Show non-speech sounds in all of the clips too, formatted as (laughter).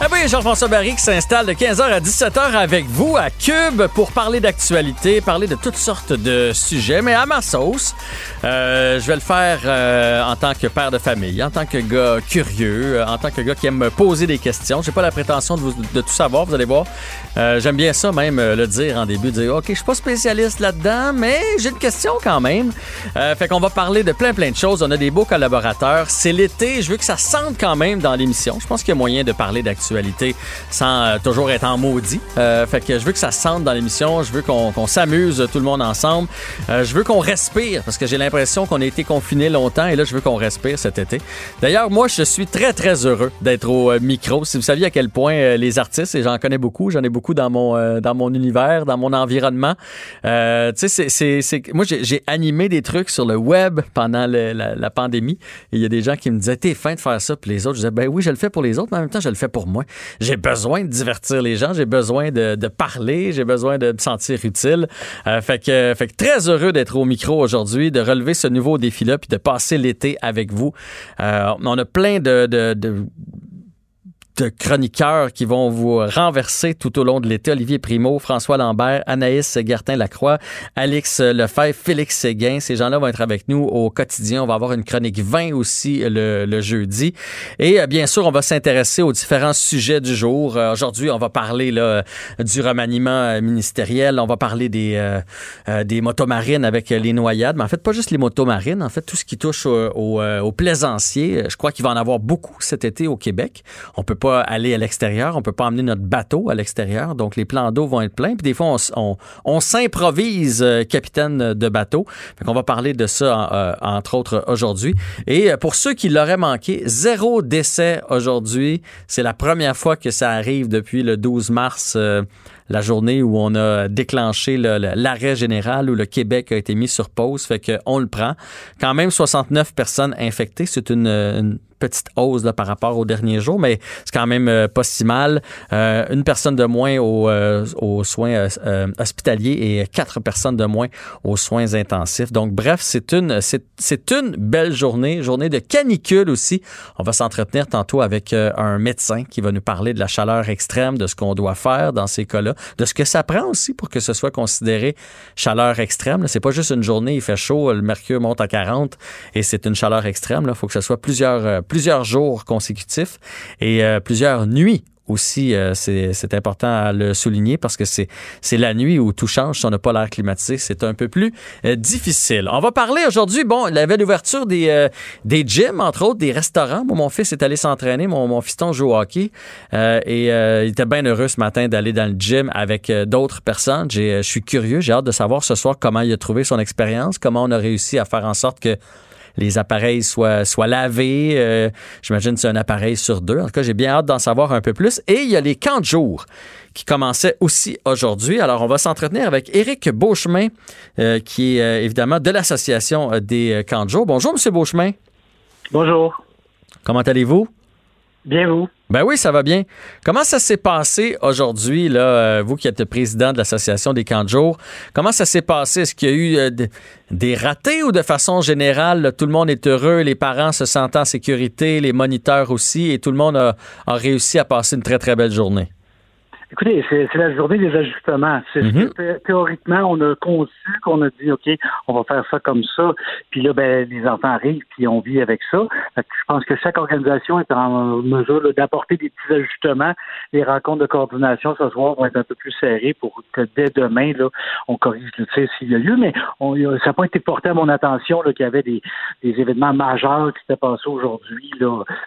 Ah oui, Jean-François Barry qui s'installe de 15h à 17h avec vous à Cube pour parler d'actualité, parler de toutes sortes de sujets, mais à ma sauce. Euh, je vais le faire euh, en tant que père de famille, en tant que gars curieux, en tant que gars qui aime me poser des questions. J'ai pas la prétention de, tout savoir, vous allez voir. Euh, J'aime bien ça même le dire en début, dire OK, je suis pas spécialiste là-dedans, mais j'ai une question quand même. Euh, fait qu'on va parler de plein plein de choses. On a des beaux collaborateurs. C'est l'été, je veux que ça sente quand même dans l'émission. Je pense qu'il y a moyen de parler d'actualité sans euh, toujours être en maudit. Euh, fait que je veux que ça sente dans l'émission. Je veux qu'on s'amuse tout le monde ensemble. Euh, je veux qu'on respire parce que j'ai l'impression qu'on a été confiné longtemps et là, je veux qu'on respire cet été. D'ailleurs, moi, je suis très, très heureux d'être au micro. Si vous saviez à quel point les artistes, et j'en connais beaucoup, j'en ai beaucoup dans mon, dans mon univers, dans mon environnement. tu sais, c'est, moi, j'ai animé des trucs sur le web pendant la, la, pandémie et il y a des gens qui me disaient, t'es fin de faire ça, puis les autres, je disais, ben oui, je le fais pour les autres, mais en même temps, je le fais pour moi. J'ai besoin de divertir les gens, j'ai besoin de, parler, j'ai besoin de me sentir utile. Euh, fait, que, fait que très heureux d'être au micro aujourd'hui, de relever ce nouveau défi-là, puis de passer l'été avec vous. Euh, on a plein de, chroniqueurs qui vont vous renverser tout au long de l'été. Olivier Primo, François Lambert, Anaïs Gertin-Lacroix, Alex Lefebvre, Félix Séguin. Ces gens-là vont être avec nous au quotidien. On va avoir une chronique 20 aussi le, jeudi. Et euh, bien sûr, on va s'intéresser aux différents sujets du jour. Euh, aujourd'hui, on va parler là, du remaniement euh, ministériel. On va parler des, des motomarines avec les noyades. Mais en fait, pas juste les motomarines. En fait, tout ce qui touche aux au, plaisanciers. Je crois qu'il va en avoir beaucoup cet été au Québec. On peut pas aller à l'extérieur, on peut pas emmener notre bateau à l'extérieur, donc les plans d'eau vont être pleins. Puis des fois, on, s'improvise euh, capitaine de bateau. Fait on va parler de ça, euh, entre autres, aujourd'hui. Et euh, pour ceux qui l'auraient manqué, zéro décès aujourd'hui. C'est la première fois que ça arrive depuis le 12 mars la journée où on a déclenché l'arrêt général où le Québec a été mis sur pause. Fait qu'on le prend. Quand même 69 personnes infectées. C'est une, petite hausse là, par rapport aux derniers jours, mais c'est quand même euh, pas si mal. Euh, une personne de moins aux, euh, aux soins hospitaliers et quatre personnes de moins aux soins intensifs. Donc, bref, c'est une, c'est, une belle journée, journée de canicule aussi. On va s'entretenir tantôt avec un médecin qui va nous parler de la chaleur extrême, de ce qu'on doit faire dans ces cas-là de ce que ça prend aussi pour que ce soit considéré chaleur extrême. C'est pas juste une journée, il fait chaud, le mercure monte à 40 et c'est une chaleur extrême. Il faut que ce soit plusieurs, euh, plusieurs jours consécutifs et euh, plusieurs nuits aussi, euh, c'est important à le souligner parce que c'est la nuit où tout change si on n'a pas l'air climatisé. C'est un peu plus euh, difficile. On va parler aujourd'hui, bon, la avait l'ouverture des, euh, des gyms, entre autres, des restaurants. mon fils est allé s'entraîner, mon, mon fiston joue au hockey et il était bien heureux ce matin d'aller dans le gym avec d'autres personnes. Je suis curieux, j'ai hâte de savoir ce soir comment il a trouvé son expérience, comment on a réussi à faire en sorte que les appareils soient, soient lavés. Euh, j'imagine que c'est un appareil sur deux. En tout cas, j'ai bien hâte d'en savoir un peu plus. Et il y a les camps de jour qui commençaient aussi aujourd'hui. Alors, on va s'entretenir avec Éric Beauchemin, euh, qui est euh, évidemment de l'Association des camps de jour. Bonjour, M. Beauchemin. Bonjour. Comment allez-vous? Bien, vous? Ben oui, ça va bien. Comment ça s'est passé aujourd'hui, là, euh, vous qui êtes président de l'Association des camps de jour? Comment ça s'est passé? Est-ce qu'il y a eu euh, des ratés ou de façon générale, tout le monde est heureux, les parents se sentent en sécurité, les moniteurs aussi, et tout le monde a réussi à passer une très, très belle journée? Écoutez, c'est la journée des ajustements. Mhm. Théoriquement, on a conçu qu'on a dit, OK, on va faire ça comme ça. Puis là, ben, les enfants arrivent, puis on vit avec ça. je pense que chaque organisation est en mesure d'apporter des petits ajustements. Les rencontres de coordination ce soir vont être un peu plus serrées pour que dès demain, là, on corrige le tir s'il y a lieu. Mais on, ça n'a pas été porté à mon attention qu'il y avait des, des, événements majeurs qui s'étaient passés aujourd'hui.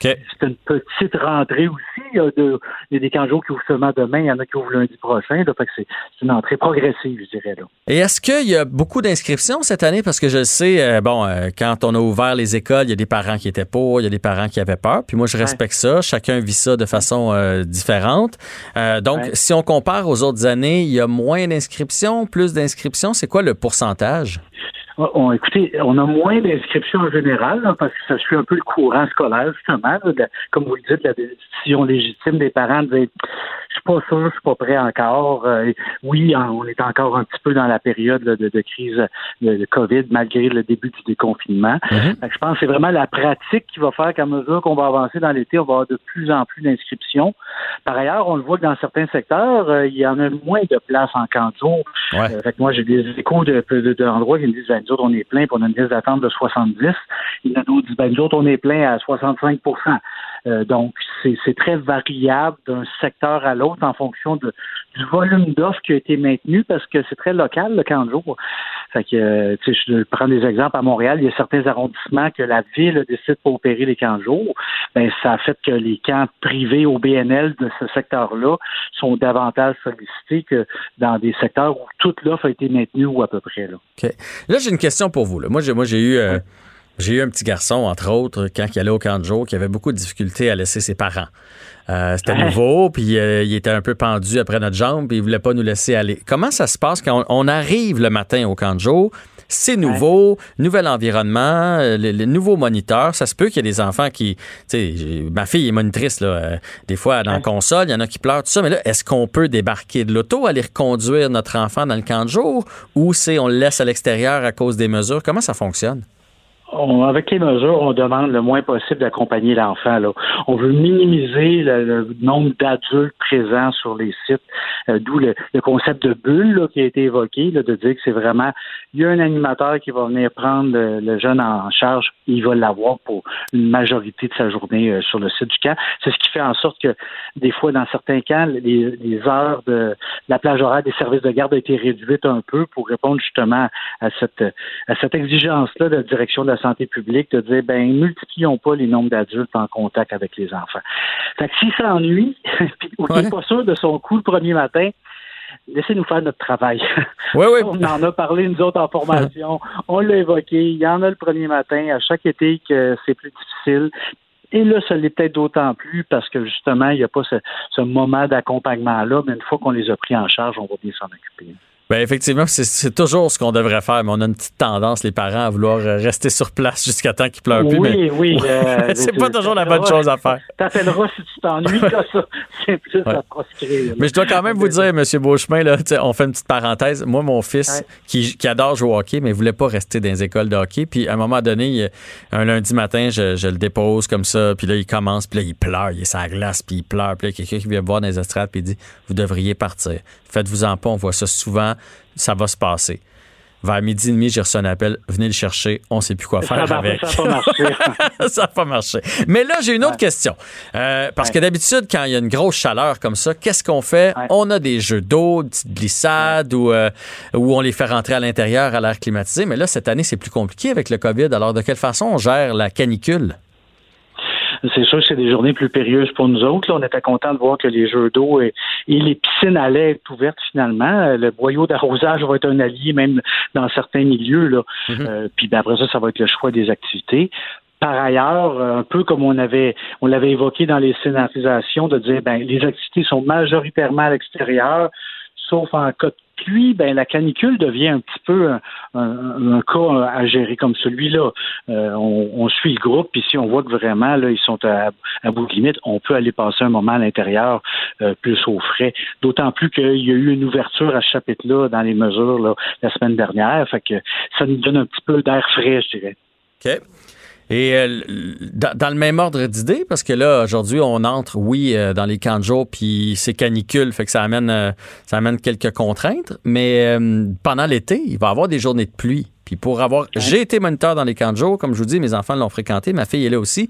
C'est une petite rentrée aussi. Il y a, de, il y a des canjos qui ouvrent seulement demain y en a qui ouvrent lundi prochain. Là, fait que c'est une entrée progressive, je dirais. Là. Et est-ce qu'il y a beaucoup d'inscriptions cette année? Parce que je sais, euh, bon, euh, quand on a ouvert les écoles, il y a des parents qui étaient pour, il y a des parents qui avaient peur. Puis moi, je respecte ça. Chacun vit ça de façon euh, différente. donc, si on compare aux autres années, il y a moins d'inscriptions, plus d'inscriptions. C'est quoi le pourcentage? On, écoutez, on a moins d'inscriptions en général parce que ça suit un peu le courant scolaire, justement. comme vous le dites, la décision légitime des parents de dire Je suis pas sûr, je suis pas prêt encore. Euh, oui, on est encore un petit peu dans la période de, crise de, COVID, malgré le début du déconfinement. Mm-hmm. Je pense que c'est vraiment la pratique qui va faire qu'à mesure qu'on va avancer dans l'été, on va avoir de plus en plus d'inscriptions. Par ailleurs, on le voit que dans certains secteurs, euh, il y en a moins de places en camp euh, fait moi, j'ai des échos de, d'endroits qui me disent, ben, nous autres, on est plein, pour on a une liste d'attente de 70. Il y en a d'autres qui disent, ben, nous autres, on est plein à 65 euh, donc, c'est très variable d'un secteur à l'autre en fonction de, du volume d'offres qui a été maintenu parce que c'est très local, le camp de jour. Fait que, euh, tu sais, je prends des exemples à Montréal, il y a certains arrondissements que la ville décide pour opérer les camps de jour. Ben, ça a fait que les camps privés au BNL de ce secteur-là sont davantage sollicités que dans des secteurs où toute l'offre a été maintenue ou à peu près. Là, là j'ai une question pour vous. Là. Moi, j'ai, moi, j'ai eu. Euh, j'ai eu un petit garçon, entre autres, quand il allait au camp de jour, qui avait beaucoup de difficultés à laisser ses parents. Euh, c'était nouveau, puis euh, il était un peu pendu après notre jambe, puis il voulait pas nous laisser aller. Comment ça se passe quand on, arrive le matin au camp de jour? C'est nouveau, nouvel environnement, euh, les, nouveaux moniteurs. Ça se peut qu'il y ait des enfants qui, ma fille est monitrice là, des fois dans la console, il y en a qui pleurent tout ça. Mais là, est-ce qu'on peut débarquer de l'auto, aller reconduire notre enfant dans le camp de jour, ou c'est on le laisse à l'extérieur à cause des mesures? Comment ça fonctionne? Avec les mesures, on demande le moins possible d'accompagner l'enfant. Là. On veut minimiser le, nombre d'adultes présents sur les sites, euh, d'où le, concept de bulle qui a été évoqué, de dire que c'est vraiment, il y a un animateur qui va venir prendre le, jeune en charge, il va l'avoir pour une majorité de sa journée euh, sur le site du camp. C'est ce qui fait en sorte que des fois, dans certains camps, les, les heures de la plage horaire des services de garde a été réduite un peu pour répondre justement à cette, à cette exigence-là de la direction de la santé publique de dire ben multiplions pas les nombres d'adultes en contact avec les enfants. Fait que s'il s'ennuie, (laughs) ou n'est pas sûr de son coup le premier matin, laissez-nous faire notre travail. (laughs) Oui, oui. On en a parlé, nous autres, en formation. (laughs) On l'a évoqué. Il y en a le premier matin, à chaque été, que c'est plus difficile. Et là, ça l'est peut-être d'autant plus parce que justement, il n'y a pas ce, ce moment d'accompagnement-là, mais une fois qu'on les a pris en charge, on va bien s'en occuper. Ben effectivement, c'est toujours ce qu'on devrait faire, mais on a une petite tendance, les parents, à vouloir euh, rester sur place jusqu'à temps qu'ils pleurent plus. Oui, oui. Euh, (laughs) c'est pas toujours la bonne chose à faire. T'appelleras si tu t'ennuies, ça. C'est plus à proscrire. Mais je dois quand même vous dire, M. Beauchemin, là, on fait une petite parenthèse. Moi, mon fils, qui, adore jouer au hockey, mais il voulait pas rester dans les écoles de hockey. Puis à un moment donné, un lundi matin, je, le dépose comme ça, puis là, il commence, puis là, il pleure, il est glace, puis il pleure. Puis là, quelqu'un qui vient voir dans les estrades, puis il dit, vous devriez partir. Faites-vous-en pas, on voit ça souvent ça va se passer. Vers midi et demi, j'ai reçu un appel. Venez le chercher. On ne sait plus quoi faire ça avec. Ça n'a pas marché. (laughs) ça n'a pas marché. Mais là, j'ai une autre question. Euh, parce que d'habitude, quand il y a une grosse chaleur comme ça, qu'est-ce qu'on fait? On a des jeux d'eau, des petites glissades ou euh, où on les fait rentrer à l'intérieur à l'air climatisé. Mais là, cette année, c'est plus compliqué avec le COVID. Alors, de quelle façon on gère la canicule? C'est sûr que c'est des journées plus périlleuses pour nous autres. on était content de voir que les jeux d'eau et, les piscines allaient être ouvertes finalement. Le boyau d'arrosage va être un allié même dans certains milieux. Là. Mm-hmm. Euh, puis ben, après ça, ça va être le choix des activités. Par ailleurs, un peu comme on avait on l'avait évoqué dans les scénarisations, de dire ben les activités sont majoritairement à l'extérieur, sauf en cas de pluie, ben la canicule devient un petit peu un, cas à gérer comme celui-là. Euh, on, suit le groupe, puis si on voit que vraiment là ils sont à, bout de limite, on peut aller passer un moment à l'intérieur euh, plus au frais. D'autant plus qu'il y a eu une ouverture à ce chapitre-là dans les mesures là, la semaine dernière, fait que ça nous donne un petit peu d'air frais, je dirais. Et euh, dans, le même ordre d'idée, parce que là, aujourd'hui, on entre, oui, euh, dans les camps de jour, puis c'est canicule, fait que ça amène, euh, ça amène quelques contraintes. Mais pendant l'été, il va y avoir des journées de pluie. Puis pour avoir. J'ai été moniteur dans les camps de jour, comme je vous dis, mes enfants l'ont fréquenté, ma fille est là aussi.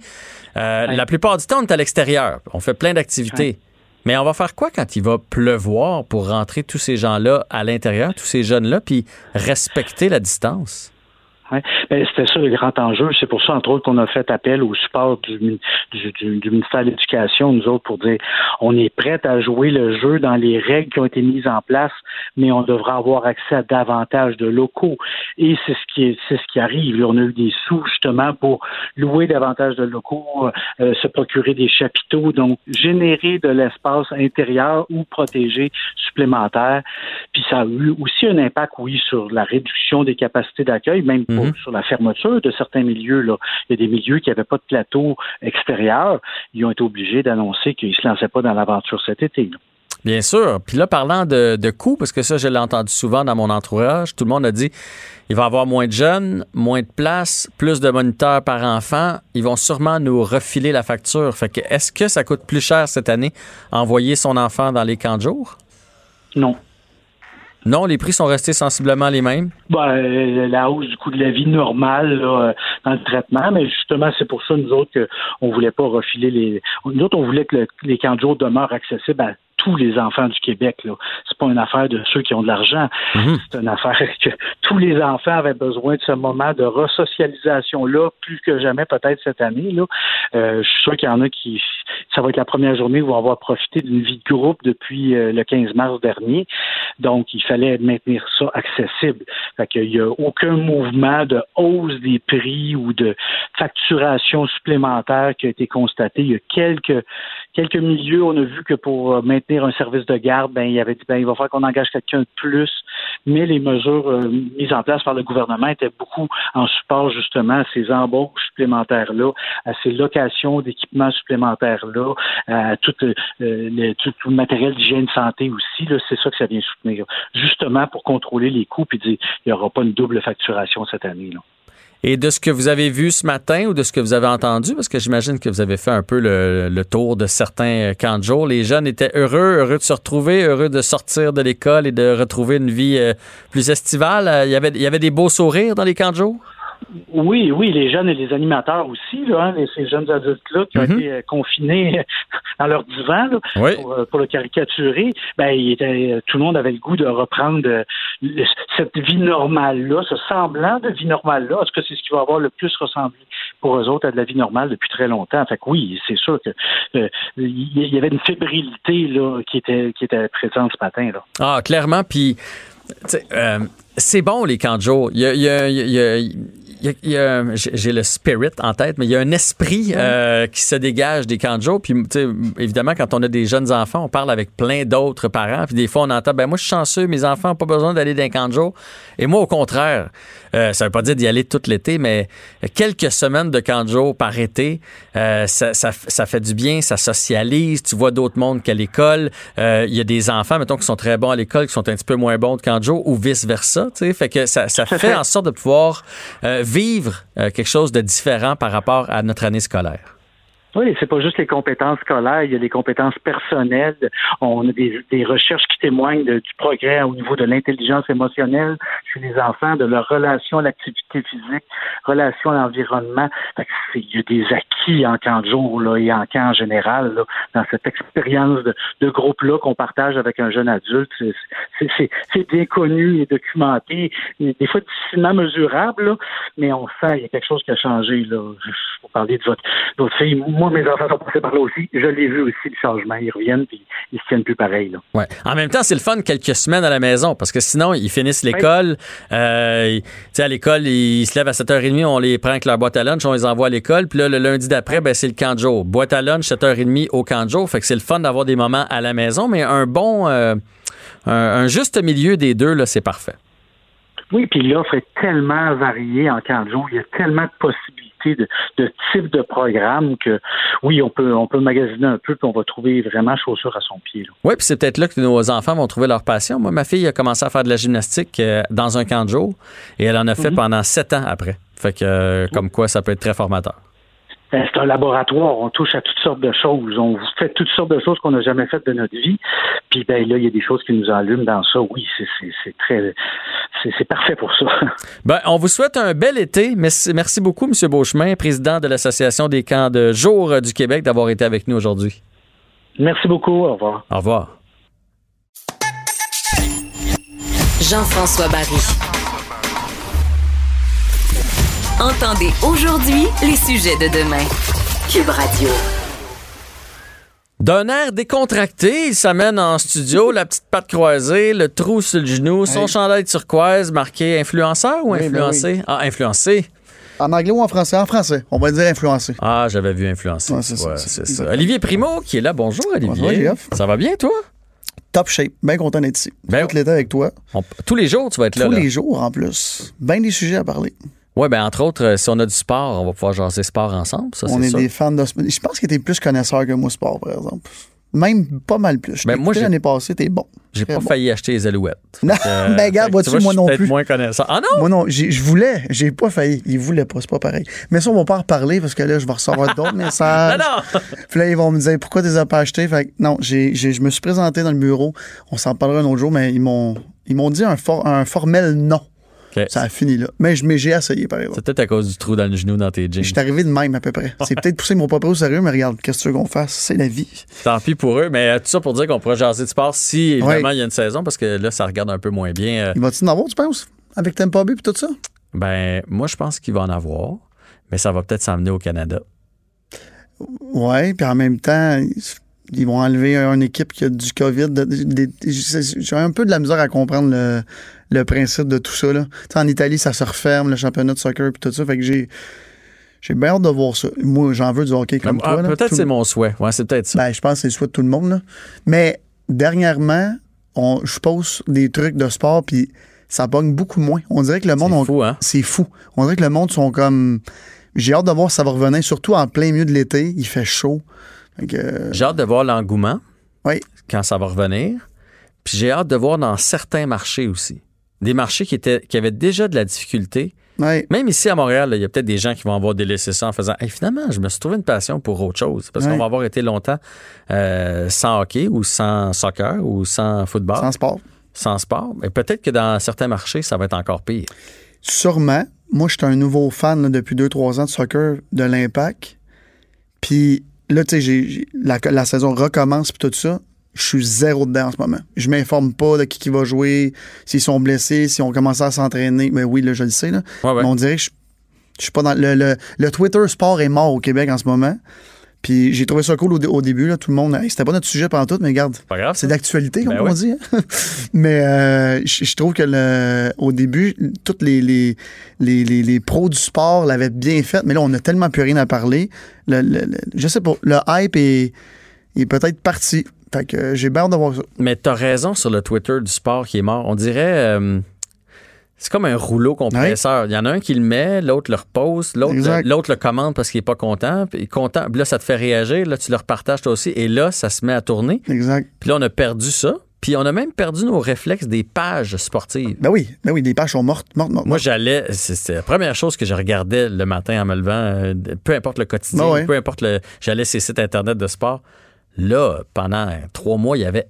La plupart du temps, on est à l'extérieur. On fait plein d'activités. Mais on va faire quoi quand il va pleuvoir pour rentrer tous ces gens-là à l'intérieur, tous ces jeunes-là, puis respecter la distance? Ben, c'était ça le grand enjeu. C'est pour ça, entre autres, qu'on a fait appel au support du, du, du, ministère de l'Éducation, nous autres, pour dire on est prêt à jouer le jeu dans les règles qui ont été mises en place, mais on devra avoir accès à davantage de locaux. Et c'est ce qui est, c'est ce qui arrive. on a eu des sous justement pour louer davantage de locaux, euh, se procurer des chapiteaux, donc générer de l'espace intérieur ou protégé supplémentaire. Puis ça a eu aussi un impact, oui, sur la réduction des capacités d'accueil, même Mhm. sur la fermeture de certains milieux. Là. Il y a des milieux qui n'avaient pas de plateau extérieur. Ils ont été obligés d'annoncer qu'ils ne se lançaient pas dans l'aventure cet été. Bien sûr. Puis là, parlant de, de coûts, parce que ça, je l'ai entendu souvent dans mon entourage, tout le monde a dit il va y avoir moins de jeunes, moins de places, plus de moniteurs par enfant. Ils vont sûrement nous refiler la facture. Fait que est-ce que ça coûte plus cher cette année envoyer son enfant dans les camps de jour? Non. Non, les prix sont restés sensiblement les mêmes? Ben, la hausse du coût de la vie normale là, dans le traitement, mais justement, c'est pour ça, nous autres, qu'on ne voulait pas refiler les. Nous autres, on voulait que les camps demeurent accessibles à tous les enfants du Québec. Ce C'est pas une affaire de ceux qui ont de l'argent. Mhm. C'est une affaire (laughs) que tous les enfants avaient besoin de ce moment de resocialisation-là, plus que jamais peut-être cette année. Là. Euh, je suis sûr qu'il y en a qui, ça va être la première journée où on va avoir profité d'une vie de groupe depuis euh, le 15 mars dernier. Donc, il fallait maintenir ça accessible. Fait qu'il n'y a aucun mouvement de hausse des prix ou de facturation supplémentaire qui a été constaté. Il y a quelques, quelques milieux, on a vu que pour euh, un service de garde, ben, il avait dit ben, il va falloir qu'on engage quelqu'un de plus. Mais les mesures euh, mises en place par le gouvernement étaient beaucoup en support justement à ces embauches supplémentaires-là, à ces locations d'équipements supplémentaires-là, à tout, euh, le matériel d'hygiène santé aussi. C'est ça que ça vient soutenir. Justement pour contrôler les coûts et dire il n'y aura pas une double facturation cette année. Là. Et de ce que vous avez vu ce matin ou de ce que vous avez entendu, parce que j'imagine que vous avez fait un peu le, tour de certains camps de jour, les jeunes étaient heureux, heureux de se retrouver, heureux de sortir de l'école et de retrouver une vie euh, plus estivale. Euh, il y avait, il y avait des beaux sourires dans les camps de jour? Oui, oui, les jeunes et les animateurs aussi, là, hein, ces jeunes adultes-là qui ont mhm. été euh, confinés (laughs) dans leur divan euh, pour, le caricaturer, ben, il était, euh, tout le monde avait le goût de reprendre cette vie normale-là, ce semblant de vie normale-là. Est-ce que c'est ce qui va avoir le plus ressemblé pour eux autres à de la vie normale depuis très longtemps? Fait que oui, c'est sûr que il y avait une fébrilité là, qui était qui était présente ce matin. Là. Ah, clairement, puis c'est bon les camps de jour. Il y a, j'ai le spirit en tête, mais il y a un esprit euh, qui se dégage des camps de jour. Puis, évidemment, quand on a des jeunes enfants, on parle avec plein d'autres parents. Puis des fois, on entend, ben moi, je suis chanceux, mes enfants n'ont pas besoin d'aller dans un camp de jour. Et moi, au contraire, euh, ça veut pas dire d'y aller tout l'été, mais quelques semaines de camp de jour par été, euh, ça, ça, fait du bien, ça socialise. Tu vois d'autres mondes qu'à l'école. Il y a des enfants, mettons, qui sont très bons à l'école, qui sont un petit peu moins bons de camp de jour, ou vice versa. Fait que ça, ça fait en sorte de pouvoir vivre euh, quelque chose de différent par rapport à notre année scolaire? Oui, c'est pas juste les compétences scolaires, il y a des compétences personnelles. On a des, recherches qui témoignent du progrès au niveau de l'intelligence émotionnelle chez les enfants, de leur relation à l'activité physique, relation à l'environnement. Il y a des acquis en camp de jour là, et en camp en général dans cette expérience de, groupe-là qu'on partage avec un jeune adulte. C'est bien connu et documenté, des fois difficilement mesurable, mais on sent qu'il y a quelque chose qui a changé. Là. Pour parler de votre, de votre fille, moi, mes enfants sont passés par là aussi. Je l'ai vu aussi, le changement. Ils reviennent puis ils se tiennent plus pareil. Là. Ouais. En même temps, c'est le fun quelques semaines à la maison parce que sinon, ils finissent l'école. Euh, à l'école, ils se lèvent à 7h30, on les prend avec leur boîte à lunch, on les envoie à l'école. Puis là, le lundi d'après, ben, c'est le camp de jour. Boîte à lunch, 7h30 au camp de jour. Fait que c'est le fun d'avoir des moments à la maison, mais un bon, euh, un, juste milieu des deux, là, c'est parfait. Oui, puis l'offre est tellement variée en camp de jour. Il y a tellement de possibilités de, de type de programme que oui, on peut, on peut magasiner un peu puis on va trouver vraiment chaussure à son pied. Oui, puis c'est peut-être là que nos enfants vont trouver leur passion. Moi, ma fille a commencé à faire de la gymnastique euh, dans un camp de jour et elle en a fait mhm. pendant sept ans après. Fait que, euh, comme quoi, ça peut être très formateur. Ben, c'est un laboratoire, on touche à toutes sortes de choses, on fait toutes sortes de choses qu'on n'a jamais faites de notre vie. Puis ben là, il y a des choses qui nous allument dans ça. Oui, c'est très, c'est parfait pour ça. (laughs) Ben, on vous souhaite un bel été. Merci, merci beaucoup, M. Beauchemin, président de l'Association des camps de jour du Québec, d'avoir été avec nous aujourd'hui. Merci beaucoup. Au revoir. Au revoir. Jean-François Barry. Entendez aujourd'hui les sujets de demain. Cube Radio. D'un air décontracté, il s'amène en studio, la petite patte croisée, le trou sur le genou, son Hey. chandail turquoise marqué influenceur ou Oui, ben influencé? Ah, influencé. En anglais ou en français? En français. On va dire influencé. Ah, j'avais vu influencé. Ouais, c'est ça, Ouais, c'est c'est ça. ça. Olivier Primo qui est là. Bonjour, Olivier. Bonjour. Ça va bien, toi? Top shape. Bien content d'être ici. Ben- Tout l'été avec toi. On- tous les jours, tu vas être là. Tous là. les jours en plus. Bien des sujets à parler. Ouais, ben entre autres, euh, si on a du sport, on va pouvoir jaser sport ensemble. Ça, On est des fans de sport. Je pense que t'es plus connaisseur que moi sport, par exemple. Même pas mal plus. Je Ben, moi, l'année passée, t'es bon. J'ai pas bon. failli acheter les alouettes. Non, (laughs) euh, ben, fait regarde, vois-tu, tu vois, moi je suis non peut-être plus. moins connaissant. Ah non? Moi non, je voulais, j'ai pas failli. Il voulait pas, c'est pas pareil. Mais ça, on va pas en reparler parce que là, je vais recevoir (laughs) d'autres messages. Non, non! Puis là, ils vont me dire pourquoi tu les as pas achetés. Fait que non, je me suis présenté dans le bureau. On s'en parlera un autre jour, mais ils m'ont, ils m'ont dit un, for- un formel non. Ça a fini là. Mais, j'ai essayé, par exemple. C'est peut-être à cause du trou dans le genou dans tes jeans. Je suis arrivé de même à peu près. C'est peut-être poussé mon pris au sérieux, mais regarde, qu'est-ce que tu veux qu'on fasse? C'est la vie. Tant pis pour eux, mais euh, tout ça pour dire qu'on pourra jaser de sport si, évidemment, il y a une saison, parce que là, ça regarde un peu moins bien. Euh, Il va-tu en avoir, tu penses? Avec Tampa Bay et tout ça? Ben, moi, je pense qu'il va en avoir, mais ça va peut-être s'emmener au Canada. Ouais, puis en même temps, ils- vont enlever une équipe qui a du COVID. J'ai un peu de la misère à comprendre le, le principe de tout ça. Là. En Italie, ça se referme, le championnat de soccer et tout ça. Fait que j'ai. J'ai bien hâte de voir ça. Moi, j'en veux du hockey comme Ah, toi. peut-être Tout- c'est mon souhait. Ouais, c'est peut-être ça. Ben, je pense que c'est le souhait de tout le monde. Là. Mais dernièrement, on, je pose des trucs de sport, puis ça pogne beaucoup moins. On dirait que le monde. c'est on- fou, hein? c'est fou. On dirait que le monde sont comme. J'ai hâte de voir si ça va revenir, surtout en plein milieu de l'été. Il fait chaud. Euh, J'ai hâte de voir l'engouement oui, quand ça va revenir. Puis j'ai hâte de voir dans certains marchés aussi. Des marchés qui, étaient, qui avaient déjà de la difficulté. Même ici à Montréal, il y a peut-être des gens qui vont avoir délaissé ça en faisant Hey, finalement, je me suis trouvé une passion pour autre chose. Parce qu'on va avoir été longtemps euh, sans hockey ou sans soccer ou sans football, Sans sport. sans sport. Mais peut-être que dans certains marchés, ça va être encore pire. Sûrement. Moi, je suis un nouveau fan là, depuis 2-3 ans de soccer de l'Impact. Puis là, tu sais, la saison recommence puis tout ça. Je suis zéro dedans en ce moment. Je m'informe pas de qui, qui va jouer, s'ils sont blessés, s'ils ont commencé à s'entraîner. Mais oui, là, je le sais. Là. Ouais, ouais. Mais on dirait que je, je suis pas dans. Le, le- le Twitter sport est mort au Québec en ce moment. Puis j'ai trouvé ça cool au, au début. Là, tout le monde. Hey, C'était pas notre sujet pendant tout, mais regarde. Pas grave. C'est d'actualité, comme Ben on dit. hein. (laughs) Mais euh, je je trouve que le, au début, tous les, les, les, les- les pros du sport l'avaient bien fait, mais là, on n'a tellement plus rien à parler. Le, le- le- je sais pas, le hype est, est peut-être parti. Fait que euh, j'ai bien hâte de voir ça. Mais t'as raison sur le Twitter du sport qui est mort. On dirait. euh, c'est comme un rouleau compresseur. Il y en a un qui le met, l'autre le repose, l'autre Exact. l'autre le commande parce qu'il est pas content. Puis il est content. Puis là, ça te fait réagir. Là, tu le repartages toi aussi. Et là, ça se met à tourner. Exact. Puis là, on a perdu ça. Puis on a même perdu nos réflexes des pages sportives. Ben oui, ben oui, des pages sont mortes, mortes, mortes. Moi, j'allais, c'est- c'était la première chose que je regardais le matin en me levant, euh, peu importe le quotidien, ouais. peu importe le. J'allais sur les sites Internet de sport. Là, pendant trois mois, il y avait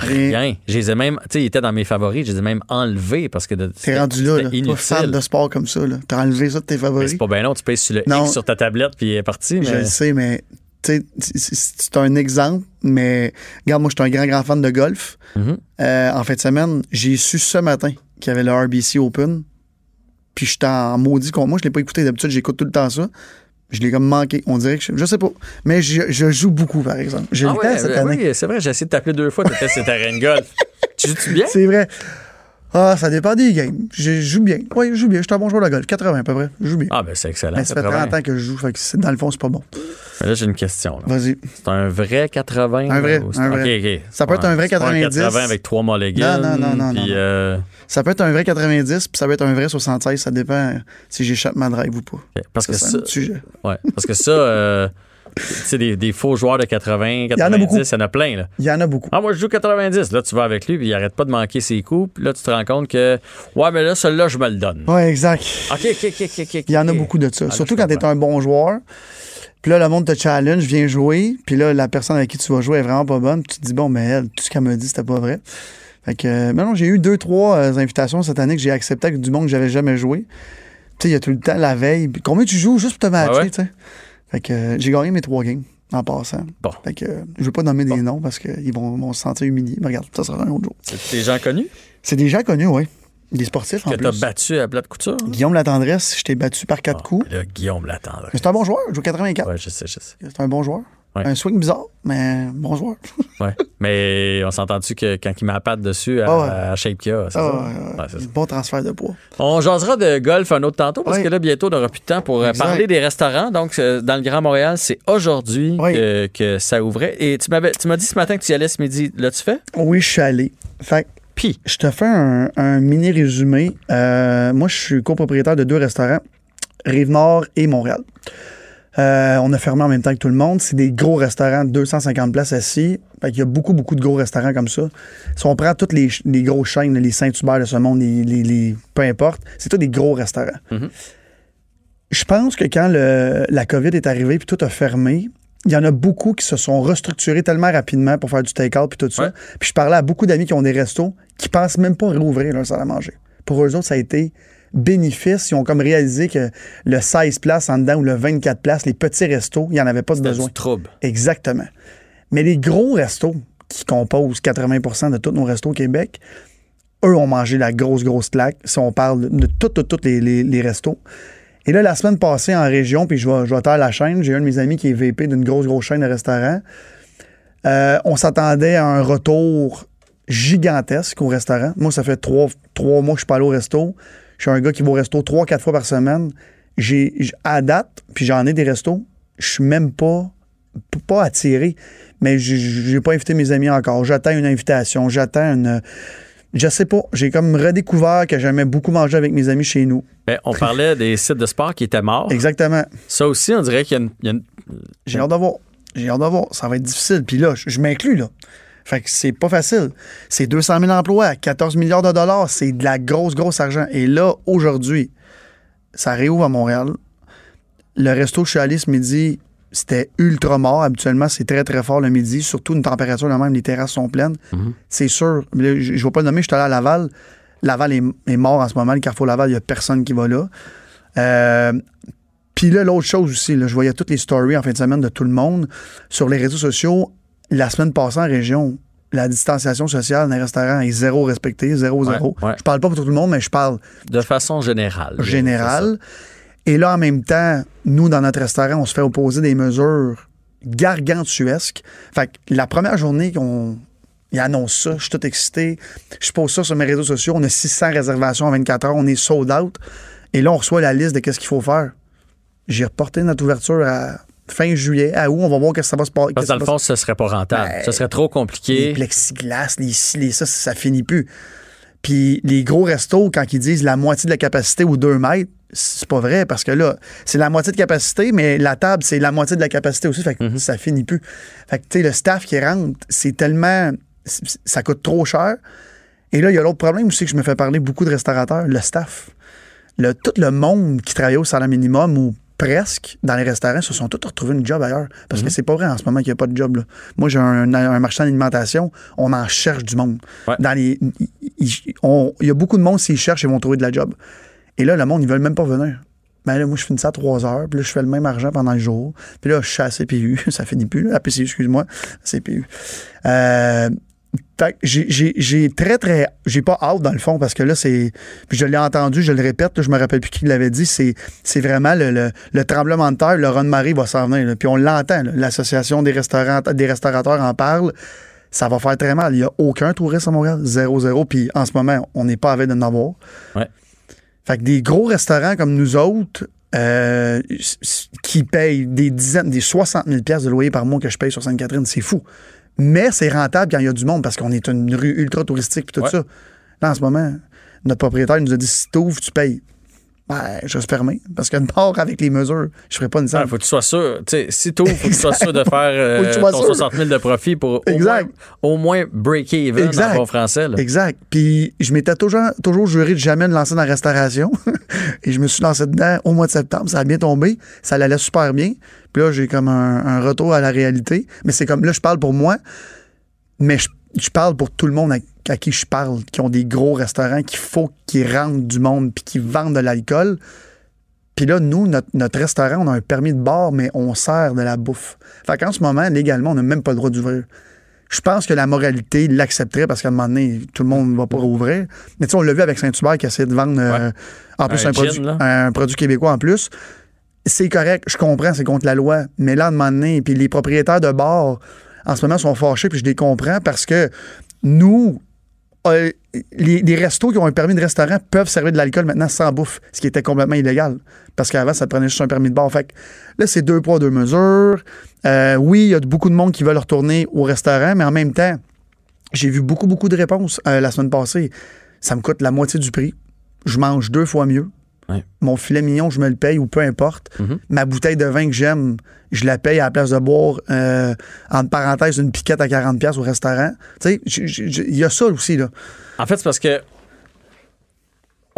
Rien. Je les ai même, tu sais, ils étaient dans mes favoris, je les ai même enlevés parce que de- T'es rendu là, là. Inutile. fan de sport comme ça. T'as enlevé ça de tes Mais favoris? c'est pas bien long, tu pèses sur le Non. X sur ta tablette puis il est parti. Je Mais... le sais, mais c'est- un exemple, mais regarde, moi, je suis un grand, grand fan de golf. Mhm. Euh, en fin de semaine, j'ai su ce matin qu'il y avait le RBC Open. Puis j'étais en maudit con. Moi, je l'ai pas écouté. D'habitude, j'écoute tout le temps ça. Je l'ai comme manqué. On dirait que je, je sais pas. Mais je, je joue beaucoup, par exemple. J'ai Ah le ouais, temps cette année. oui, c'est vrai, j'ai essayé de t'appeler deux fois, tu étais sur terrain de golf. tu joues-tu bien? C'est vrai. Ah, ça dépend des games. Je joue bien. Oui, je joue bien. Je suis un bon joueur de golf. 80 à peu près. Je joue bien. Ah, ben c'est excellent. mais ça fait 80. 30 ans que je joue. Fait que dans le fond, c'est pas bon. Mais là, j'ai une question. Vas-y. C'est un vrai 80? Un vrai, ou un vrai. OK, OK. Ça peut être un vrai c'est pas 90. 80 avec trois mulligans. Non, non, non, non, Puis, non, non. euh, Ça peut être un vrai 90, puis ça peut être un vrai 76. Ça dépend si j'échappe ma drive ou pas. Parce que Ça, sujet. ouais, parce que ça, euh, tu sais, des, des faux joueurs de 80, 90, en a beaucoup. il y en a plein, là. Il y en a beaucoup. Ah, moi, je joue 90. Là, tu vas avec lui, puis il arrête pas de manquer ses coups. Puis là, tu te rends compte que, ouais, mais là, celui-là, je me le donne. Ouais, exact. OK, OK, OK, OK, OK. Il y en a beaucoup de ça. Ah, Surtout quand tu es un bon joueur. Puis là, le monde te challenge, viens jouer. Puis là, la personne avec qui tu vas jouer est vraiment pas bonne. Puis tu te dis, bon, mais elle, tout ce qu'elle m'a dit, c'était pas vrai. Fait que, euh, mais non, j'ai eu deux, trois euh, invitations cette année que j'ai acceptées avec du monde que j'avais jamais joué. Tu sais, il y a tout le temps la veille. Combien tu joues juste pour te matcher, Ah ouais? tu sais? Fait que euh, j'ai gagné mes trois games en passant. Bon. Fait que euh, je veux pas nommer des noms parce qu'ils vont, vont se sentir humiliés. Mais regarde, ça sera un autre jour. C'est des gens connus? C'est des gens connus, oui. Des sportifs, en Que t'as plus. battu à plat de couture. Guillaume Latendresse, je t'ai battu par quatre Ah, coups. Là, Guillaume. Mais c'est un bon joueur, il joue 84. Ouais, je sais, je sais. C'est un bon joueur. Ouais. Un swing bizarre, mais bon joueur. (laughs) Ouais. Mais on s'entend-tu que quand il patte dessus à, Ah ouais. à Shape Kia, c'est Ah, ça? ouais, bon transfert de poids. On jasera de golf un autre tantôt parce que là, bientôt, on n'aura plus de temps pour euh, Exact. parler des restaurants. Donc, euh, dans le Grand Montréal, c'est aujourd'hui Oui. que, que ça ouvrait. Et tu m'avais, tu m'as dit ce matin que tu y allais ce midi. L'as-tu fait? Oui, je suis allé. Fait Puis, je te fais un, un mini résumé. Euh, moi, je suis copropriétaire de deux restaurants, Rive-Nord et Montréal. Euh, on a fermé en même temps que tout le monde. C'est des gros restaurants, 250 places assis. Fait qu'il y a beaucoup, beaucoup de gros restaurants comme ça. Si on prend toutes les, les grosses chaînes, les Saint-Hubert de ce monde, les, les- les- peu importe, c'est tous des gros restaurants. Mhm. Je pense que quand le- la COVID est arrivée puis tout a fermé, il y en a beaucoup qui se sont restructurés tellement rapidement pour faire du take-out puis tout ça. Ouais. Puis je parlais à beaucoup d'amis qui ont des restos qui pensent même pas réouvrir leur salle à manger. Pour eux autres, ça a été bénéfice. Ils ont comme réalisé que le 16 places en dedans ou le 24 places, les petits restos, il n'y en avait pas de besoin. du trouble. Exactement. Mais les gros restos qui composent 80% de tous nos restos au Québec, eux ont mangé la grosse, grosse claque. Si on parle de tous, tous, tous les, les- les restos. Et là, la semaine passée en région, puis je vais, je vais taire la chaîne, j'ai un de mes amis qui est VP d'une grosse, grosse chaîne de restaurants. Euh, on s'attendait à un retour gigantesque au restaurant. Moi, ça fait trois, trois mois que je suis pas allé au resto. Je suis un gars qui va au resto trois, quatre fois par semaine. J'ai, à date, puis j'en ai des restos, je suis même pas, pas attiré, mais j'ai- pas invité mes amis encore. J'attends une invitation, j'attends une. Je sais pas. J'ai comme redécouvert que j'aimais beaucoup manger avec mes amis chez nous. Ben, on parlait des sites de sport qui étaient morts. Exactement. Ça aussi, on dirait qu'il y a une. J'ai hâte de voir. J'ai hâte de voir. Ça va être difficile. Puis là, je, je m'inclus, là. Fait que c'est pas facile. C'est 200 000 emplois, 14 milliards de dollars. C'est de la grosse, grosse argent. Et là, aujourd'hui, ça réouvre à Montréal. Le resto où je suis allé ce midi, c'était ultra mort. Habituellement, c'est très, très fort le midi. Surtout une température, là même, les terrasses sont pleines. C'est sûr. Je ne vais pas le nommer, je suis allé à Laval. Laval est, est mort en ce moment. Le Carrefour Laval, il n'y a personne qui va là. Euh, puis là, l'autre chose aussi, là, je voyais toutes les stories en fin de semaine de tout le monde sur les réseaux sociaux. La semaine passée en région, la distanciation sociale dans les restaurants est zéro respectée, zéro, zéro. ouais. Je parle pas pour tout le monde, mais je parle de façon générale. général. Et là, en même temps, nous, dans notre restaurant, on se fait opposer des mesures gargantuesques. Fait que la première journée qu'on il annonce ça, je suis tout excité. Je pose ça sur mes réseaux sociaux. On a 600 réservations en 24 heures. On est sold out. Et là, on reçoit la liste de qu'est-ce qu'il faut faire. J'ai reporté notre ouverture à fin juillet. À où on va voir qu'est-ce que ça va se passer. Parce que dans le fond, ce serait pas rentable. Ben, ce serait trop les compliqué. plexiglas, les ci, les ça, ça finit plus. Puis les gros restos, quand ils disent la moitié de la capacité ou 2 mètres, c'est pas vrai parce que là, c'est la moitié de capacité, mais la table, c'est la moitié de la capacité aussi. Fait que ça finit plus. Fait que, tu sais, le staff qui rentre, c'est tellement. Ça coûte trop cher. Et là, il y a l'autre problème aussi que je me fais parler beaucoup de restaurateurs, le staff. Le, tout le monde qui travaillait au salaire minimum ou presque dans les restaurants se sont tous retrouvés une job ailleurs. Parce que c'est pas vrai en ce moment qu'il n'y a pas de job. là. Moi, j'ai un, un marchand d'alimentation, on en cherche du monde. Ouais. Dans les, il- il on- il y a beaucoup de monde, s'ils cherchent, ils vont trouver de la job. Et là, le monde, ils veulent même pas venir. Ben là, moi, je finis ça à 3 heures, puis là, je fais le même argent pendant le jour. Puis là, je suis à CPU, (laughs) ça finit plus, là, à PCU, excuse-moi, CPU. Euh, j'ai- très, très. J'ai pas hâte, dans le fond, parce que là, c'est. Puis je l'ai entendu, je le répète, là, je me rappelle plus qui l'avait dit, c'est vraiment le, le- le tremblement de terre, le run marée va s'en venir. là. Puis on l'entend, l'association des, restaurants, des restaurateurs en parle. Ça va faire très mal. Il n'y a aucun touriste à Montréal, zéro, zéro. Puis en ce moment, on n'est pas avec de n'avoir. Ouais. Fait que des gros restaurants comme nous autres, euh, qui payent des dizaines, des 60 000 pièces de loyer par mois que je paye sur Sainte-Catherine, c'est fou. Mais c'est rentable quand il y a du monde parce qu'on est une rue ultra touristique et tout Ouais. ça. Là, en ce moment, notre propriétaire nous a dit si t'ouvres, tu payes. Ben, je vais fermer parce que part avec les mesures, je ferai pas une Il salle. faut que tu sois sûr. Tu sais, si tu faut que tu sois sûr de faire euh, ton sûr. 60 000 de profit pour au Exact. moins, au moins break-even Exact. en bon français. là. Exact. Puis je m'étais toujours, toujours juré de jamais me lancer dans la restauration. (laughs) Et je me suis lancé dedans au mois de septembre. Ça a bien tombé. Ça allait super bien. Puis là, j'ai comme un, un retour à la réalité. Mais c'est comme là, je parle pour moi, mais je, je parle pour tout le monde à, à qui je parle, qui ont des gros restaurants, qu'il faut qu'ils rentrent du monde puis qu'ils vendent de l'alcool. Puis là, nous, notre, notre restaurant, on a un permis de bar, mais on sert de la bouffe. Fait qu'en ce moment, légalement, on n'a même pas le droit d'ouvrir. je pense que la moralité l'accepterait parce qu'à un moment donné, tout le monde ne va pas rouvrir. Mais tu sais, on l'a vu avec Saint-Hubert qui a essayé de vendre euh, en plus Un un, gin, produit, un produit québécois en plus. C'est correct, je comprends, c'est contre la loi. Mais là, à un moment donné, puis les propriétaires de bars, en ce moment, sont fâchés, puis je les comprends parce que nous, euh, les, les restos qui ont un permis de restaurant peuvent servir de l'alcool maintenant sans bouffe, ce qui était complètement illégal. Parce qu'avant, ça te prenait juste un permis de bar. Fait que là, c'est deux poids, deux mesures. Euh, oui, il y a beaucoup de monde qui veulent retourner au restaurant, mais en même temps, j'ai vu beaucoup, beaucoup de réponses euh, la semaine passée. Ça me coûte la moitié du prix. Je mange deux fois mieux. Ouais. Mon filet mignon, je me le paye ou peu importe. Mhm. Ma bouteille de vin que j'aime, je la paye à la place de boire, euh, entre parenthèses, une piquette à 40$ au restaurant. Tu sais, il y a ça aussi, là. En fait, c'est parce que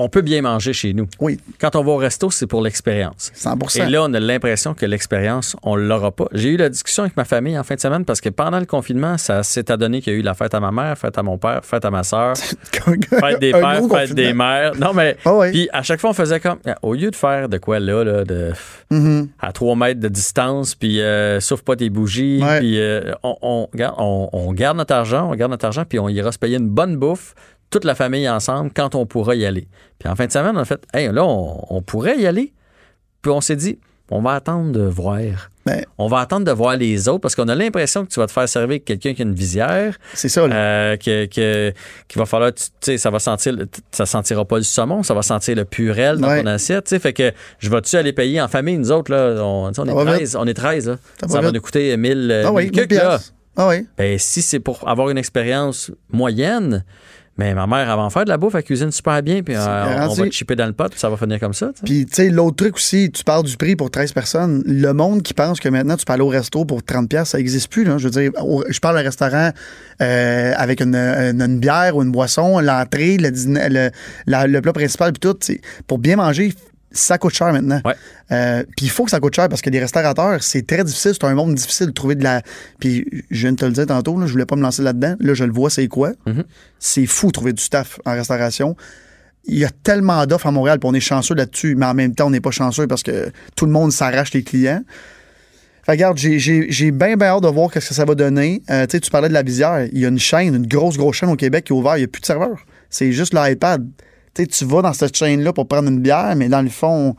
on peut bien manger chez nous. Oui, Quand on va au resto, c'est pour l'expérience. 100 Et là, on a l'impression que l'expérience, on l'aura pas. J'ai eu la discussion avec ma famille en fin de semaine parce que pendant le confinement, ça s'est adonné qu'il y a eu la fête à ma mère, fête à mon père, fête à ma soeur, (laughs) fête des pères, fête des mères. Non, mais. Ah ouais. Puis à chaque fois, on faisait comme. Au lieu de faire de quoi là, là de, Mhm. à trois mètres de distance, puis euh, souffle pas tes bougies, Ouais. puis euh, on, on, garde- on- on garde notre argent, on garde notre argent, puis on ira se payer une bonne bouffe, toute la famille ensemble, quand on pourra y aller. Puis en fin de semaine, on a fait, hey, là, on, on pourrait y aller. Puis on s'est dit, on va attendre de voir. Ben. On va attendre de voir les autres parce qu'on a l'impression que tu vas te faire servir quelqu'un qui a une visière, C'est ça, là. euh, que, que- qu'il va falloir, tu sais, ça va sentir, ça sentira pas le saumon, ça va sentir le purel dans Ouais. ton assiette, tu sais, fait que je vais-tu aller payer en famille, nous autres, là, on, est va 13, on est 13, là. Ça Ça, va nous coûter 1000, euh, ah oui, 1000 1000 cucs, là. piastres. Ah oui. Ben, si c'est pour avoir une expérience moyenne, mais ma mère, avant de faire de la bouffe, elle cuisine super bien, puis euh, on va te chipper dans le pot, puis ça va finir comme ça, tu sais. Puis, tu sais, l'autre truc aussi, tu parles du prix pour 13 personnes. Le monde qui pense que maintenant, tu peux aller au resto pour 30$, piastres, ça n'existe plus. Là. Je veux dire, au- je parle d'un restaurant euh, avec une, une- une bière ou une boisson, l'entrée, le, le, la- le plat principal, puis tout. Pour bien manger, ça coûte cher maintenant. Ouais. Euh, puis il faut que ça coûte cher parce que les restaurateurs, c'est très difficile. C'est un monde difficile de trouver de la. Puis je viens de te le dire tantôt, là, je voulais pas me lancer là-dedans. Là, je le vois, c'est quoi? Mhm. C'est fou de trouver du staff en restauration. Il y a tellement d'offres à Montréal, puis on est chanceux là-dessus, mais en même temps, on n'est pas chanceux parce que tout le monde s'arrache les clients. Fait regarde, j'ai- bien, bien hâte de voir ce que ça va donner. Euh, tu sais, tu parlais de la visière. Il y a une chaîne, une grosse, grosse chaîne au Québec qui est ouverte. Il n'y a plus de serveur. C'est juste l'iPad. Tu vas dans cette chaîne-là pour prendre une bière, mais dans le fond,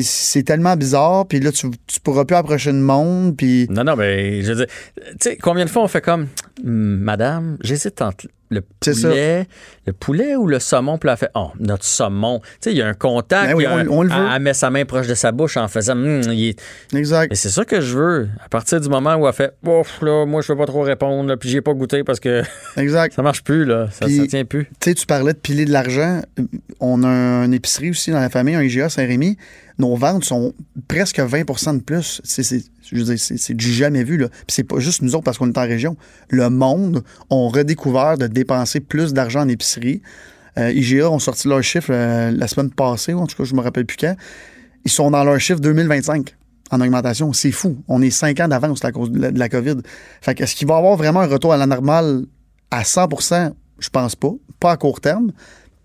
c'est tellement bizarre. Puis là, tu, tu pourras plus approcher le monde. Puis Non, non, mais je veux dire, tu sais, combien de fois on fait comme, madame, j'hésite entre le poulet, le poulet ou le saumon, puis elle fait, oh, notre saumon. Tu sais, il y a un contact, Ben oui, on- on le veut. elle, elle met sa main proche de sa bouche en faisant, il est- exact. Et c'est ça que je veux. À partir du moment où elle fait, ouf, là, moi, je veux pas trop répondre, là, puis j'ai pas goûté parce que Exact. (laughs) ça marche plus, là. Ça, ça tient plus. Tu sais, tu parlais de piler de l'argent. On a une épicerie aussi dans la famille, un IGA Saint-Rémy. Nos ventes sont presque 20% de plus. C'est, du jamais vu. Puis c'est pas juste nous autres parce qu'on est en région. Le monde ont redécouvert de dépenser plus d'argent en épicerie. Euh, IGA ont sorti leur chiffre euh, la semaine passée, ou en tout cas, je me rappelle plus quand. Ils sont dans leur chiffre 2025 en augmentation. C'est fou. On est cinq ans d'avance à cause de la, COVID. Fait est-ce qu'il va y avoir vraiment un retour à la normale à 100% Je pense pas. Pas à court terme.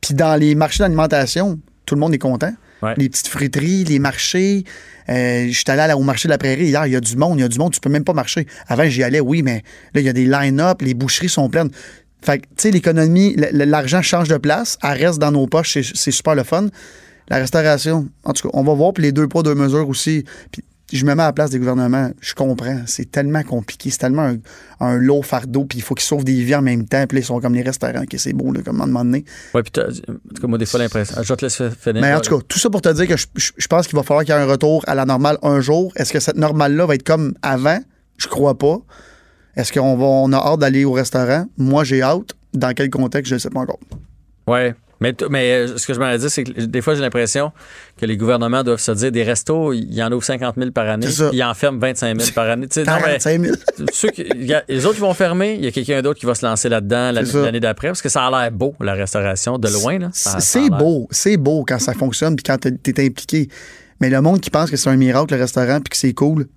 Puis dans les marchés d'alimentation, tout le monde est content. Les petites friteries, les marchés. Euh, J'étais allé à- au marché de la prairie hier, il y a du monde, il y a du monde, tu peux même pas marcher. Avant, j'y allais, oui, mais là, il y a des line-up, les boucheries sont pleines. Fait que, tu sais, l'économie, l'argent change de place, elle reste dans nos poches, c'est super le fun. La restauration, en tout cas, on va voir, puis les deux poids, deux mesures aussi. Puis je me mets à la place des gouvernements, je comprends, c'est tellement compliqué, c'est tellement un, un lourd fardeau, puis il faut qu'ils sauvent des vies en même temps, puis ils sont comme les restaurants, que c'est beau, là, comme à un moment donné. Ouais, puis en tout cas, moi, des fois, l'impression. Je te laisser finir. Mais en tout cas, tout ça pour te dire que je, je- je pense qu'il va falloir qu'il y ait un retour à la normale un jour. Est-ce que cette normale-là va être comme avant? Je crois pas. Est-ce qu'on va, on a hâte d'aller au restaurant? Moi, j'ai hâte. Dans quel contexte, je ne sais pas encore. Ouais. Mais, mais euh, ce que je m'en dire, c'est que des fois, j'ai l'impression que les gouvernements doivent se dire des restos, il y en ouvrent 50 000 par année, ils en ferment 25 000 par année. Tu sais, non, mais 45 000. (laughs) ceux qui- il y a- les autres qui vont fermer, il y a quelqu'un d'autre qui va se lancer là-dedans l'année d'après, parce que ça a l'air beau, la restauration, de loin. C'est beau. C'est beau quand ça fonctionne puis quand tu es impliqué. Mais le monde qui pense que c'est un miracle, le restaurant, puis que c'est cool,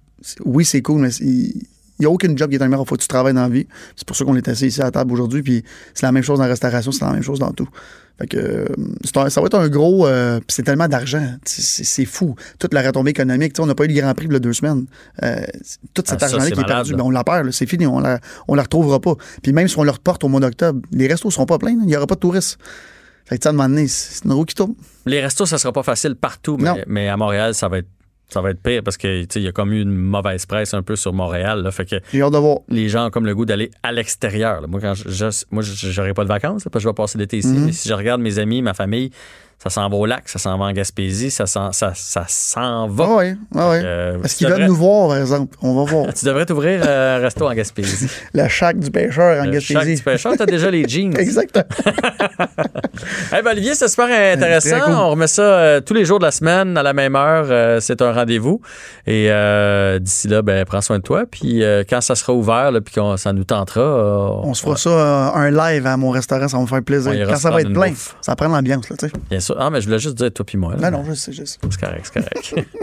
oui, c'est cool, mais n'y a aucune job qui est un meilleur. Il faut que tu travailles dans la vie. C'est pour ça qu'on est assis ici à la table aujourd'hui. Puis c'est la même chose dans la restauration, c'est la même chose dans tout. Fait que euh, un- ça va être un gros. euh, c'est tellement d'argent. C'est- fou. Toute la retombée économique. On n'a pas eu le Grand Prix il y a deux semaines. Euh, tout cet Ah, ça, argent-là qui est perdu, ben, on la perd. C'est fini. On la, on la retrouvera pas. Puis même si on le reporte au mois d'octobre, les restos seront pas pleins. Il n'y aura pas de touristes. Fait que, sais, à un moment donné, c'est une roue qui tourne. Les restos, ça sera pas facile partout, mais à Montréal, ça va être ça va être pire parce que il y a comme eu une mauvaise presse un peu sur Montréal. Là, fait que les gens ont comme le goût d'aller à l'extérieur. Moi, quand je, je- moi, j'aurai pas de vacances là, parce que je vais passer l'été ici. Mhm. Mais si je regarde mes amis, ma famille, ça s'en va au lac, ça s'en va en Gaspésie, ça s'en, ça, ça s'en va. Ah ouais, ah ouais. Euh, Est-ce qu'ils veulent devrais- nous voir, par exemple? On va voir. (laughs) Tu devrais t'ouvrir euh, un resto en Gaspésie. (laughs) La chaque du pêcheur en Le Chac Gaspésie. du pêcheur, t'as déjà les jeans. (laughs) Exactement. Eh ben, Olivier, c'est super intéressant. Cool. On remet ça euh, tous les jours de la semaine à la même heure. C'est un rendez-vous. Et d'ici là, ben, prends soin de toi. Puis quand ça sera ouvert, là, puis qu'on ça nous tentera, On se fera ça un live à mon restaurant, ça va me faire plaisir. On Quand ça va être plein, bouffe. ça prend l'ambiance, là, bien sûr. Ah, mais je voulais juste dire toi puis moi. là. Non, non, je sais, je sais. C'est correct, c'est correct. (laughs)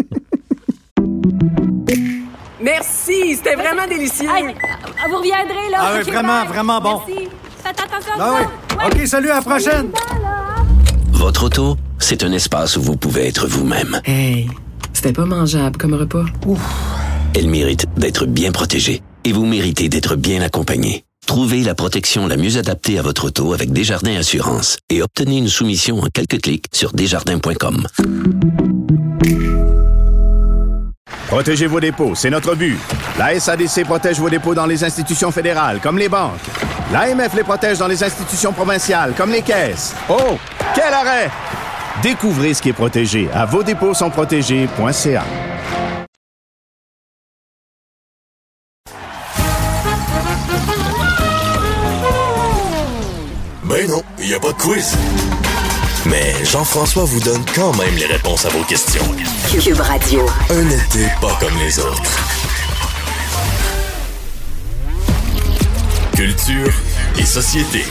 Merci, c'était vraiment délicieux. Hey, vous reviendrez, là. Ah oui, vraiment, bye. vraiment bon. Merci. Faites attention Ah oui. Ouais. OK, salut, à la prochaine. Votre auto, c'est un espace où vous pouvez être vous-même. Hey, c'était pas mangeable comme repas. Elle mérite d'être bien protégée et vous méritez d'être bien accompagné. Trouvez la protection la mieux adaptée à votre auto avec Desjardins Assurance et obtenez une soumission en quelques clics sur desjardins.com. Protégez vos dépôts, c'est notre but. La SADC protège vos dépôts dans les institutions fédérales, comme les banques. L'AMF les protège dans les institutions provinciales, comme les caisses. Oh, quel arrêt! Découvrez ce qui est protégé à vos dépôts. Ben non, il n'y a pas de quiz. Mais Jean-François vous donne quand même les réponses à vos questions. Cube Radio. Un été pas comme les autres. Culture et société.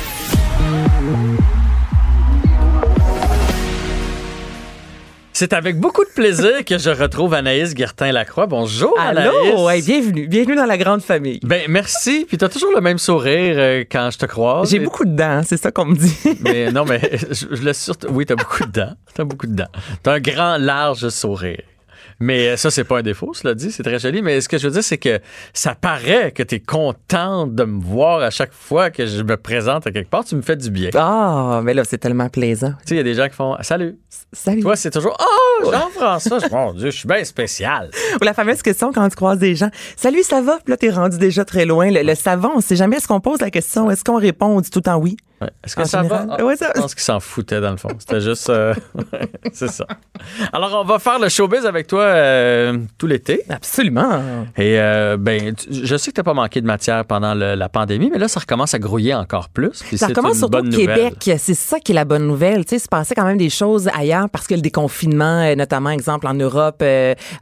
C'est avec beaucoup de plaisir que je retrouve Anaïs Guertin-Lacroix. Bonjour, Allô, Anaïs. bienvenue, bienvenue dans la grande famille. Ben, merci. Puis t'as toujours le même sourire euh, quand je te croise. J'ai beaucoup de dents, c'est ça qu'on me dit. (laughs) Mais non, mais je, je le surtout. Oui, t'as beaucoup de dents. T'as beaucoup de dents. T'as un grand, large sourire. Mais euh, ça, c'est pas un défaut, cela dit, c'est très joli. Mais ce que je veux dire, c'est que ça paraît que t'es contente de me voir à chaque fois que je me présente à quelque part. Tu me fais du bien. Tu Ah, mais là, c'est tellement plaisant. sais, il y a des gens qui font Salut. Salut. Toi, c'est toujours Oh, Jean-François. Mon Dieu, je suis bien spécial. Ou la fameuse question quand tu croises des gens. Salut, ça va? Puis là, t'es rendu déjà très loin. Le, le savant, on sait jamais est-ce qu'on pose la question, est-ce qu'on répond, on dit tout le temps oui. Ouais. Est-ce que En ça général, va? Ah, ouais, ça- Je pense qu'ils s'en foutaient dans le fond. C'était juste. euh, (laughs) c'est ça. Alors, on va faire le showbiz avec toi euh, tout l'été. Absolument. Et euh, ben, tu- je sais que tu n'as pas manqué de matière pendant le- la pandémie, mais là, ça recommence à grouiller encore plus. Ça recommence surtout au. Québec. C'est ça qui est la bonne nouvelle. Tu sais, il se passait quand même des choses ailleurs parce que le déconfinement, euh, notamment, exemple, en Europe,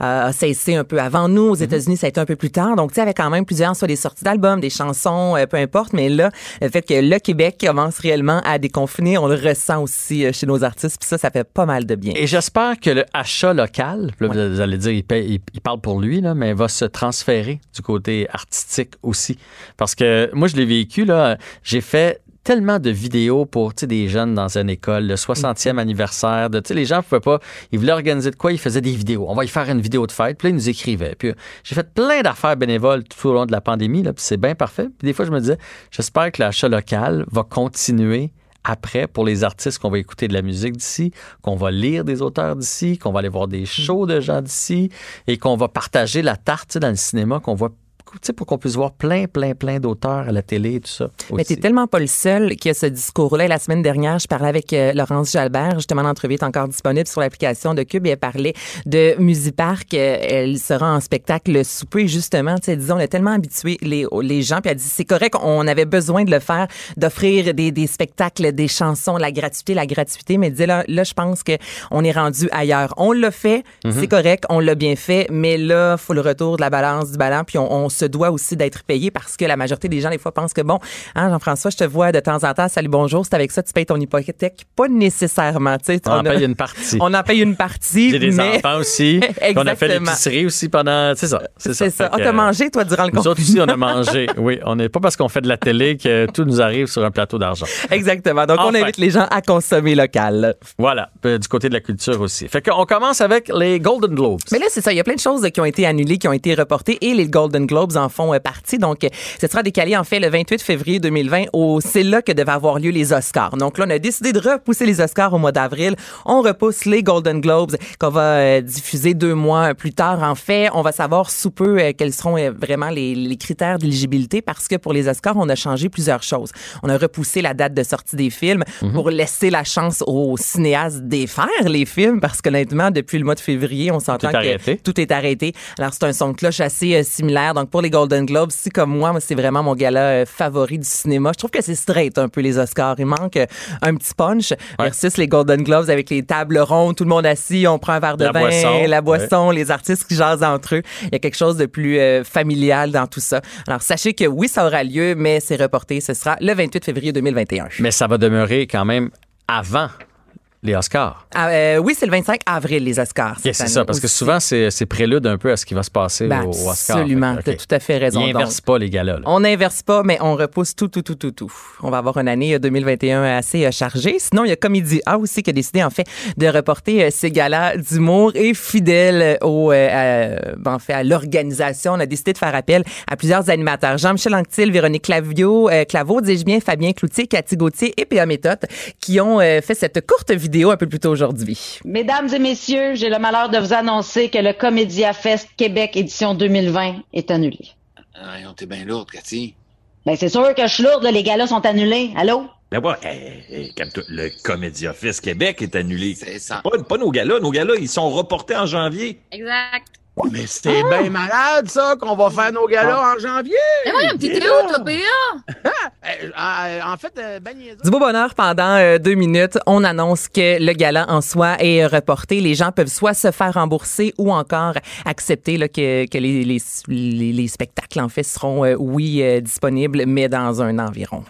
a cessé un peu avant nous. Mhm. Aux États-Unis, ça a été un peu plus tard. Donc, tu sais, avec quand même plusieurs, soit des sorties d'albums, des chansons, peu importe. Mais là, le fait que le Québec commence réellement à déconfiner, on le ressent aussi euh, chez nos artistes. Puis ça, ça fait pas mal de bien. Et j'espère que le achat local, vous allez dire, il, paye- il- il parle pour lui, là, mais va se transférer du côté artistique aussi. Parce que moi, je l'ai vécu, là, j'ai fait tellement de vidéos pour tu sais, des jeunes dans une école, le 60e anniversaire. De, tu sais, les gens ne pouvaient pas, ils voulaient organiser de quoi, ils faisaient des vidéos. On va y faire une vidéo de fête. Puis là, ils nous écrivaient. Puis euh, j'ai fait plein d'affaires bénévoles tout au long de la pandémie, là, puis c'est bien parfait. Puis des fois, je me disais, j'espère que l'achat local va continuer après pour les artistes qu'on va écouter de la musique d'ici, qu'on va lire des auteurs d'ici, qu'on va aller voir des shows de gens d'ici et qu'on va partager la tarte tu sais, dans le cinéma, qu'on voit tu sais, pour qu'on puisse voir plein, plein, plein d'auteurs à la télé et tout ça. Mais aussi. t'es tellement pas le seul qui a ce discours-là. La semaine dernière, je parlais avec euh, Laurence Jalbert. Justement, l'entrevue est encore disponible sur l'application de Cube. Et elle parlait de Musipark. Euh, Elle sera en spectacle souper, justement. Tu sais, disons, on est tellement habitué les, les gens. Puis elle dit, c'est correct, on avait besoin de le faire, d'offrir des, des spectacles, des chansons, la gratuité, la gratuité. Mais dit, là, là je pense qu'on est rendu ailleurs. On l'a fait, c'est correct, on l'a bien fait. Mais là, faut le retour de la balance du ballon. Puis on, on se se doit aussi d'être payé parce que la majorité des gens, des fois, pensent que, bon, hein, Jean-François, je te vois de temps en temps, salut, bonjour, c'est avec ça, tu payes ton hypothèque. Pas nécessairement, tu sais. On en a- paye une partie. On en paye une partie. J'ai des mais... enfants aussi. On a fait l'épicerie aussi pendant. C'est ça. C'est ça. Ça. Ah, t'as mangé, toi, durant le Nous autres confinement? aussi, on a mangé. (laughs) Oui, on n'est pas parce qu'on fait de la télé que tout nous arrive sur un plateau d'argent. Exactement. Donc, on invite les gens à consommer local. Voilà, euh, du côté de la culture aussi. Fait qu'on commence avec les Golden Globes. Mais là, c'est ça. Il y a plein de choses qui ont été annulées, qui ont été reportées et les Golden Globes en font euh, partie. Donc, euh, ce sera décalé en fait le 28 février 2020. Au, c'est là que devaient avoir lieu les Oscars. Donc là, on a décidé de repousser les Oscars au mois d'avril. On repousse les Golden Globes qu'on va euh, diffuser deux mois plus tard. En fait, on va savoir sous peu quels seront vraiment les, les critères d'éligibilité parce que pour les Oscars, on a changé plusieurs choses. On a repoussé la date de sortie des films pour laisser la chance aux cinéastes défaire les films parce qu'honnêtement, depuis le mois de février, on s'entend que arrêté. tout est arrêté. Alors, c'est un son de cloche assez euh, similaire. Donc, pour les Golden Globes, si comme moi, moi, c'est vraiment mon gala euh, favori du cinéma, je trouve que c'est straight un peu les Oscars. Il manque euh, un petit punch versus les Golden Globes avec les tables rondes, tout le monde assis, on prend un verre de La vin, boisson, la boisson, les artistes qui jasent entre eux. Il y a quelque chose de plus euh, familial dans tout ça. Alors, sachez que oui, ça aura lieu, mais c'est reporté. Ce sera le 28 février 2021. Mais ça va demeurer quand même avant les Oscars. Ah, euh, oui, c'est le 25 avril, les Oscars. Cette c'est ça, parce que souvent, c'est prélude un peu à ce qui va se passer Ben, au au Oscar. absolument, t'as ok. tout à fait raison. Ils inversent pas les galas. là. On n'inverse pas, mais on repousse tout, tout, tout, tout, tout. On va avoir une année euh, 2021 assez euh, chargée. Sinon, il y a Comédie A aussi qui a décidé, en fait, de reporter euh, ses galas d'humour et fidèle au, euh, à- ben, en fait, à l'organisation. On a décidé de faire appel à plusieurs animateurs. Jean-Michel Anctil, Véronique Clavio, euh, Claveau, dis-je bien, Fabien Cloutier, Cathy Gauthier et P.A. Méthode qui ont euh, fait cette courte vidéo un peu plus tôt aujourd'hui. Mesdames et messieurs, j'ai le malheur de vous annoncer que le Comédia Fest Québec édition 2020 est annulé. Ah, on t'es bien lourde, Cathy. Ben, c'est sûr que je suis lourde, là, les gars-là sont annulés. Allô? Ben hey, hey, le Comédia Fest Québec est annulé. C'est ça. Pas, pas nos galas. Nos galas, ils sont reportés en janvier. Exact. Mais c'est bien malade, ça, qu'on va faire nos galas en janvier. Mais voyons, t'étais où, toi, PA? (laughs) Eh, ah, en fait, euh, ben. Du beau bonheur pendant euh, deux minutes. On annonce que le gala en soi est reporté. Les gens peuvent soit se faire rembourser ou encore accepter là, que, que les, les, les- les spectacles, en fait, seront, euh, oui, euh, disponibles, mais dans un environ.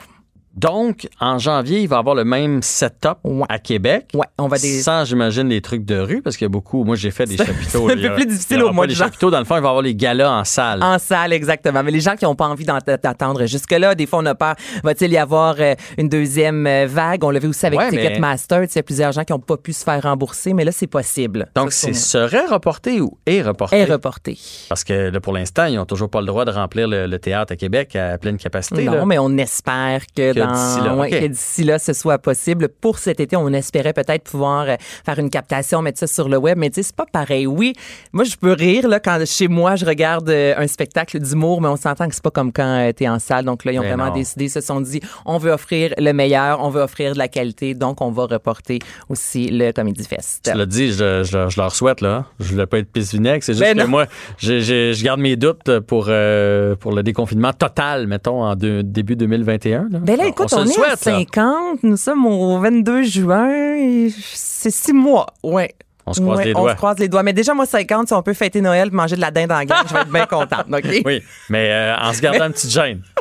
Donc, en janvier, il va y avoir le même setup Ouais. à Québec. Ouais, on va des... Sans, j'imagine, les trucs de rue, parce qu'il y a beaucoup. Moi, j'ai fait des (laughs) chapiteaux. c'est un peu plus difficile au mois de les chapiteaux. Dans le fond, il va y avoir les galas en salle. En salle, exactement. Mais les gens qui n'ont pas envie d'attendre jusque-là, des fois, on a peur. Va-t-il y avoir euh, une deuxième euh, vague? On l'a vu aussi avec Ouais, Ticketmaster. Il y a plusieurs gens qui n'ont pas pu se faire rembourser, mais là, c'est possible. Donc, c'est serait reporté ou est reporté? est reporté. Parce que là, pour l'instant, ils n'ont toujours pas le droit de remplir le, le théâtre à Québec à pleine capacité. Non, là. mais on espère que, d'ici là, ouais, que d'ici là, ce soit possible. Pour cet été, on espérait peut-être pouvoir euh, faire une captation, mettre ça sur le web, mais tu sais, c'est pas pareil. Oui, moi, je peux rire là, quand chez moi, je regarde euh, un spectacle d'humour, mais on s'entend que c'est pas comme quand tu es en salle. Donc là, ils ont Mais vraiment non. décidé, ils se sont dit, on veut offrir le meilleur, on veut offrir de la qualité, donc on va reporter aussi le Comedy Fest. Tu l'as dit, je, je- je leur souhaite, là. Je voulais pas être pisse vinaigre. C'est juste Ben que non. moi, je, je- je garde mes doutes pour, euh, pour le déconfinement total, mettons, en début 2021. Là. Ben là, écoute, on, est à souhaite, là. 50, nous sommes au 22 juin, c'est six mois, ouais. On se croise les On doigts. se croise les doigts. Mais déjà, moi, 50, si on peut fêter Noël et manger de la dinde en gang, je vais être bien contente. (laughs) Oui, mais euh, en se gardant une petite gêne. (laughs)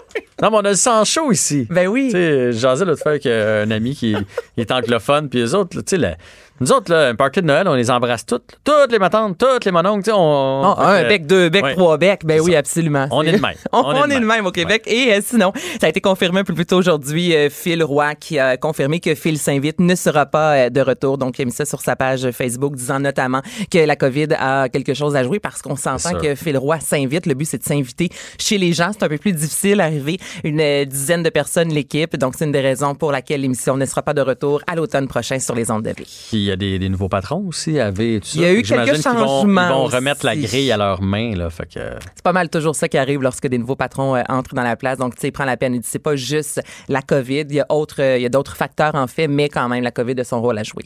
Non, mais on a le sang chaud ici. Ben oui. Tu sais, l'autre fois avec euh, un ami qui est anglophone, puis les autres, tu sais, la- nous autres, là, un party de Noël, on les embrasse toutes. Toutes les matantes, toutes les mononcles, sais, on... Oh, un bec, deux becs, Ouais. trois becs. Ben oui, absolument. On est de même. (laughs) on, on est de même au Québec. Et euh, sinon, ça a été confirmé un peu plus tôt aujourd'hui. euh, Phil Roy qui a confirmé que Phil s'invite ne sera pas euh, de retour. Donc, il a mis ça sur sa page Facebook disant notamment que la COVID a quelque chose à jouer parce qu'on s'entend que Phil Roy s'invite. Le but, c'est de s'inviter chez les gens. C'est un peu plus difficile d'arriver une dizaine de personnes, l'équipe. Donc, c'est une des raisons pour laquelle l'émission ne sera pas de retour à l'automne prochain sur les ondes de vie. A des, des nouveaux patrons aussi, tout ça. Il y a eu quelques vont- changements Ils vont aussi. remettre la grille à leurs mains, là. Fait que... C'est pas mal toujours ça qui arrive lorsque des nouveaux patrons euh, entrent dans la place. Donc, tu sais, il prend la peine. C'est pas juste la COVID. Il y a autre, euh, il y a d'autres facteurs, en fait, mais quand même, la COVID a son rôle à jouer.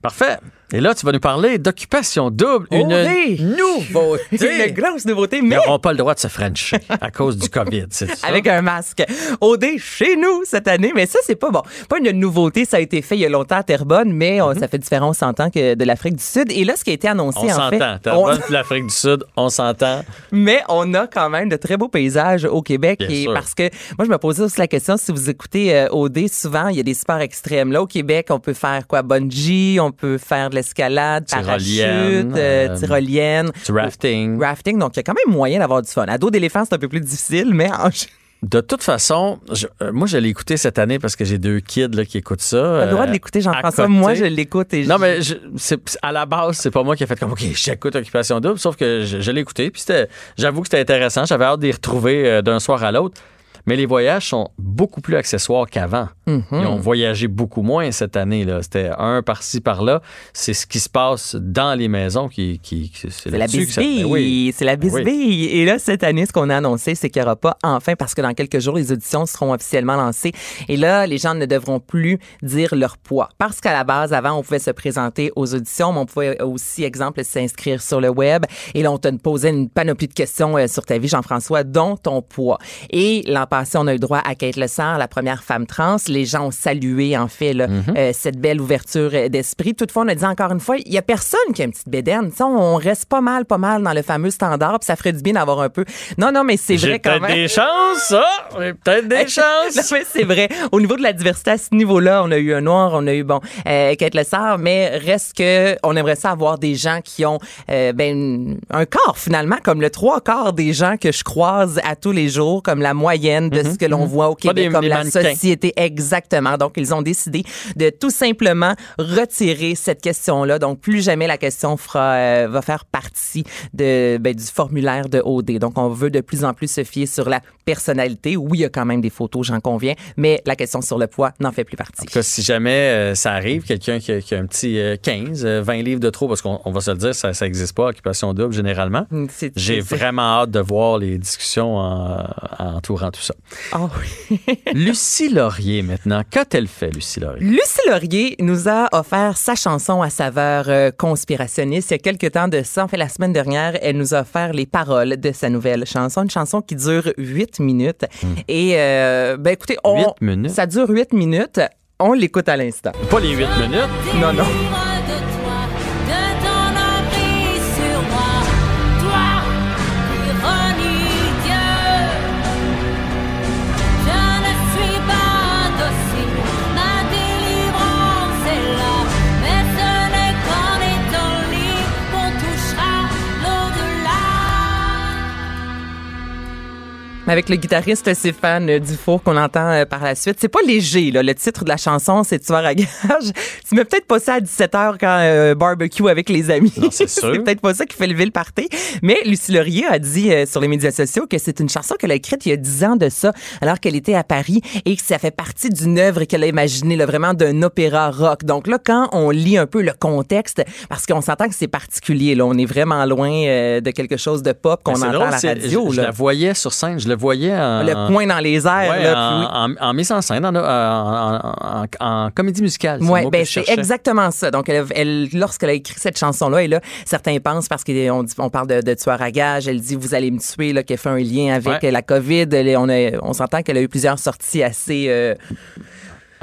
Parfait. Et là, tu vas nous parler d'occupation double, Oh une oui! nouveauté. (laughs) Une grosse nouveauté, Ils mais n'auront pas le droit de se frencher à cause du COVID, c'est ça? avec un masque. OD chez nous cette année, mais ça, c'est pas bon. Pas une nouveauté, ça a été fait il y a longtemps à Terrebonne, mais on- ça fait différent, on s'entend, que de l'Afrique du Sud. Et là, ce qui a été annoncé, Mhm. On en fait... s'entend. T'as on- l'Afrique du Sud, on s'entend. Mais on a quand même de très beaux paysages au Québec. Bien et sûr. parce que moi, je me posais aussi la question, si vous écoutez euh, OD, souvent, il y a des sports extrêmes. Là, au Québec, on peut faire quoi? Bungee, on peut faire de l'escalade, parachute, Tyrolienne, euh, euh, tyrolienne. Du rafting. Rafting, donc il y a quand même moyen d'avoir du fun. À dos d'éléphant, c'est un peu plus difficile, mais en- De toute façon, je- euh, moi, je l'ai écouté cette année parce que j'ai deux kids là, qui écoutent ça. T'as le droit de l'écouter, Jean-François. Moi, je l'écoute et Non, mais je- à la base, c'est pas moi qui ai fait comme, OK, j'écoute Occupation Double, sauf que je, je l'ai écouté. Puis c'était- j'avoue que c'était intéressant. J'avais hâte d'y retrouver euh, d'un soir à l'autre. Mais les voyages sont beaucoup plus accessoires qu'avant. Mhm. Ils ont voyagé beaucoup moins cette année. là. C'était un par-ci, par-là. C'est ce qui se passe dans les maisons qui. qui, C'est la bisbille. Ben oui. C'est la Ben oui. bisbille. Et là, cette année, ce qu'on a annoncé, c'est qu'il n'y aura pas enfin, parce que dans quelques jours, les auditions seront officiellement lancées. Et là, les gens ne devront plus dire leur poids. Parce qu'à la base, avant, on pouvait se présenter aux auditions, mais on pouvait aussi, exemple, s'inscrire sur le web. Et là, on te posait une panoplie de questions euh, sur ta vie, Jean-François, dont ton poids. Et l'an passé, on a eu le droit à Kate Lessard, la première femme trans. Les gens ont salué, en fait, là, Mm-hmm. euh, cette belle ouverture euh, d'esprit. Toutefois, on a dit encore une fois, il y a personne qui a une petite bédaine. On reste pas mal, pas mal dans le fameux standard, puis ça ferait du bien d'avoir un peu. Non, non, mais c'est vrai quand peut-être même. des chances, ça. J'ai peut-être des (laughs) chances. c'est vrai. Au niveau de la diversité à ce niveau-là, on a eu un noir, on a eu bon euh, Kate Lessard, mais reste que on aimerait ça avoir des gens qui ont euh, ben un corps finalement comme le trois quarts des gens que je croise à tous les jours, comme la moyenne de ce que l'on voit au Mhm, Québec, des- comme des la mannequins. société exactement. Donc ils ont décidé de tout simplement retirer cette question-là. Donc plus jamais la question fera euh, va faire partie de ben, du formulaire de OD. Donc on veut de plus en plus se fier sur la personnalité. Oui, il y a quand même des photos, j'en conviens, mais la question sur le poids n'en fait plus partie. En tout cas, si jamais euh, ça arrive, quelqu'un qui, a- qui a un petit euh, 15, euh, 20 livres de trop, parce qu'on on va se le dire, ça n'existe pas, occupation double généralement. J'ai vraiment hâte de voir les discussions en, en entourant tout ça. Ah oui. (laughs) Lucie Laurier, maintenant. Qu'a-t-elle fait, Lucie Laurier? Lucie Laurier nous a offert sa chanson à saveur euh, conspirationniste. Il y a quelques temps de ça, en fait, la semaine dernière, elle nous a offert les paroles de sa nouvelle chanson. Une chanson qui dure huit minutes. Et, euh, ben écoutez, on, Huit minutes? ça dure huit minutes. On l'écoute à l'instant. Pas les 8 minutes. Non, non. Avec le guitariste Stéphane Dufour qu'on entend euh, par la suite. C'est pas léger, là. Le titre de la chanson, c'est Tueur à gage. (laughs) Tu mets peut-être pas ça à 17h quand euh, barbecue avec les amis. (laughs) C'est peut-être pas ça qui fait lever le party. Mais Lucie Laurier a dit euh, sur les médias sociaux que c'est une chanson qu'elle a écrite il y a 10 ans de ça, alors qu'elle était à Paris et que ça fait partie d'une œuvre qu'elle a imaginée, là, vraiment d'un opéra rock. Donc là, quand on lit un peu le contexte, parce qu'on s'entend que c'est particulier, là, on est vraiment loin euh, de quelque chose de pop qu'on Ben, entend drôle, à la radio. Je, je là. la voyais sur scène, je le voyais en. Le point dans les airs. Ouais, là, en, puis oui. en- en mise en scène, en, en comédie musicale. que ben c'est exactement ça. Donc, elle, elle- lorsqu'elle a écrit cette chanson-là, et là, certains pensent parce qu'on on parle de, de tueur à gage, elle dit vous allez me tuer, là, qu'elle fait un lien avec Ouais. la COVID. Elle- on a- on s'entend qu'elle a eu plusieurs sorties assez. euh,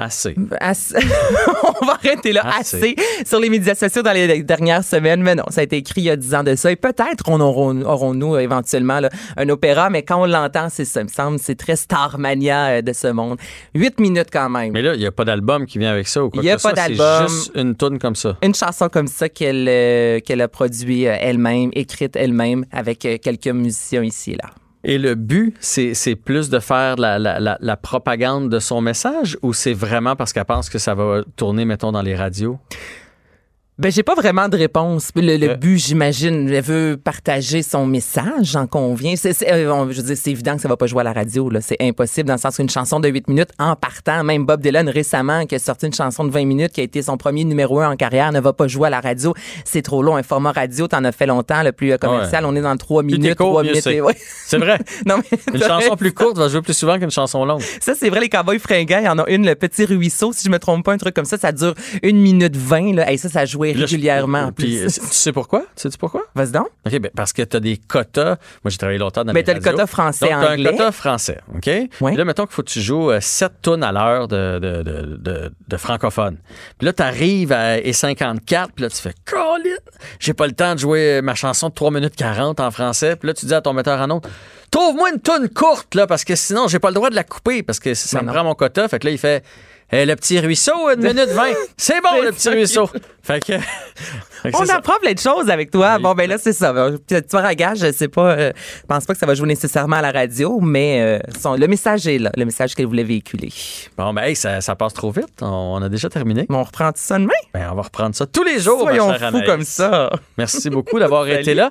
Assez. assez- (laughs) on va arrêter là, assez. Assez. sur les médias sociaux dans les dernières semaines. Mais non, ça a été écrit il y a 10 ans de ça. Et peut-être on aurons, aurons-nous éventuellement là, un opéra, mais quand on l'entend, c'est ça, me semble, c'est très Starmania euh, de ce monde. Huit minutes quand même. Mais là, il n'y a pas d'album qui vient avec ça ou quoi Il y a que pas soit, c'est d'album. juste une tourne comme ça. une chanson comme ça qu'elle euh, qu'elle a produit euh, elle-même, écrite elle-même avec quelques musiciens ici et là. Et le but, c'est plus de faire la, la- la- la propagande de son message ou c'est vraiment parce qu'elle pense que ça va tourner, mettons, dans les radios? Ben j'ai pas vraiment de réponse. Le, le Euh. but, j'imagine, elle veut partager son message, j'en conviens. C'est, euh, je veux dire, c'est évident que ça va pas jouer à la radio. Là. C'est impossible dans le sens qu'une chanson de 8 minutes en partant, même Bob Dylan récemment qui a sorti une chanson de 20 minutes qui a été son premier numéro un en carrière, ne va pas jouer à la radio. C'est trop long. Un format radio, t'en as fait longtemps, le plus euh, commercial. On est dans le 3 Plus t'es minutes, court, 3 mieux minutes. c'est. et- ouais. C'est vrai. (laughs) non, mais Une chanson plus courte va jouer plus souvent qu'une chanson longue. (laughs) Ça, c'est vrai, les cowboys fringants, il y en a une, le petit ruisseau, si je me trompe pas, un truc comme ça, ça dure une minute vingt, là. Et ça, ça jouait je- régulièrement. en Puis, euh, tu sais pourquoi? Tu sais pourquoi? Vas-y donc. OK, ben parce que tu as des quotas. Moi, j'ai travaillé longtemps dans Ben, les t'as le quota français, Donc, t'as anglais. un quota français, OK? Puis là, mettons qu'il faut que tu joues 7 tonnes à l'heure de, de, de, de, de francophone. Puis là, tu arrives à et 54, puis là, tu fais « Colin! J'ai pas le temps de jouer ma chanson de 3 minutes 40 en français. » Puis là, tu dis à ton metteur en ondes « Trouve-moi une tonne courte, là, parce que sinon, j'ai pas le droit de la couper, parce que ça Mais me non. prend mon quota. » Fait que là, il fait Eh, le petit ruisseau, une (laughs) minute 20. C'est bon, le petit ruisseau. » Fait que... (laughs) fait que On c'est ça. apprend plein de choses avec toi. Bon, ben là, c'est ça. Tu vois, à gage, je sais pas, euh, je pense pas que ça va jouer nécessairement à la radio, mais euh, son- le message est là, le message qu'elle voulait véhiculer. Bon, ben, hey, ça, ça passe trop vite. On, a déjà terminé. on reprend ça demain? Ben, on va reprendre ça tous les jours, Soyons fous comme ça. Merci beaucoup d'avoir (laughs) été là.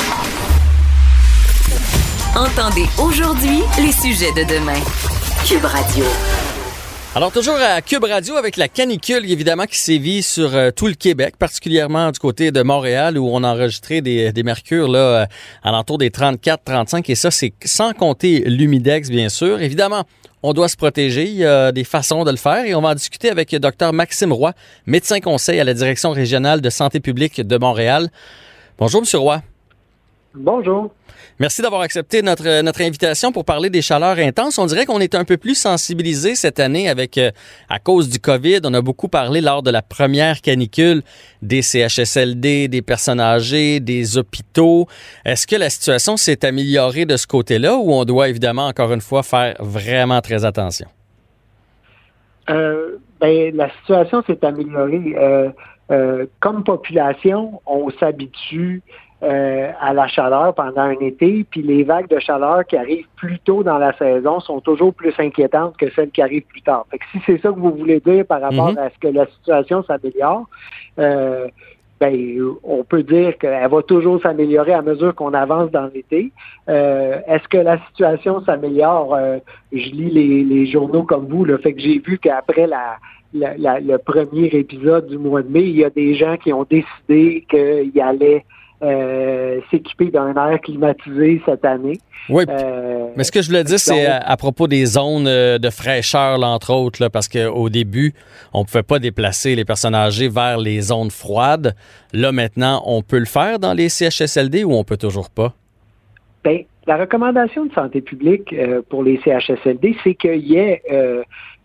Entendez aujourd'hui les sujets de demain. Cube Radio. Alors, toujours à Cube Radio avec la canicule, évidemment, qui sévit sur euh, tout le Québec, particulièrement du côté de Montréal, où on a enregistré des, des mercures là, euh, alentour des 34-35, et ça, c'est sans compter l'humidex, bien sûr. Évidemment, on doit se protéger, il y a des façons de le faire, et on va en discuter avec Dr Maxime Roy, médecin conseil à la Direction régionale de santé publique de Montréal. Bonjour, Monsieur Roy. Bonjour. Merci d'avoir accepté notre, notre invitation pour parler des chaleurs intenses. On dirait qu'on est un peu plus sensibilisé cette année avec, euh, à cause du COVID. On a beaucoup parlé lors de la première canicule des CHSLD, des personnes âgées, des hôpitaux. Est-ce que la situation s'est améliorée de ce côté-là ou on doit évidemment, encore une fois, faire vraiment très attention? Euh, ben, la situation s'est améliorée. Euh, euh, comme population, on s'habitue euh, à la chaleur pendant un été, puis les vagues de chaleur qui arrivent plus tôt dans la saison sont toujours plus inquiétantes que celles qui arrivent plus tard. Fait que si c'est ça que vous voulez dire par rapport Mhm. à ce que la situation s'améliore, euh, ben, on peut dire qu'elle va toujours s'améliorer à mesure qu'on avance dans l'été. Euh, Est-ce que la situation s'améliore? Euh, je lis les, les journaux comme vous, le fait que j'ai vu qu'après la, la- la- le premier épisode du mois de mai, il y a des gens qui ont décidé qu'ils allaient euh, s'équiper d'un air climatisé cette année. Oui. Euh, Mais ce que je voulais dire, c'est à, à propos des zones euh, de fraîcheur, là, entre autres, là, parce qu'au début, on ne pouvait pas déplacer les personnes âgées vers les zones froides. Là, maintenant, on peut le faire dans les CHSLD ou on peut toujours pas? Ben, la recommandation de santé publique euh, pour les CHSLD, c'est qu'il y ait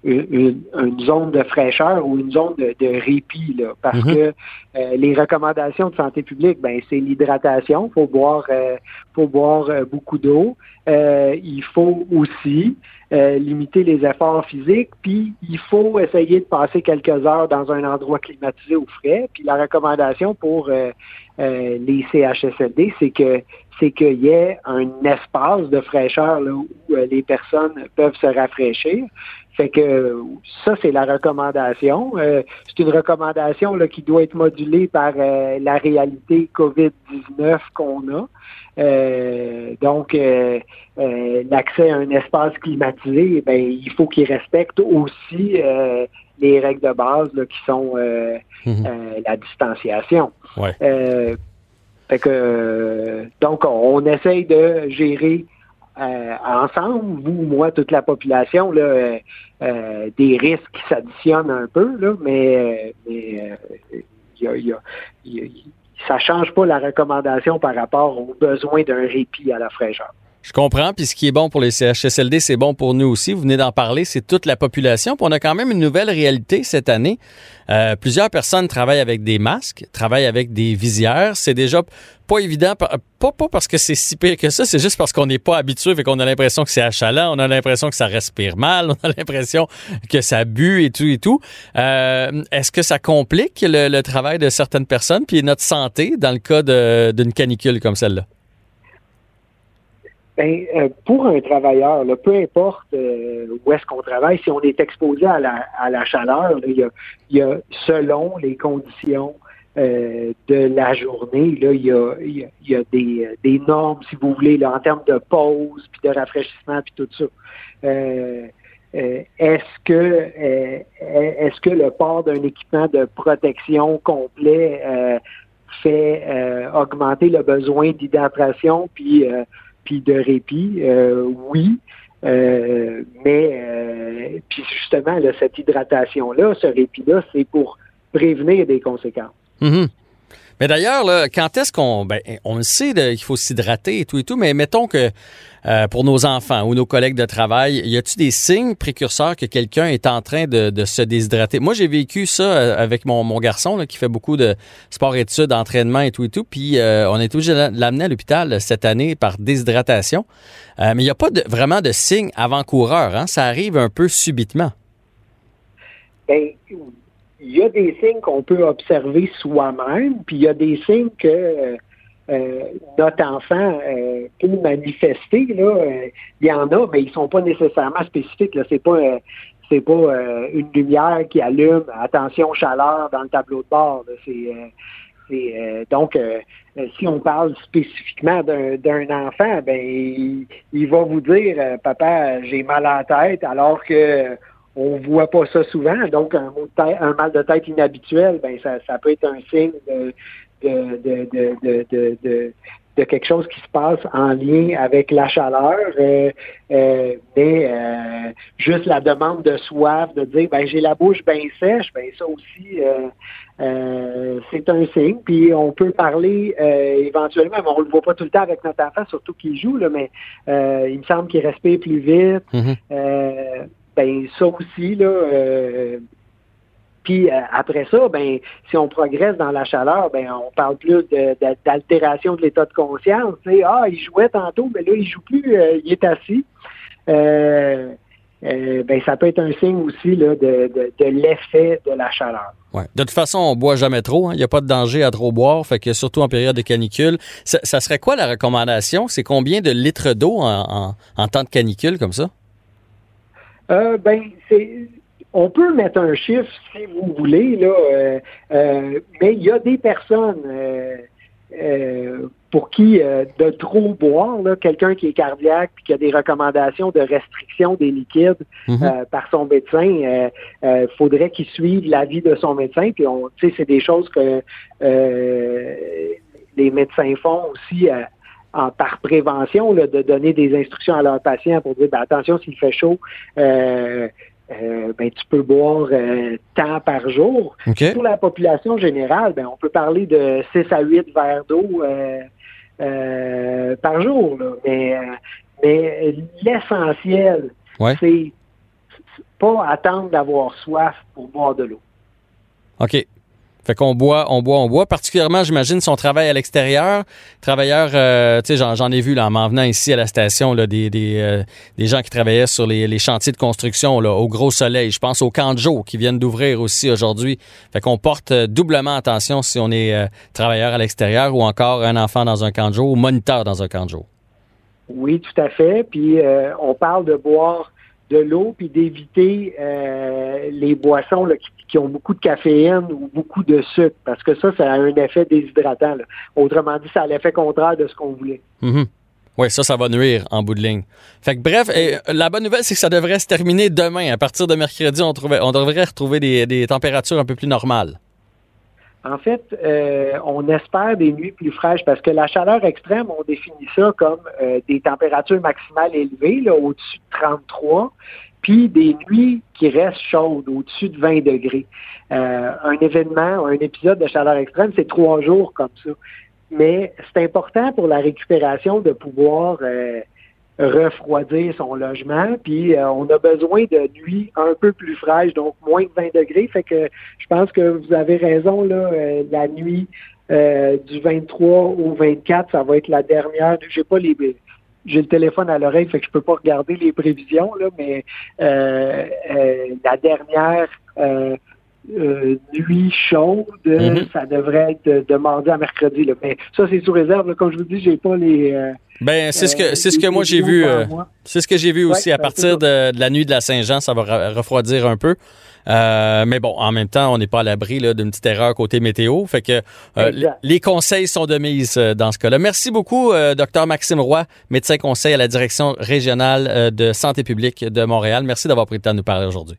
une, une- zone de fraîcheur ou une zone de, de répit, là, parce Mhm. que euh, les recommandations de santé publique, ben, c'est l'hydratation. Il faut boire, euh, faut boire euh, beaucoup d'eau. Euh, il faut aussi euh, limiter les efforts physiques, puis il faut essayer de passer quelques heures dans un endroit climatisé ou frais. Puis la recommandation pour euh, euh, les CHSLD, c'est que c'est qu'il y ait un espace de fraîcheur là, où les personnes peuvent se rafraîchir. Fait que ça, c'est la recommandation. Euh, c'est une recommandation là, qui doit être modulée par euh, la réalité COVID-19 qu'on a. Euh, donc, euh, euh, l'accès à un espace climatisé, ben, il faut qu'il respecte aussi euh, les règles de base là, qui sont euh, euh, la distanciation. Ouais. Euh, fait que, donc, on, on essaye de gérer euh, ensemble, vous, moi, toute la population, là, euh, euh, des risques qui s'additionnent un peu, là, mais, ça change pas la recommandation par rapport aux besoins d'un répit à la fraîcheur. Je comprends. Puis ce qui est bon pour les CHSLD, c'est bon pour nous aussi. Vous venez d'en parler, c'est toute la population. Puis on a quand même une nouvelle réalité cette année. Euh, plusieurs personnes travaillent avec des masques, travaillent avec des visières. C'est déjà pas évident, pas, pas parce que c'est si pire que ça, c'est juste parce qu'on n'est pas habitué et qu'on a l'impression que c'est achalant, on a l'impression que ça respire mal, (laughs) on a l'impression que ça bue et tout et tout. Euh, Est-ce que ça complique le, le travail de certaines personnes puis notre santé dans le cas d'une canicule comme celle-là? Ben, euh, pour un travailleur, là, peu importe euh, où est-ce qu'on travaille, si on est exposé à la, à la chaleur, il, y a, y a, selon les conditions euh, de la journée, il y a, y a, y a des, des, normes, si vous voulez, là, en termes de pause, puis de rafraîchissement, puis tout ça. Euh, est-ce que est-ce que le port d'un équipement de protection complet fait augmenter le besoin d'hydratation puis puis de répit, euh, oui. Euh, mais euh, puis justement, cette hydratation-là, ce répit-là, c'est pour prévenir des conséquences. Mm-hmm. Mais d'ailleurs, quand est-ce qu'on. Ben, on le sait qu'il faut s'hydrater et tout et tout, mais mettons que euh, pour nos enfants ou nos collègues de travail, y a-t-il des signes précurseurs que quelqu'un est en train de, se déshydrater? Moi, j'ai vécu ça euh, avec mon, garçon qui fait beaucoup de sport-études, entraînement et tout et tout. Puis euh, on est obligé de l'amener à l'hôpital cette année par déshydratation. mais il n'y a pas de, vraiment de signes avant-coureurs. Hein? Ça arrive un peu subitement. Ben, il y a des signes qu'on peut observer soi-même, puis il y a des signes que euh, notre enfant euh, peut manifester. Là, euh, il y en a, mais ils sont pas nécessairement spécifiques. Là, c'est pas c'est pas une lumière qui allume attention chaleur dans le tableau de bord. C'est donc, si on parle spécifiquement d'un enfant, ben il, va vous dire, papa, j'ai mal à la tête, alors que on voit pas ça souvent. Donc, un, un mal de tête inhabituel, ben ça, ça peut être un signe de, de, de, de, de, quelque chose qui se passe en lien avec la chaleur, euh, euh, mais euh, juste la demande de soif, de dire ben j'ai la bouche bien sèche, ben ça aussi c'est un signe. Puis on peut parler éventuellement, mais on le voit pas tout le temps avec notre enfant, surtout qu'il joue, là, mais il me semble qu'il respire plus vite. Mm-hmm ben ça aussi, là, euh, puis euh, après ça, ben si on progresse dans la chaleur, ben on parle plus d'altération de, l'état de conscience. Ah, il jouait tantôt, mais là, il joue plus, euh, il est assis. ben ça peut être un signe aussi là, de, l'effet de la chaleur. Ouais. De toute façon, on boit jamais trop. Hein. Il n'y a pas de danger à trop boire, fait que surtout en période de canicule. Ça, serait quoi la recommandation? C'est combien de litres d'eau en temps de canicule comme ça? Euh, ben, c'est on peut mettre un chiffre si vous voulez, là, euh, euh, mais il y a des personnes pour qui de trop boire, quelqu'un qui est cardiaque et qui a des recommandations de restriction des liquides mhm. par son médecin, il faudrait qu'il suive l'avis de son médecin. Puis on, c'est des choses que les médecins font aussi par prévention, de donner des instructions à leurs patients pour dire ben, attention, s'il fait chaud, euh, euh, ben, tu peux boire euh, tant par jour. Pour la population générale, ben, on peut parler de 6 à 8 verres d'eau par jour. Mais, mais l'essentiel, c'est pas attendre d'avoir soif pour boire de l'eau. OK. Fait qu'on boit, on boit, on boit. Particulièrement, j'imagine, son travail à l'extérieur. Travailleurs, euh, tu sais, j'en, ai vu là, en m'en venant ici à la station, là, des, des, euh, gens qui travaillaient sur les, chantiers de construction là, au gros soleil. Je pense aux jour qui viennent d'ouvrir aussi aujourd'hui. Fait qu'on porte euh, doublement attention si on est travailleur à l'extérieur ou encore un enfant dans un jour ou moniteur dans un jour. Oui, tout à fait. Puis on parle de boire de l'eau puis d'éviter les boissons qui ont beaucoup de caféine ou beaucoup de sucre, parce que ça, ça a un effet déshydratant. Autrement dit, ça a l'effet contraire de ce qu'on voulait. Mm-hmm. Oui, ça, ça va nuire en bout de ligne. Fait que bref, la bonne nouvelle, c'est que ça devrait se terminer demain. À partir de mercredi, on, on devrait retrouver des, températures un peu plus normales. En fait, euh, on espère des nuits plus fraîches parce que la chaleur extrême, on définit ça comme euh, des températures maximales élevées, au-dessus de 33 puis des nuits qui restent chaudes, au-dessus de 20 degrés. Euh, un événement, un épisode de chaleur extrême, c'est trois jours comme ça. Mais c'est important pour la récupération de pouvoir refroidir son logement. Puis euh, on a besoin de nuits un peu plus fraîches, donc moins de 20 degrés. Fait que je pense que vous avez raison, là, la nuit du 23 au 24, ça va être la dernière. J'ai pas les j'ai le téléphone à l'oreille, fait que je peux pas regarder les prévisions, là, mais euh, euh, la dernière euh, euh, nuit chaude, Mhm. ça devrait être de, de mardi à mercredi. Là. Mais ça, c'est sous réserve. là. Comme je vous dis, j'ai pas les. euh, Ben, c'est ce que euh, c'est ce que moi j'ai vu. euh, c'est ce que j'ai vu Ouais, aussi à ben, partir de, de la nuit de la Saint-Jean, ça va refroidir un peu. Euh, mais bon, en même temps, on n'est pas à l'abri d'une petite erreur côté météo. Fait que euh, les conseils sont de mise euh, dans ce cas-là. Merci beaucoup, euh, docteur Maxime Roy, médecin conseil à la direction régionale euh, de santé publique de Montréal. Merci d'avoir pris le temps de nous parler aujourd'hui.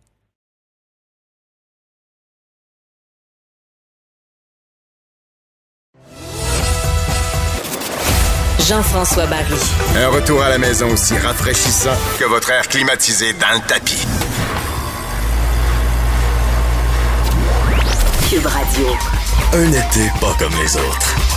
Jean-François Barry. Un retour à la maison aussi rafraîchissant que votre air climatisé dans le tapis. Cube Radio. Un été pas comme les autres.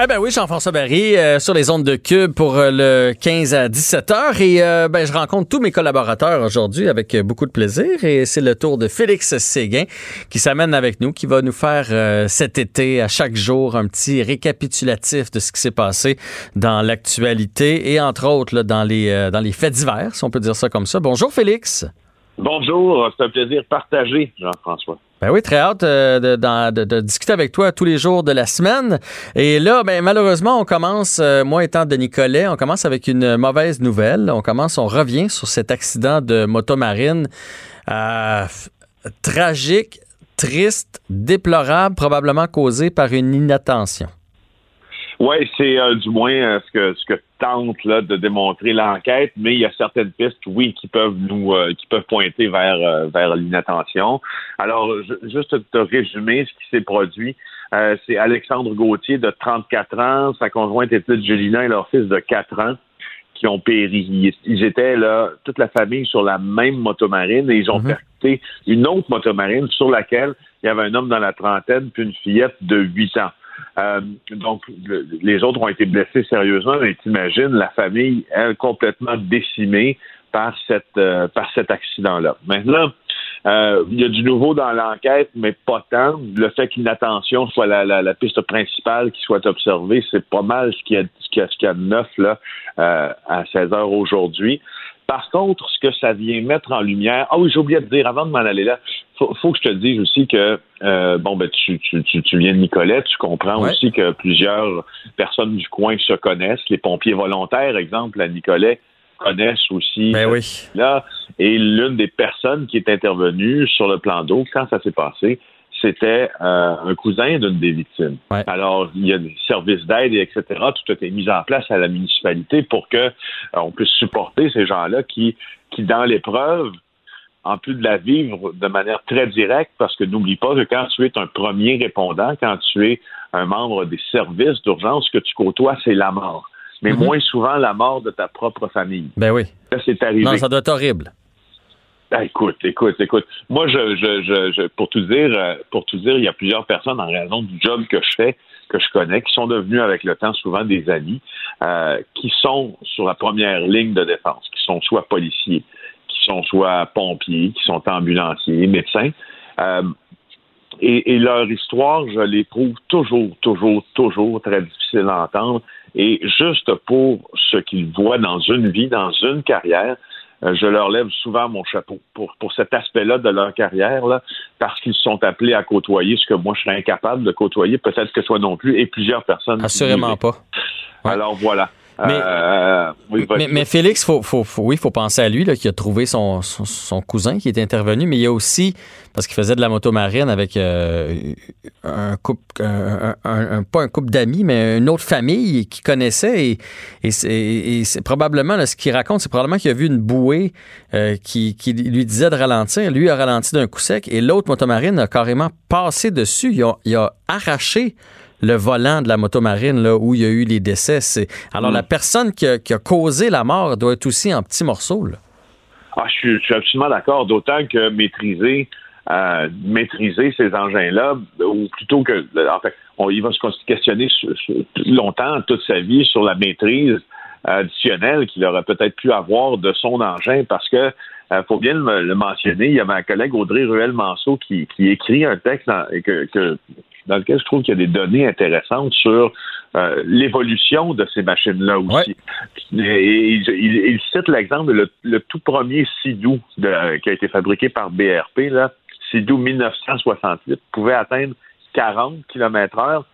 Eh ben oui, Jean-François Barry, euh, sur les ondes de Cube pour euh, le 15 à 17 heures. Et euh, ben, je rencontre tous mes collaborateurs aujourd'hui avec euh, beaucoup de plaisir. Et c'est le tour de Félix Séguin qui s'amène avec nous, qui va nous faire cet été, à chaque jour, un petit récapitulatif de ce qui s'est passé dans l'actualité et entre autres dans, les, dans les faits divers, si on peut dire ça comme ça. Bonjour Félix. Bonjour, c'est un plaisir partagé, Jean-François. Ben oui, très hâte euh, de, de- de discuter avec toi tous les jours de la semaine. Et là, ben, malheureusement, on commence, euh, moi étant de Nicolet, on commence avec une mauvaise nouvelle. On commence, on revient sur cet accident de motomarine euh, tragique, triste, déplorable, probablement causé par une inattention. Oui, c'est euh, du moins euh, ce que ce que tente là de démontrer l'enquête, mais il y a certaines pistes, oui, qui peuvent nous euh, qui peuvent pointer vers euh, vers l'inattention. Alors, ju- juste te résumer ce qui s'est produit. Euh, c'est Alexandre Gauthier de 34 ans, sa conjointe Étude Gélina et leur fils de 4 ans qui ont péri. Ils, ils étaient là, toute la famille sur la même motomarine et ils ont percuté une autre motomarine sur laquelle il y avait un homme dans la trentaine puis une fillette de 8 ans. Euh, donc, le- les autres ont été blessés sérieusement, mais t'imagines la famille, elle, complètement décimée par cette euh, par cet accident-là. Maintenant, euh, il y a du nouveau dans l'enquête, mais pas tant. Le fait qu'une attention soit la, la, piste principale qui soit observée, c'est pas mal ce qu'il y a, ce a, de neuf là, à 16 heures aujourd'hui. Par contre, ce que ça vient mettre en lumière, ah oui, j'ai oublié de dire avant de m'en aller là, faut, faut que je te dise aussi que euh, bon ben tu, tu, tu, tu viens de Nicolet, tu comprends Ouais. aussi que plusieurs personnes du coin se connaissent. Les pompiers volontaires, exemple, à Nicolet, connaissent aussi Ben euh, oui. là. Et l'une des personnes qui est intervenue sur le plan d'eau, quand ça s'est passé, c'était euh, un cousin d'une des victimes. Alors, il y a des services d'aide, et etc. Tout a été mis en place à la municipalité pour que euh, on puisse supporter ces gens-là qui, qui, dans l'épreuve, en plus de la vivre de manière très directe, parce que n'oublie pas que quand tu es un premier répondant, quand tu es un membre des services d'urgence, ce que tu côtoies, c'est la mort. Mais Mhm. moins souvent la mort de ta propre famille. Ben oui. Là, c'est arrivé. Non, ça doit être horrible. Ah, écoute, écoute, écoute. Moi, je, je, je, je- pour tout dire, euh, pour tout dire, il y a plusieurs personnes en raison du job que je fais, que je connais, qui sont devenus avec le temps souvent des amis, euh, qui sont sur la première ligne de défense, qui sont soit policiers, qui sont soit pompiers, qui sont ambulanciers, médecins. Euh, et, et leur histoire, je les trouve toujours, toujours, toujours très difficile à entendre. Et juste pour ce qu'ils voient dans une vie, dans une carrière, euh, je leur lève souvent mon chapeau pour, pour cet aspect-là de leur carrière, là, parce qu'ils sont appelés à côtoyer ce que moi je serais incapable de côtoyer, peut-être que toi non plus, et plusieurs personnes. Assurément pas. Alors voilà. Mais- Euh, oui. Mais, mais Félix, faut, faut, faut- oui, il faut penser à lui, là, qui a trouvé son, son, son cousin qui est intervenu, mais il y a aussi, parce qu'il faisait de la motomarine avec euh, un couple, un, un- un- pas un couple d'amis, mais une autre famille qu'il connaissait. Et, et c'est, et c'est probablement, là, ce qu'il raconte, c'est probablement qu'il a vu une bouée euh, qui, qui lui disait de ralentir. Lui a ralenti d'un coup sec et l'autre motomarine a carrément passé dessus. Il a, il a arraché le volant de la motomarine là, où il y a eu les décès. C'est- Alors, Mm. la personne qui a, qui a causé la mort doit être aussi en petits morceaux. là. Ah, je, suis, je suis absolument d'accord, d'autant que maîtriser, euh, maîtriser ces engins-là, ou plutôt que, en fait, on, il va se questionner sur- sur- longtemps, toute sa vie, sur la maîtrise additionnelle qu'il aurait peut-être pu avoir de son engin, parce que euh, faut bien le, le mentionner, il y a ma collègue Audrey Ruel-Manceau qui, qui écrit un texte que- dans lequel je trouve qu'il y a des données intéressantes sur euh, l'évolution de ces machines-là aussi. Et il, il- il cite l'exemple de le, le tout premier Sidou de- qui a été fabriqué par BRP, là, Sidou 1968, pouvait atteindre 40 km heure.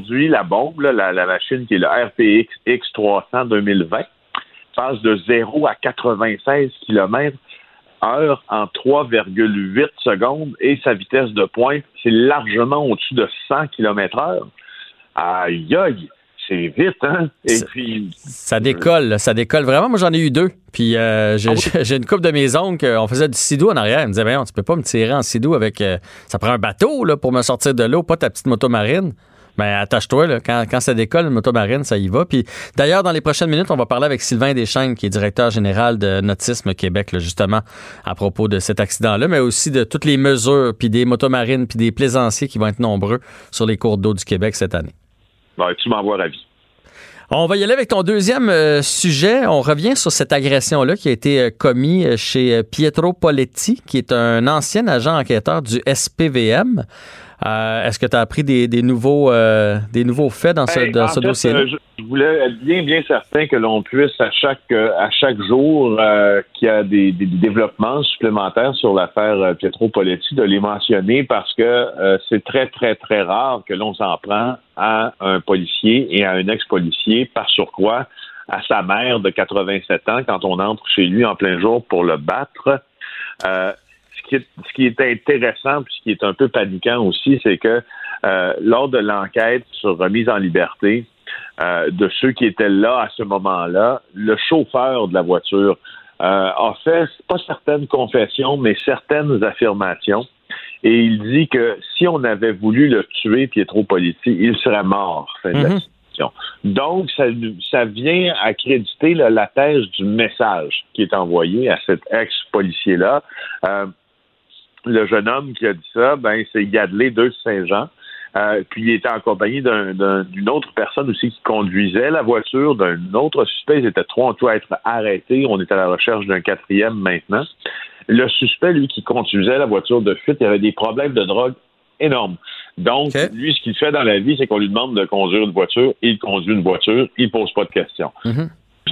Aujourd'hui, la bombe, là, la, la machine qui est le RPX X300 2020, passe de 0 à 96 km heure en 3,8 secondes et sa vitesse de pointe, c'est largement au-dessus de 100 km heure. Aïe, aïe, c'est vite, hein? Et puis, Ça décolle, ça décolle vraiment. Moi, j'en ai eu deux. Puis euh, j'ai j'ai une coupe de mes oncles, euh, on faisait du sidou en arrière. Ils me disaient, ben, tu peux pas me tirer en sidou avec. euh, ça prend un bateau là, pour me sortir de l'eau, pas ta petite moto marine. Ben, attache-toi, là. Quand, quand ça décolle, une moto marine, ça y va. Puis d'ailleurs, dans les prochaines minutes, on va parler avec Sylvain Deschênes, qui est directeur général de Nautisme Québec, là, justement, à propos de cet accident-là, mais aussi de toutes les mesures, puis des motomarines, puis des plaisanciers qui vont être nombreux sur les cours d'eau du Québec cette année. tu m'envoies ravi. On va y aller avec ton deuxième euh, sujet. On revient sur cette agression-là qui a été euh, commise euh, chez Pietro Poletti, qui est un ancien agent enquêteur du SPVM. Euh, Est-ce que tu as appris des, des nouveaux, euh, des nouveaux faits dans ce, ce dossier-là? euh, je, je voulais être bien, bien certain que l'on puisse à chaque à chaque jour euh, qu'il y a des, des développements supplémentaires sur l'affaire Pietro Poletti, de les mentionner parce que c'est très, très, très rare que l'on s'en prend à un policier et à un ex-policier par surcroît à sa mère de 87 ans quand on entre chez lui en plein jour pour le battre. Euh, ce qui, est, ce qui est intéressant, puis ce qui est un peu paniquant aussi, c'est que euh, lors de l'enquête sur remise en liberté euh, de ceux qui étaient là à ce moment-là, le chauffeur de la voiture euh, a fait pas certaines confessions, mais certaines affirmations. Et il dit que si on avait voulu le tuer, Pietro Politi, il serait mort. Fin de la Mhm. Donc, ça, ça vient accréditer là, la thèse du message qui est envoyé à cet ex-policier-là. Le jeune homme qui a dit ça, ben, c'est Gadley de Saint-Jean. Euh, puis il était en compagnie d'un- d'un- d'une autre personne aussi qui conduisait la voiture, d'un autre suspect. Ils étaient trois en tout à être arrêtés. On est à la recherche d'un quatrième maintenant. Le suspect, lui, qui conduisait la voiture de fuite, il avait des problèmes de drogue énormes. Donc, lui, ce qu'il fait dans la vie, c'est qu'on lui demande de conduire une voiture. Il conduit une voiture. Il pose pas de questions. Les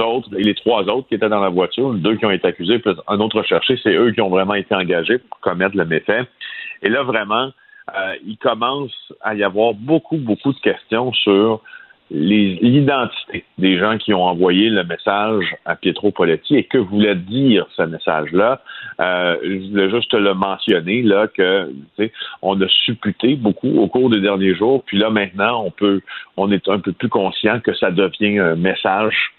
autres, les trois autres qui étaient dans la voiture, deux qui ont été accusés, plus un autre recherché, c'est eux qui ont vraiment été engagés pour commettre le méfait. Et là, vraiment, euh, il commence à y avoir beaucoup, beaucoup de questions sur l'identité des gens qui ont envoyé le message à Pietro Poletti et que voulait dire ce message-là. Euh, je voulais juste le mentionner là que on a supputé beaucoup au cours des derniers jours, puis là maintenant on peut, on est un peu plus conscient que ça devient un message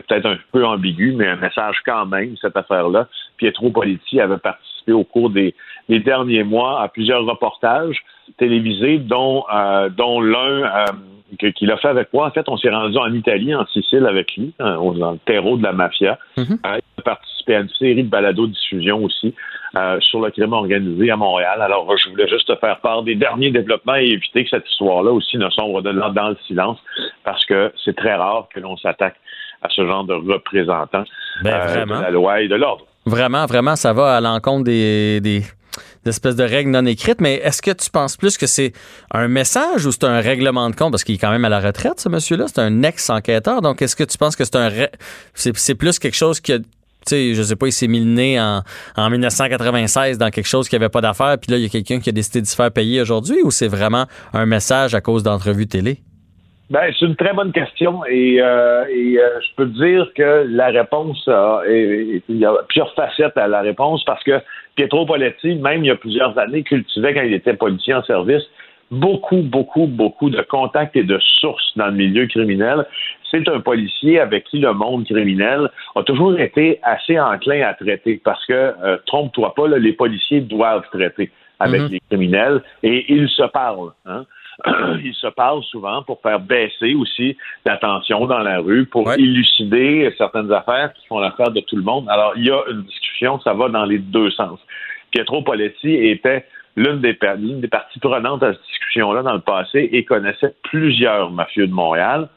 peut-être un peu ambigu, mais un message quand même, cette affaire-là. Pietro Poletti avait participé au cours des, des derniers mois à plusieurs reportages télévisés, dont, euh, dont l'un euh, qu'il a fait avec moi. En fait, on s'est rendu en Italie, en Sicile avec lui, hein, dans le terreau de la mafia. Euh, il a participé à une série de balados-diffusion aussi euh, sur le crime organisé à Montréal. Alors, je voulais juste te faire part des derniers développements et éviter que cette histoire-là aussi ne sombre dans le silence, parce que c'est très rare que l'on s'attaque à ce genre de représentants Ben, de la loi et de l'ordre. Vraiment, vraiment, ça va à l'encontre des, des, des espèces de règles non écrites. Mais est-ce que tu penses plus que c'est un message ou c'est un règlement de compte? Parce qu'il est quand même à la retraite, ce monsieur-là. C'est un ex-enquêteur. Donc, est-ce que tu penses que c'est un c'est, plus quelque chose qui a. Tu sais, je sais pas, il s'est mis le nez en, en 1996 dans quelque chose qui avait pas d'affaires, puis là, il y a quelqu'un qui a décidé de se faire payer aujourd'hui, ou c'est vraiment un message à cause d'entrevues télé? Ben, c'est une très bonne question et, euh, et euh, je peux te dire que la réponse, il y a plusieurs facettes à la réponse parce que Pietro Poletti, même il y a plusieurs années, cultivait quand il était policier en service beaucoup, beaucoup, beaucoup de contacts et de sources dans le milieu criminel. C'est un policier avec qui le monde criminel a toujours été assez enclin à traiter parce que, euh, trompe-toi pas, là, les policiers doivent traiter avec Mhm. les criminels et ils se parlent. Hein? (clears throat) ils se parlent souvent pour faire baisser aussi la tension dans la rue, pour élucider certaines affaires qui font l'affaire de tout le monde. Alors, il y a une discussion, ça va dans les deux sens. Pietro Poletti était l'une des, pa- l'une des parties prenantes à cette discussion-là dans le passé et connaissait plusieurs mafieux de Montréal.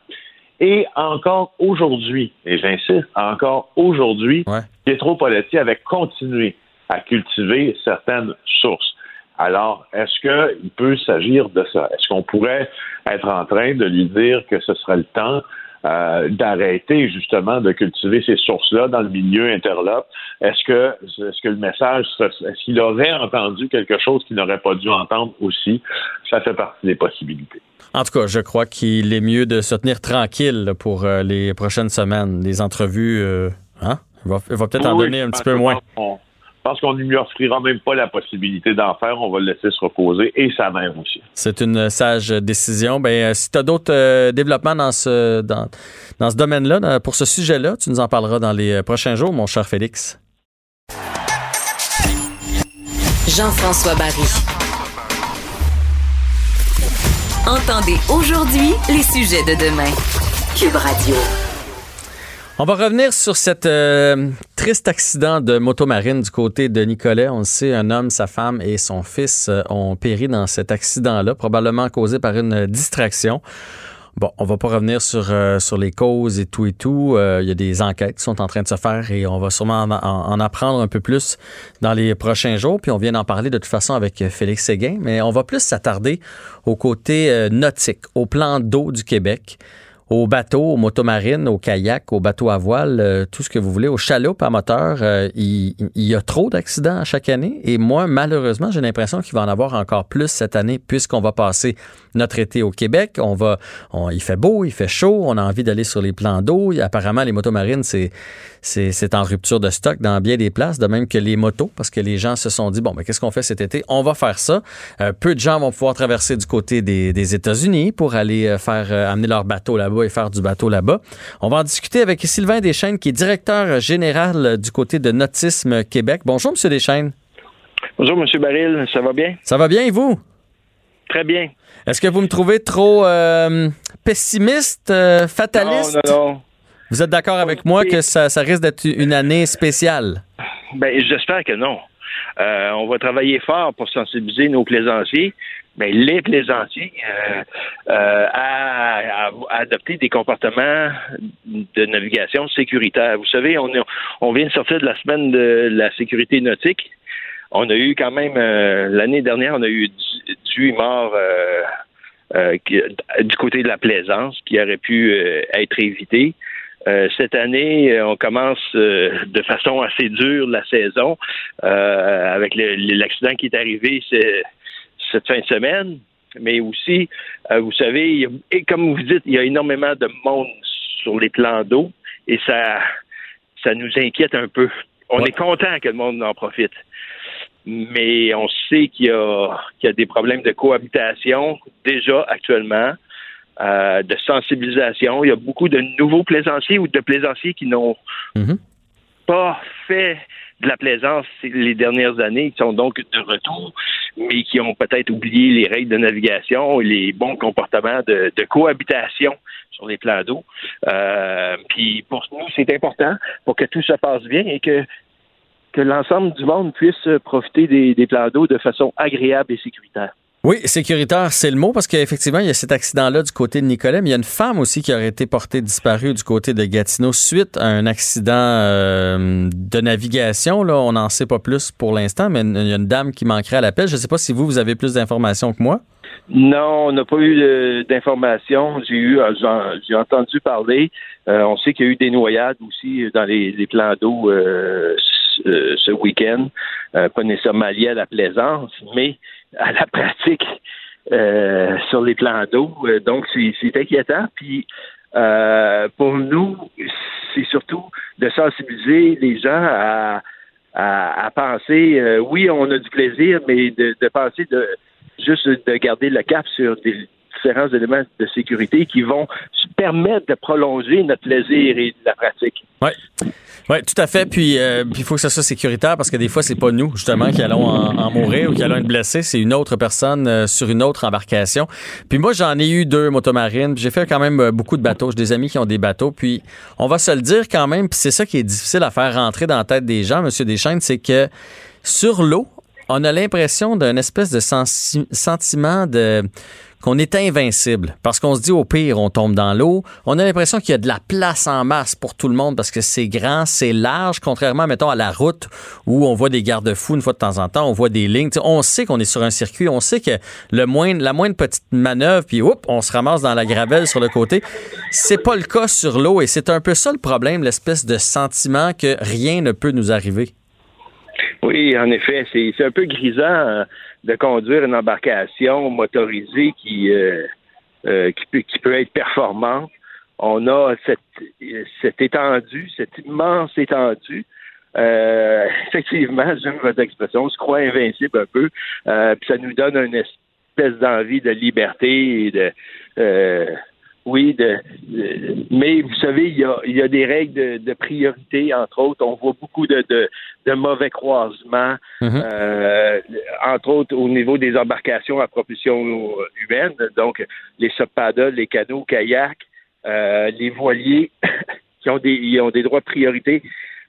Et encore aujourd'hui, et j'insiste, encore aujourd'hui, Pietro Poletti avait continué à cultiver certaines sources. Alors, est-ce qu'il peut s'agir de ça? Est-ce qu'on pourrait être en train de lui dire que ce serait le temps euh, d'arrêter justement de cultiver ces sources-là dans le milieu interlope? Est-ce que, est-ce que le message, est-ce qu'il aurait entendu quelque chose qu'il n'aurait pas dû entendre aussi? Ça fait partie des possibilités. En tout cas, je crois qu'il est mieux de se tenir tranquille pour euh, les prochaines semaines. Les entrevues, euh, hein? Il va, va peut-être en donner un petit peu moins. on- pense qu'on ne lui offrira même pas la possibilité d'en faire. On va le laisser se reposer et sa mère aussi. C'est une sage décision. Ben, euh, si tu as d'autres euh, développements dans ce, dans, dans ce domaine-là, pour ce sujet-là, tu nous en parleras dans les euh, prochains jours, mon cher Félix. Jean-François Barry. Entendez aujourd'hui les sujets de demain. Cube Radio. On va revenir sur cet euh, triste accident de motomarine du côté de Nicolet. On le sait, un homme, sa femme et son fils euh, ont péri dans cet accident-là, probablement causé par une distraction. Bon, on va pas revenir sur, euh, sur les causes et tout et tout. Il y a des enquêtes qui sont en train de se faire et on va sûrement en, en- en apprendre un peu plus dans les prochains jours. Puis on vient d'en parler de toute façon avec Félix Séguin, mais on va plus s'attarder au côté nautique, au plan d'eau du Québec aux bateaux, aux motomarines, aux kayaks, aux bateaux à voile, euh, tout ce que vous voulez, aux chaloupes à moteur, euh, il, il y a trop d'accidents chaque année. Et moi, malheureusement, j'ai l'impression qu'il va en avoir encore plus cette année puisqu'on va passer notre été au Québec. On va, on- il fait beau, il fait chaud, on a envie d'aller sur les plans d'eau. Apparemment, les motomarines, c'est, c'est, en rupture de stock dans bien des places, de même que les motos, parce que les gens se sont dit, bon, mais qu'est-ce qu'on fait cet été? On va faire ça. Euh, peu de gens vont pouvoir traverser du côté des, des États-Unis pour aller euh, faire euh, amener leur bateau là-bas et faire du bateau là-bas. On va en discuter avec Sylvain Deschênes, qui est directeur général du côté de Nautisme Québec. Bonjour, Monsieur Deschênes. Bonjour, M. Baril, ça va bien? Ça va bien et vous? Très bien. Est-ce que vous me trouvez trop euh, pessimiste, fataliste? Non, non, non. Vous êtes d'accord avec moi que ça, ça risque d'être une année spéciale? Ben, j'espère que non. Euh, on va travailler fort pour sensibiliser nos plaisanciers, mais les plaisanciers euh, euh, à, à- à adopter des comportements de navigation sécuritaire. Vous savez, on, vient de sortir de la semaine de la sécurité nautique. On a eu quand même l'année dernière, on a eu 18 morts qui- du côté de la plaisance qui auraient pu être évitées. Euh, cette année, euh, on commence euh, de façon assez dure la saison euh, avec l'accident qui est arrivé ce- cette fin de semaine. Mais aussi, euh, vous savez, il y a- et comme vous dites, il y a énormément de monde sur les plans d'eau et ça, ça nous inquiète un peu. On est content que le monde en profite. Mais on sait qu'il y, a, qu'il y a des problèmes de cohabitation déjà actuellement euh, de sensibilisation. Il y a beaucoup de nouveaux plaisanciers ou de plaisanciers qui n'ont pas fait de la plaisance les dernières années, qui sont donc de retour, mais qui ont peut-être oublié les règles de navigation et les bons comportements de, de cohabitation sur les plans d'eau. Euh, puis pour nous, c'est important pour que tout se passe bien et que que l'ensemble du monde puisse profiter des, des plans d'eau de façon agréable et sécuritaire. Oui, sécuritaire, c'est le mot, parce qu'effectivement, il y a cet accident-là du côté de Nicolet, mais il y a une femme aussi qui aurait été portée disparue du côté de Gatineau suite à un accident euh, de navigation. Là, on n'en sait pas plus pour l'instant, mais il y a une dame qui manquerait à l'appel. Je ne sais pas si vous, vous avez plus d'informations que moi. Non, on n'a pas eu d'informations. J'ai eu, euh, j'ai entendu parler. Euh, on sait qu'il y a eu des noyades aussi dans les, plans d'eau euh, ce, euh, week-end. Pas nécessairement lié à la plaisance, mais à la pratique euh, sur les plans d'eau. Euh, donc, c'est inquiétant. Puis, euh, pour nous, c'est surtout de sensibiliser les gens à, à, penser, oui, on a du plaisir, mais de, de penser de juste de garder le cap sur des différents éléments de sécurité qui vont permettre de prolonger notre plaisir et la pratique. Oui. Oui, tout à fait. Puis euh, puis il faut que ça soit sécuritaire parce que des fois, c'est pas nous, justement, qui allons en, mourir ou qui allons être blessés. C'est une autre personne euh, sur une autre embarcation. Puis moi, j'en ai eu deux motomarines. J'ai fait quand même euh, beaucoup de bateaux. J'ai des amis qui ont des bateaux. Puis on va se le dire quand même, puis c'est ça qui est difficile à faire rentrer dans la tête des gens, Monsieur Deschênes, c'est que sur l'eau, on a l'impression d'un espèce de sentiment de qu'on est invincible parce qu'on se dit au pire, on tombe dans l'eau. On a l'impression qu'il y a de la place en masse pour tout le monde parce que c'est grand, c'est large, contrairement, mettons, à la route où on voit des garde-fous une fois de temps en temps, on voit des lignes. on sait qu'on est sur un circuit, on sait que le la moindre petite manœuvre, puis oups, on se ramasse dans la gravelle sur le côté. C'est pas le cas sur l'eau et c'est un peu ça le problème, l'espèce de sentiment que rien ne peut nous arriver. Oui, en effet, c'est un peu grisant euh, de conduire une embarcation motorisée qui, euh, euh, qui, peut, qui peut être performante. On a cette, cette étendue, cette immense étendue. effectivement, j'aime votre expression, on se croit invincible un peu, puis ça nous donne une espèce d'envie de liberté et de oui, de, mais vous savez, il y a, il y a des règles de, priorité, entre autres. On voit beaucoup de, de, mauvais croisements, mhm. euh, entre autres au niveau des embarcations à propulsion humaine, donc les subpaddles, les canots, kayaks, euh, les voiliers (coughs) qui ont des, ils ont des droits de priorité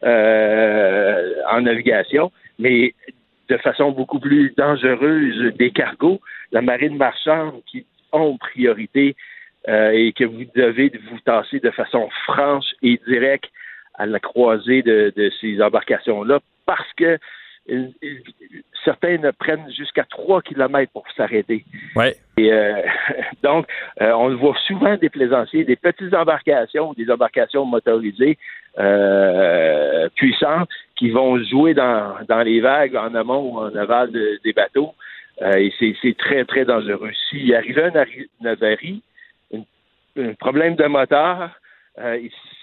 euh, en navigation, mais de façon beaucoup plus dangereuse des cargos, la marine marchande qui ont priorité euh, et que vous devez vous tasser de façon franche et directe à la croisée de, ces embarcations-là parce que euh, certains ne prennent jusqu'à 3 kilomètres pour s'arrêter. Ouais. Et euh, (laughs) donc, on voit souvent des plaisanciers, des petites embarcations, des embarcations motorisées puissantes qui vont jouer dans, dans les vagues en amont ou en aval des bateaux. et c'est très, très dangereux. S'il arrivait un avarie, un problème de moteur, euh,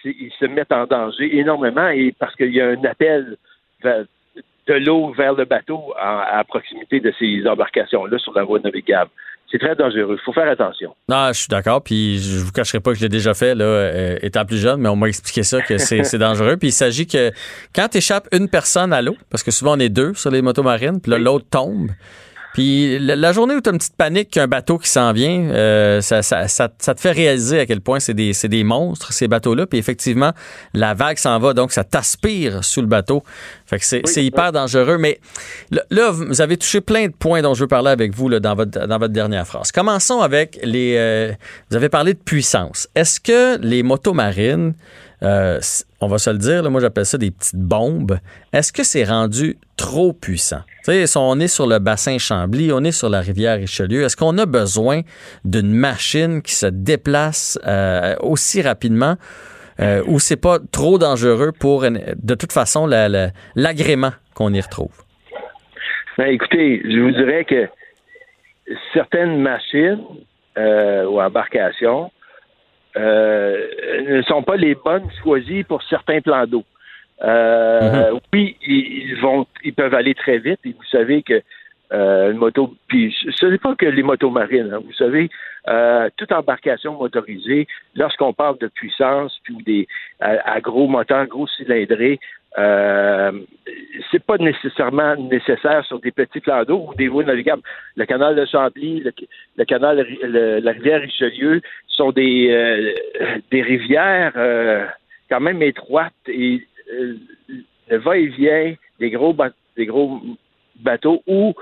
ils, se mettent en danger énormément et parce qu'il y a un appel de l'eau vers le bateau à, proximité de ces embarcations-là sur la voie navigable. C'est très dangereux. Il faut faire attention. Non, je suis d'accord. Puis je vous cacherai pas que je l'ai déjà fait là, euh, étant plus jeune, mais on m'a expliqué ça que c'est (laughs) dangereux. Puis il s'agit que quand tu échappes une personne à l'eau, parce que souvent on est deux sur les motos marines, puis là l'autre tombe. Puis la, journée où tu as une petite panique qu'un bateau qui s'en vient, euh, ça, ça, ça, te fait réaliser à quel point c'est des, des monstres, ces bateaux-là. Puis effectivement, la vague s'en va, donc ça t'aspire sous le bateau. Fait que c'est hyper dangereux. Mais là, vous avez touché plein de points dont je veux parler avec vous là, dans, votre, dans votre dernière phrase. Commençons avec les... Euh, vous avez parlé de puissance. Est-ce que les motos marines euh, on va se le dire, moi j'appelle ça des petites bombes. Est-ce que c'est rendu trop puissant? sais, si on est sur le bassin Chambly, on est sur la rivière Richelieu, est-ce qu'on a besoin d'une machine qui se déplace euh, aussi rapidement euh, ou c'est pas trop dangereux pour, de toute façon, l'agrément qu'on y retrouve? Ben, écoutez, je vous dirais que certaines machines ou embarcations ne sont pas les bonnes choisies pour certains plans d'eau. Euh, mhm. Oui, ils vont, ils peuvent aller très vite. Et vous savez que euh, une moto, puis ce n'est pas que les motos marines. Hein, vous savez, toute embarcation motorisée, lorsqu'on parle de puissance, puis des à, gros moteurs, gros cylindrés, euh, c'est pas nécessairement nécessaire sur des petits plans d'eau ou des voies navigables. Le canal de Chambly, le, canal, la rivière Richelieu sont des, euh, des rivières euh, quand même étroites et euh, le va-et-vient des gros, des gros bateaux ou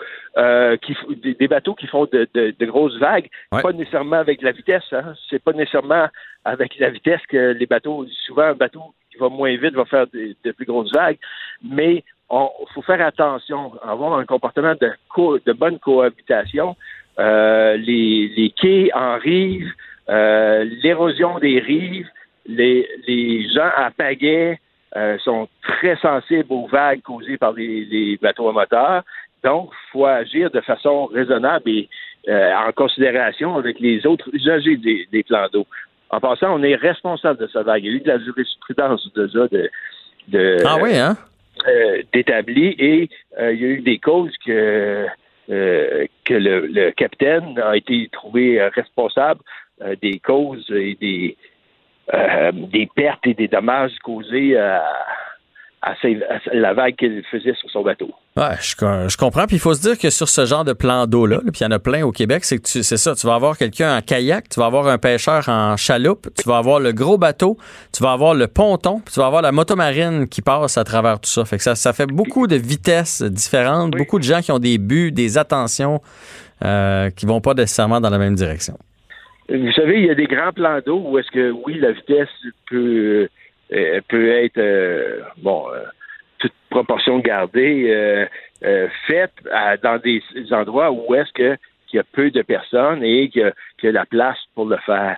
qui, des, bateaux qui font de, de, grosses vagues, pas nécessairement avec la vitesse. Hein. C'est pas nécessairement avec la vitesse que les bateaux. Souvent, un bateau qui va moins vite va faire de plus grosses vagues, mais il faut faire attention, avoir un comportement de, de bonne cohabitation. Euh, les, les, quais en rive, euh, l'érosion des rives, les, les, gens à pagaie euh, sont très sensibles aux vagues causées par les, les bateaux à moteur. Donc, il faut agir de façon raisonnable et en considération avec les autres usagers des, des plans d'eau. En passant, on est responsable de cette vague. Il y a eu de la jurisprudence de ça, de, de ah oui, hein? Euh, d'établi et euh, il y a eu des causes que euh, que le, capitaine a été trouvé responsable des causes et des des pertes et des dommages causés à à, la vague qu'il faisait sur son bateau. Ouais, je, comprends. Puis il faut se dire que sur ce genre de plan d'eau-là, puis il y en a plein au Québec, c'est que c'est ça, tu vas avoir quelqu'un en kayak, tu vas avoir un pêcheur en chaloupe, tu vas avoir le gros bateau, tu vas avoir le ponton, puis tu vas avoir la motomarine qui passe à travers tout ça. Fait que ça, ça fait beaucoup de vitesses différentes, beaucoup de gens qui ont des buts, des attentions euh, qui vont pas nécessairement dans la même direction. Vous savez, il y a des grands plans d'eau où est-ce que, oui, la vitesse peut, euh, peut être, euh, bon, euh, toute proportion gardée, faite dans des endroits où est-ce que qu'il y a peu de personnes et qu'il y a, qu'il y a la place pour le faire.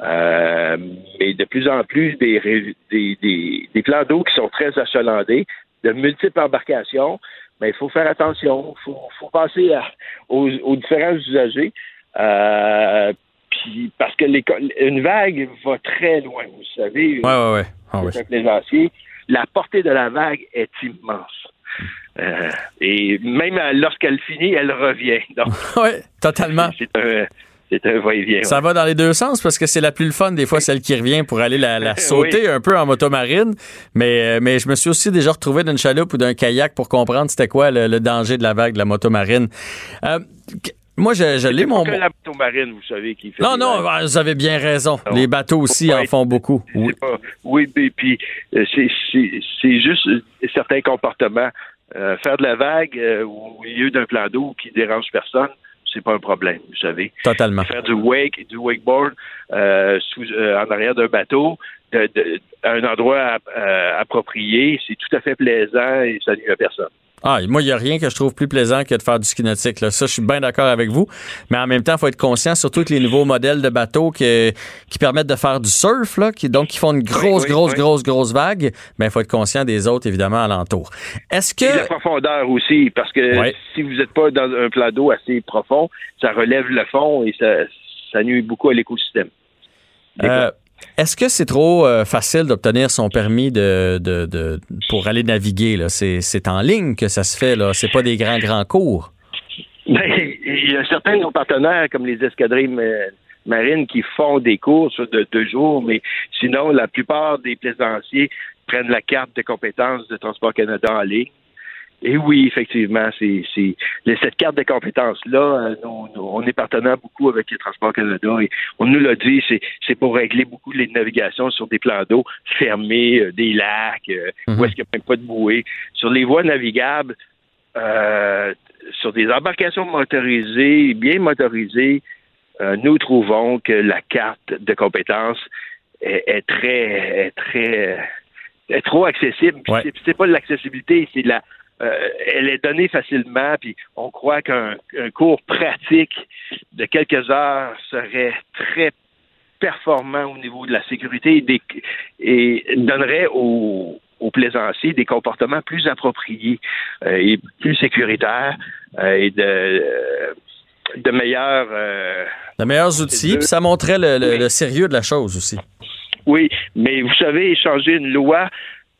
Mais de plus en plus, des, des, des, plans d'eau qui sont très achalandés, de multiples embarcations, mais il faut faire attention. Il faut, à- aux, différents usagers. Parce que une vague va très loin, vous savez. Ouais, ouais, ouais. Ah, oui. La portée de la vague est immense. Euh, et même euh, lorsqu'elle finit, elle revient. (laughs) Oui, totalement. (laughs) C'est un, un va-et-vient. Ça va dans les deux sens parce que c'est la plus le fun des fois celle qui revient pour aller la, la (laughs) sauter un peu en motomarine. Mais, euh, mais je me suis aussi déjà retrouvé d'une chaloupe ou d'un kayak pour comprendre c'était quoi le, le danger de la vague de la motomarine. Euh, moi, je, je l'ai mon. que la bateau marine, vous savez, qui fait. Non, non, ben, vous avez bien raison. Non. Les bateaux aussi en font beaucoup. Oui. C'est pas- oui, puis, puis, euh, c'est, juste euh, certains comportements. Euh, faire de la vague euh, au milieu d'un plan d'eau qui dérange personne, c'est pas un problème, vous savez. Totalement. Faire du wake, du wakeboard euh, sous, en arrière d'un bateau, de, de- à un endroit approprié, c'est tout à fait plaisant et ça nuit à personne. Ah, moi, il n'y a rien que je trouve plus plaisant que de faire du ski nautique. Là. Ça, je suis bien d'accord avec vous. Mais en même temps, il faut être conscient, surtout que les nouveaux modèles de bateaux que- qui permettent de faire du surf, là, qui, donc qui font une grosse, oui, grosse, oui. grosse, grosse vague, ben, il faut être conscient des autres, évidemment, alentour. Est-ce Et la que. profondeur aussi, parce que si vous n'êtes pas dans un plan d'eau assez profond, ça relève le fond et ça, ça nuit beaucoup à l'écosystème. euh, est-ce que c'est trop euh, facile d'obtenir son permis de, de, pour aller naviguer? C'est, en ligne que ça se fait, là. C'est pas des grands, grands cours. Ben, il y a certains de nos partenaires, comme les escadrilles ma- marines, qui font des cours de deux jours, mais sinon, la plupart des plaisanciers prennent la carte de compétences de Transport Canada en ligne. Et oui, effectivement, c'est cette carte de compétences-là, euh, nous- nous- on est partenaire beaucoup avec le Transport Canada et on nous l'a dit, c'est pour régler beaucoup les navigations sur des plans d'eau fermés, euh, des lacs, euh, où est-ce qu'il n'y a même pas de bouée. Sur les voies navigables, euh, sur des embarcations motorisées, bien motorisées, euh, nous trouvons que la carte de compétences est, est très, est très, est trop accessible. Puis C'est, pas de l'accessibilité, c'est la, euh, elle est donnée facilement, puis on croit qu'un un cours pratique de quelques heures serait très performant au niveau de la sécurité et, des- et donnerait aux, aux plaisanciers des comportements plus appropriés euh, et plus sécuritaires euh, et de, de meilleurs. De meilleurs outils, puis ça montrait le, le- le sérieux de la chose aussi. oui, mais vous savez, changer une loi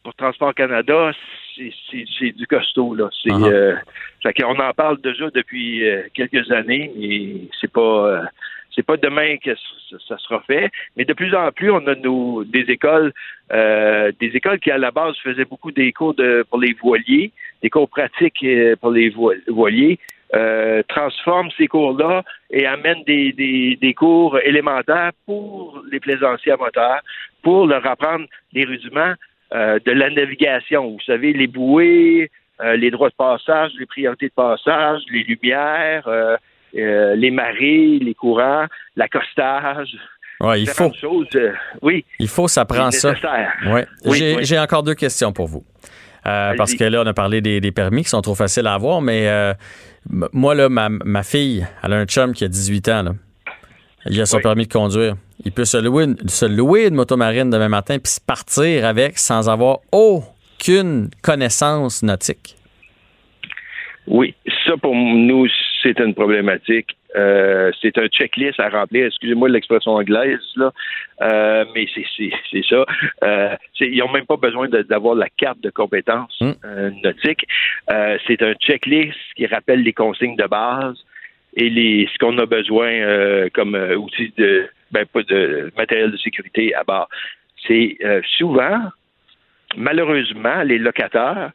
pour Transport Canada, c'est- du costaud là. C'est, Uh-huh. euh, fait qu'on en parle déjà depuis euh, quelques années, mais c'est pas euh, c'est pas demain que ça, sera fait. Mais de plus en plus, on a nos des écoles, euh, des écoles qui à la base faisaient beaucoup des cours de pour les voiliers, des cours pratiques euh, pour les vo- voiliers. euh, transforment ces cours-là et amènent des, des, des cours élémentaires pour les plaisanciers à moteur, pour leur apprendre les rudiments euh, de la navigation. Vous savez, les bouées, euh, les droits de passage, les priorités de passage, les lumières, euh, les marées, les courants, l'accostage. Ouais, il faut. choses. oui. Il faut, ça prend ça. Ouais. Oui, J'ai oui. encore deux questions pour vous. Parce que là, on a parlé des, des permis qui sont trop faciles à avoir, mais moi, là, ma, ma fille, elle a un chum qui a 18 ans. Là. Il a son permis de conduire. Il peut se louer, une, se louer une motomarine demain matin puis se partir avec sans avoir aucune connaissance nautique. Oui, ça pour nous, c'est une problématique. Euh, c'est un checklist à remplir. Excusez-moi l'expression anglaise, là, Euh, mais c'est, ça. Euh, ils n'ont même pas besoin d'avoir la carte de compétences euh, nautiques. C'est un checklist qui rappelle les consignes de base et les, ce qu'on a besoin comme outil de, ben, pas de matériel de sécurité à bord. C'est euh, souvent, malheureusement, les locataires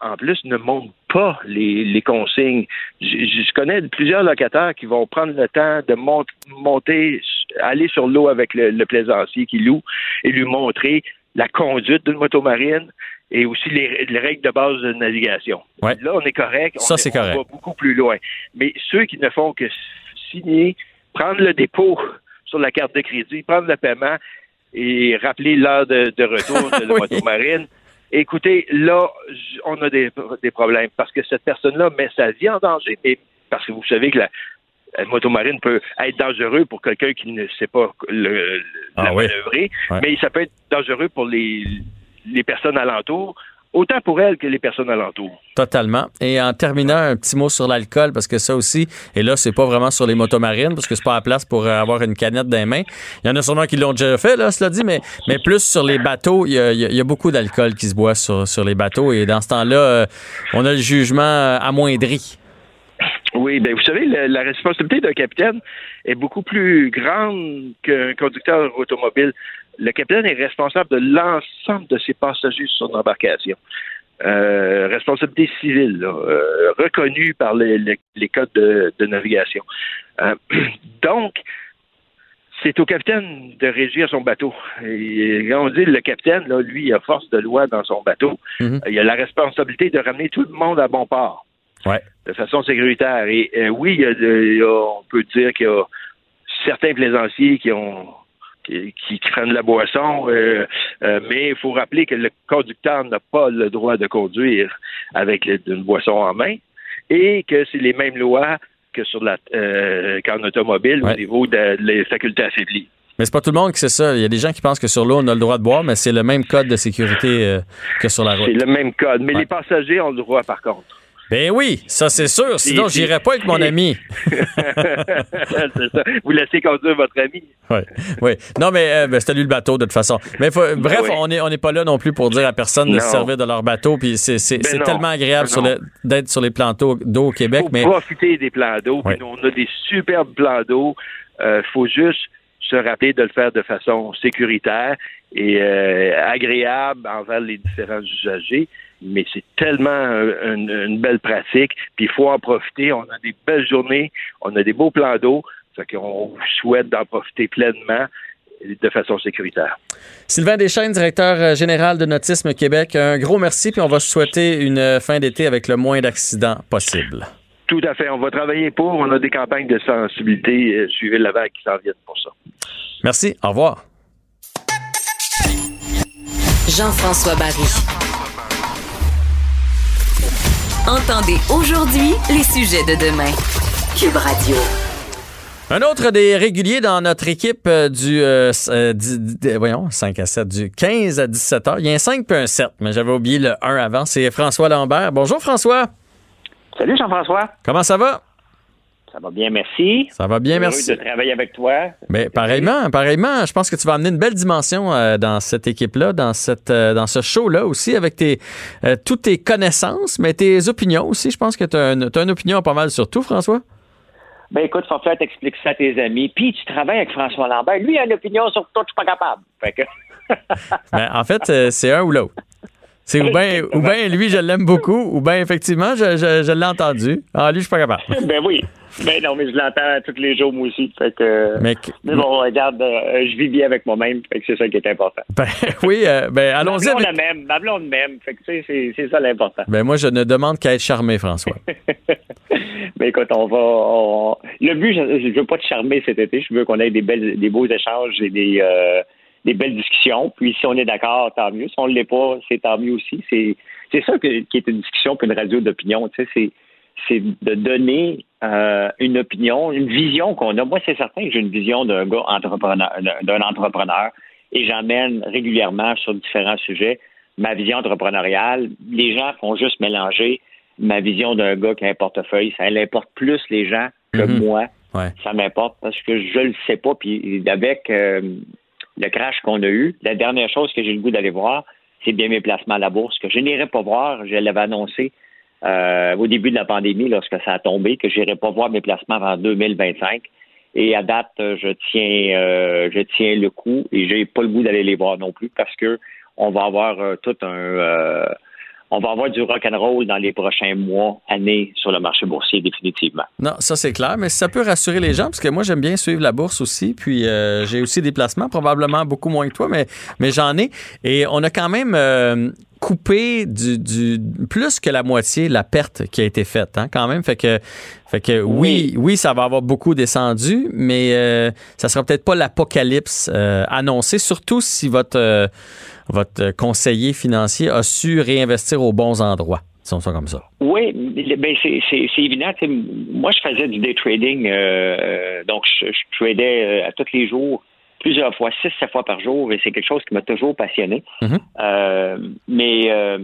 en plus, ne montrent pas les, les consignes. Je, connais plusieurs locataires qui vont prendre le temps de mont- monter, aller sur l'eau avec le, le plaisancier qui loue et lui montrer la conduite d'une motomarine et aussi les, les règles de base de navigation. Ouais. Là, on est correct. Ça, on, c'est on correct. va beaucoup plus loin. Mais ceux qui ne font que signer, prendre le dépôt sur la carte de crédit, prendre le paiement et rappeler l'heure de, de retour (laughs) de la Oui. motomarine, écoutez, là, on a des, des problèmes parce que cette personne-là met sa vie en danger. Et parce que vous savez que la, la motomarine peut être dangereux pour quelqu'un qui ne sait pas le, Ah la oui. manœuvrer, Ouais. mais ça peut être dangereux pour les, les personnes alentours, autant pour elle que les personnes alentours. Totalement. Et en terminant, un petit mot sur l'alcool, parce que ça aussi, et là, c'est pas vraiment sur les motomarines, parce que c'est pas la place pour euh, avoir une canette dans les mains. Il y en a sûrement qui l'ont déjà fait, là, cela dit, mais, mais plus sur les bateaux, il y a, il y beaucoup d'alcool qui se boit sur, sur les bateaux, et dans ce temps-là, euh, on a le jugement euh, amoindri. Oui, ben vous savez, la, la responsabilité d'un capitaine est beaucoup plus grande qu'un conducteur automobile. Le capitaine est responsable de l'ensemble de ses passagers sur son embarcation. Euh, responsabilité civile, là, euh, reconnue par les, les- les codes de, de navigation. Euh, (clears throat) donc, c'est au capitaine de régir son bateau. Et quand on dit le capitaine, là, lui, il a force de loi dans son bateau. Mhm. Il a la responsabilité de ramener tout le monde à bon port Ouais. de façon sécuritaire. Et oui, il y a de- il y a- on peut dire qu'il y a certains plaisanciers qui ont qui, qui- la boisson, euh, euh, mais il faut rappeler que le conducteur n'a pas le droit de conduire avec une boisson en main et que c'est les mêmes lois que sur la euh, qu'en automobile Ouais. au niveau de, les facultés affaiblies. Mais c'est pas tout le monde qui sait ça. Il y a des gens qui pensent que sur l'eau, on a le droit de boire, mais c'est le même code de sécurité euh, que sur la route. C'est le même code, mais Ouais. les passagers ont le droit par contre. Ben oui, ça c'est sûr. Sinon, j'irais pas avec mon ami. (laughs) c'est ça. Vous laissez conduire votre ami. Oui, oui. Non, mais euh, ben, c'était lui le bateau, de toute façon. Mais faut- bref, oui. on n'est on est pas là non plus pour dire à personne de se servir de leur bateau. Puis c'est Ben tellement agréable Ben d'être sur les plans d'eau au Québec. faut Mais profiter des plans d'eau. Oui. Puis nous, On a des superbes plans d'eau. Il faut juste se rappeler de le faire de façon sécuritaire et euh, agréable envers les différents usagers. Mais c'est tellement une, une belle pratique. Puis il faut en profiter. On a des belles journées. On a des beaux plans d'eau. Fait qu'on vous souhaite d'en profiter pleinement de façon sécuritaire. Sylvain Deschaines, directeur euh, général de Nautisme Québec, un gros merci. Puis on va souhaiter une euh, fin d'été avec le moins d'accidents possible. Tout à fait. On va travailler pour. On a des campagnes de sensibilité. euh, suivez la vague qui s'en viennent pour ça. Merci. Au revoir. Jean-François Barry. Entendez aujourd'hui les sujets de demain. Cube Radio. Un autre des réguliers dans notre équipe euh, du euh, s- euh, voyons, 5 à 7, du 15 à 17 heures. Il y a un 5 puis un 7, mais j'avais oublié le 1 avant. C'est François Lambert. Bonjour François. Salut Jean-François. Comment ça va? Ça va bien, merci. Ça va bien, Heureux merci. de travailler avec toi. Mais pareillement, pareillement, je pense que tu vas amener une belle dimension euh, dans cette équipe-là, dans cette, euh, dans ce show-là aussi, avec tes, euh, toutes tes connaissances, mais tes opinions aussi. Je pense que tu as, une opinion pas mal sur tout, François. Ben écoute, faut faire t'expliquer ça à tes amis. Puis tu travailles avec François Lambert. Lui, il a une opinion sur tout, je suis pas capable. Fait que... (laughs) Ben, en fait, c'est un ou l'autre. C'est ou bien ou ben, lui, je l'aime beaucoup, ou bien effectivement, je, je- je l'ai entendu. Ah, lui, je suis pas capable. (laughs) ben oui. Ben non, mais je l'entends tous les jours, moi aussi. Fait que... Mais, Mais bon, regarde, euh, je vis bien avec moi-même. Fait que c'est ça qui est important. ben, (laughs) oui, euh, ben, allons-y Ma blonde avec. même. Ma blonde m'aime. Fait que tu sais, c'est- c'est ça l'important. Ben, moi, je ne demande qu'à être charmé, François. Mais (laughs) écoute, on va. on- Le but, je, je veux pas te charmer cet été. Je veux qu'on ait des belles, des beaux échanges et des, euh, des belles discussions. Puis si on est d'accord, tant mieux. Si on ne l'est pas, c'est tant mieux aussi. C'est, c'est ça que- qui est une discussion qu'une radio d'opinion. Tu sais, c'est, c'est de donner euh, une opinion, une vision qu'on a. Moi, c'est certain que j'ai une vision d'un gars entrepreneur, d'un entrepreneur, et j'emmène régulièrement sur différents sujets ma vision entrepreneuriale. Les gens font juste mélanger ma vision d'un gars qui a un portefeuille. Ça l'importe plus les gens que Mhm. moi. Ouais. Ça m'importe parce que je le sais pas. Puis avec euh, le crash qu'on a eu, la dernière chose que j'ai le goût d'aller voir, c'est bien mes placements à la bourse, que je n'irai pas voir. Je l'avais annoncé euh, au début de la pandémie, lorsque ça a tombé, que je n'irai pas voir mes placements avant 2025. Et à date, je tiens, euh, je tiens le coup et j'ai pas le goût d'aller les voir non plus parce que on va avoir euh, tout un, euh, on va avoir du rock and roll dans les prochains mois, années sur le marché boursier définitivement. Non, ça c'est clair, mais ça peut rassurer les gens, parce que moi j'aime bien suivre la bourse aussi, puis euh, j'ai aussi des placements, probablement beaucoup moins que toi, mais, mais j'en ai. Et on a quand même, euh, coupé du, du plus que la moitié la perte qui a été faite, hein, quand même. Fait que, fait que oui, oui, ça va avoir beaucoup descendu, mais euh, ça sera peut-être pas l'apocalypse euh, annoncé, surtout si votre euh, votre conseiller financier a su réinvestir aux bons endroits. Disons ça comme ça. Oui, ben c'est, évident. Moi, je faisais du day trading, euh, donc je, je tradais à tous les jours plusieurs fois, six, sept fois par jour, et c'est quelque chose qui m'a toujours passionné. Euh, mais, euh,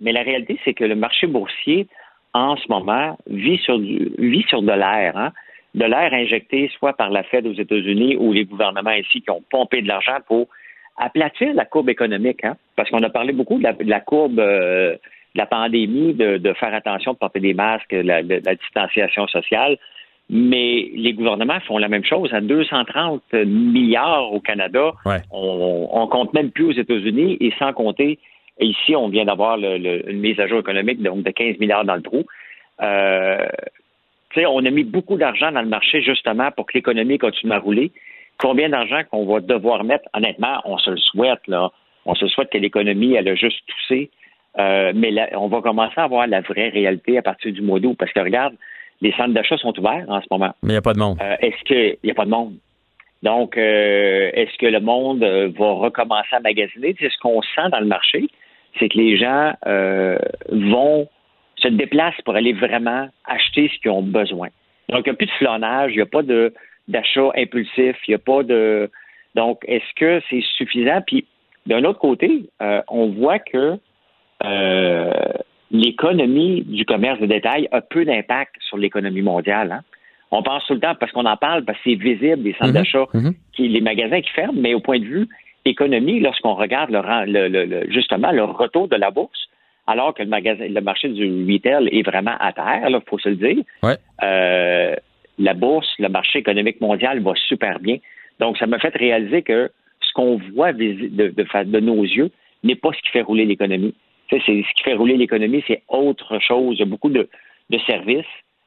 mais la réalité, c'est que le marché boursier, en ce moment, vit sur, du, vit sur de l'air. Hein? De l'air injecté soit par la Fed aux États-Unis ou les gouvernements ici qui ont pompé de l'argent pour aplatir la courbe économique. Hein? Parce qu'on a parlé beaucoup de la, de la courbe euh, de la pandémie, de, de, faire attention, de porter des masques, la, de, la distanciation sociale. Mais les gouvernements font la même chose. À 230 milliards au Canada, ouais. on, on compte même plus aux États-Unis et sans compter, ici, on vient d'avoir le, le, une mise à jour économique donc de 15 milliards dans le trou. Euh, on a mis beaucoup d'argent dans le marché justement pour que l'économie continue à rouler. Combien d'argent qu'on va devoir mettre? Honnêtement, on se le souhaite, là. On se souhaite que l'économie, elle a juste toussé. Euh, mais là, on va commencer à voir la vraie réalité à partir du mois d'août. Parce que regarde, les centres d'achat sont ouverts en ce moment. Mais il n'y a pas de monde. Euh, est-ce qu'il n'y a pas de monde? Donc, euh, est-ce que le monde euh, va recommencer à magasiner? C'est ce qu'on sent dans le marché, c'est que les gens euh, vont se déplacent pour aller vraiment acheter ce qu'ils ont besoin. Donc, il n'y a plus de flonnage, il n'y a pas de d'achat impulsif, il n'y a pas de... Donc, est-ce que c'est suffisant? Puis, d'un autre côté, on voit que euh, l'économie du commerce de détail a peu d'impact sur l'économie mondiale. Hein? On pense tout le temps, parce qu'on en parle, parce que c'est visible, des centres Mhm, d'achat, mhm. qui, les magasins qui ferment, mais au point de vue économie, lorsqu'on regarde le, ren- le- le- le- justement le retour de la bourse, alors que le, magasin, le marché du retail est vraiment à terre, il faut se le dire, Ouais. euh, la bourse, le marché économique mondial va super bien. Donc, ça m'a fait réaliser que ce qu'on voit de nos yeux n'est pas ce qui fait rouler l'économie. Tu sais, c'est- ce qui fait rouler l'économie, c'est autre chose. Il y a beaucoup de, de services.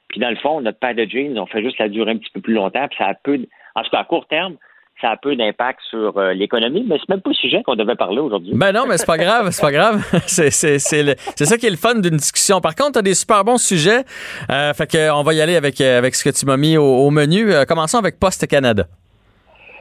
Puis, dans le fond, notre paire de jeans, on fait juste la durer un petit peu plus longtemps. Puis, ça a peu, en tout cas, à court terme, ça a peu d'impact sur euh, l'économie. Mais c'est même pas le sujet qu'on devait parler aujourd'hui. Ben non, mais c'est pas grave, c'est pas grave. (laughs) C'est, c'est, c'est, le- c'est ça qui est le fun d'une discussion. Par contre, tu as des super bons sujets. Euh, fait que on va y aller avec, euh, avec ce que tu m'as mis au, au menu. Euh, commençons avec Poste Canada.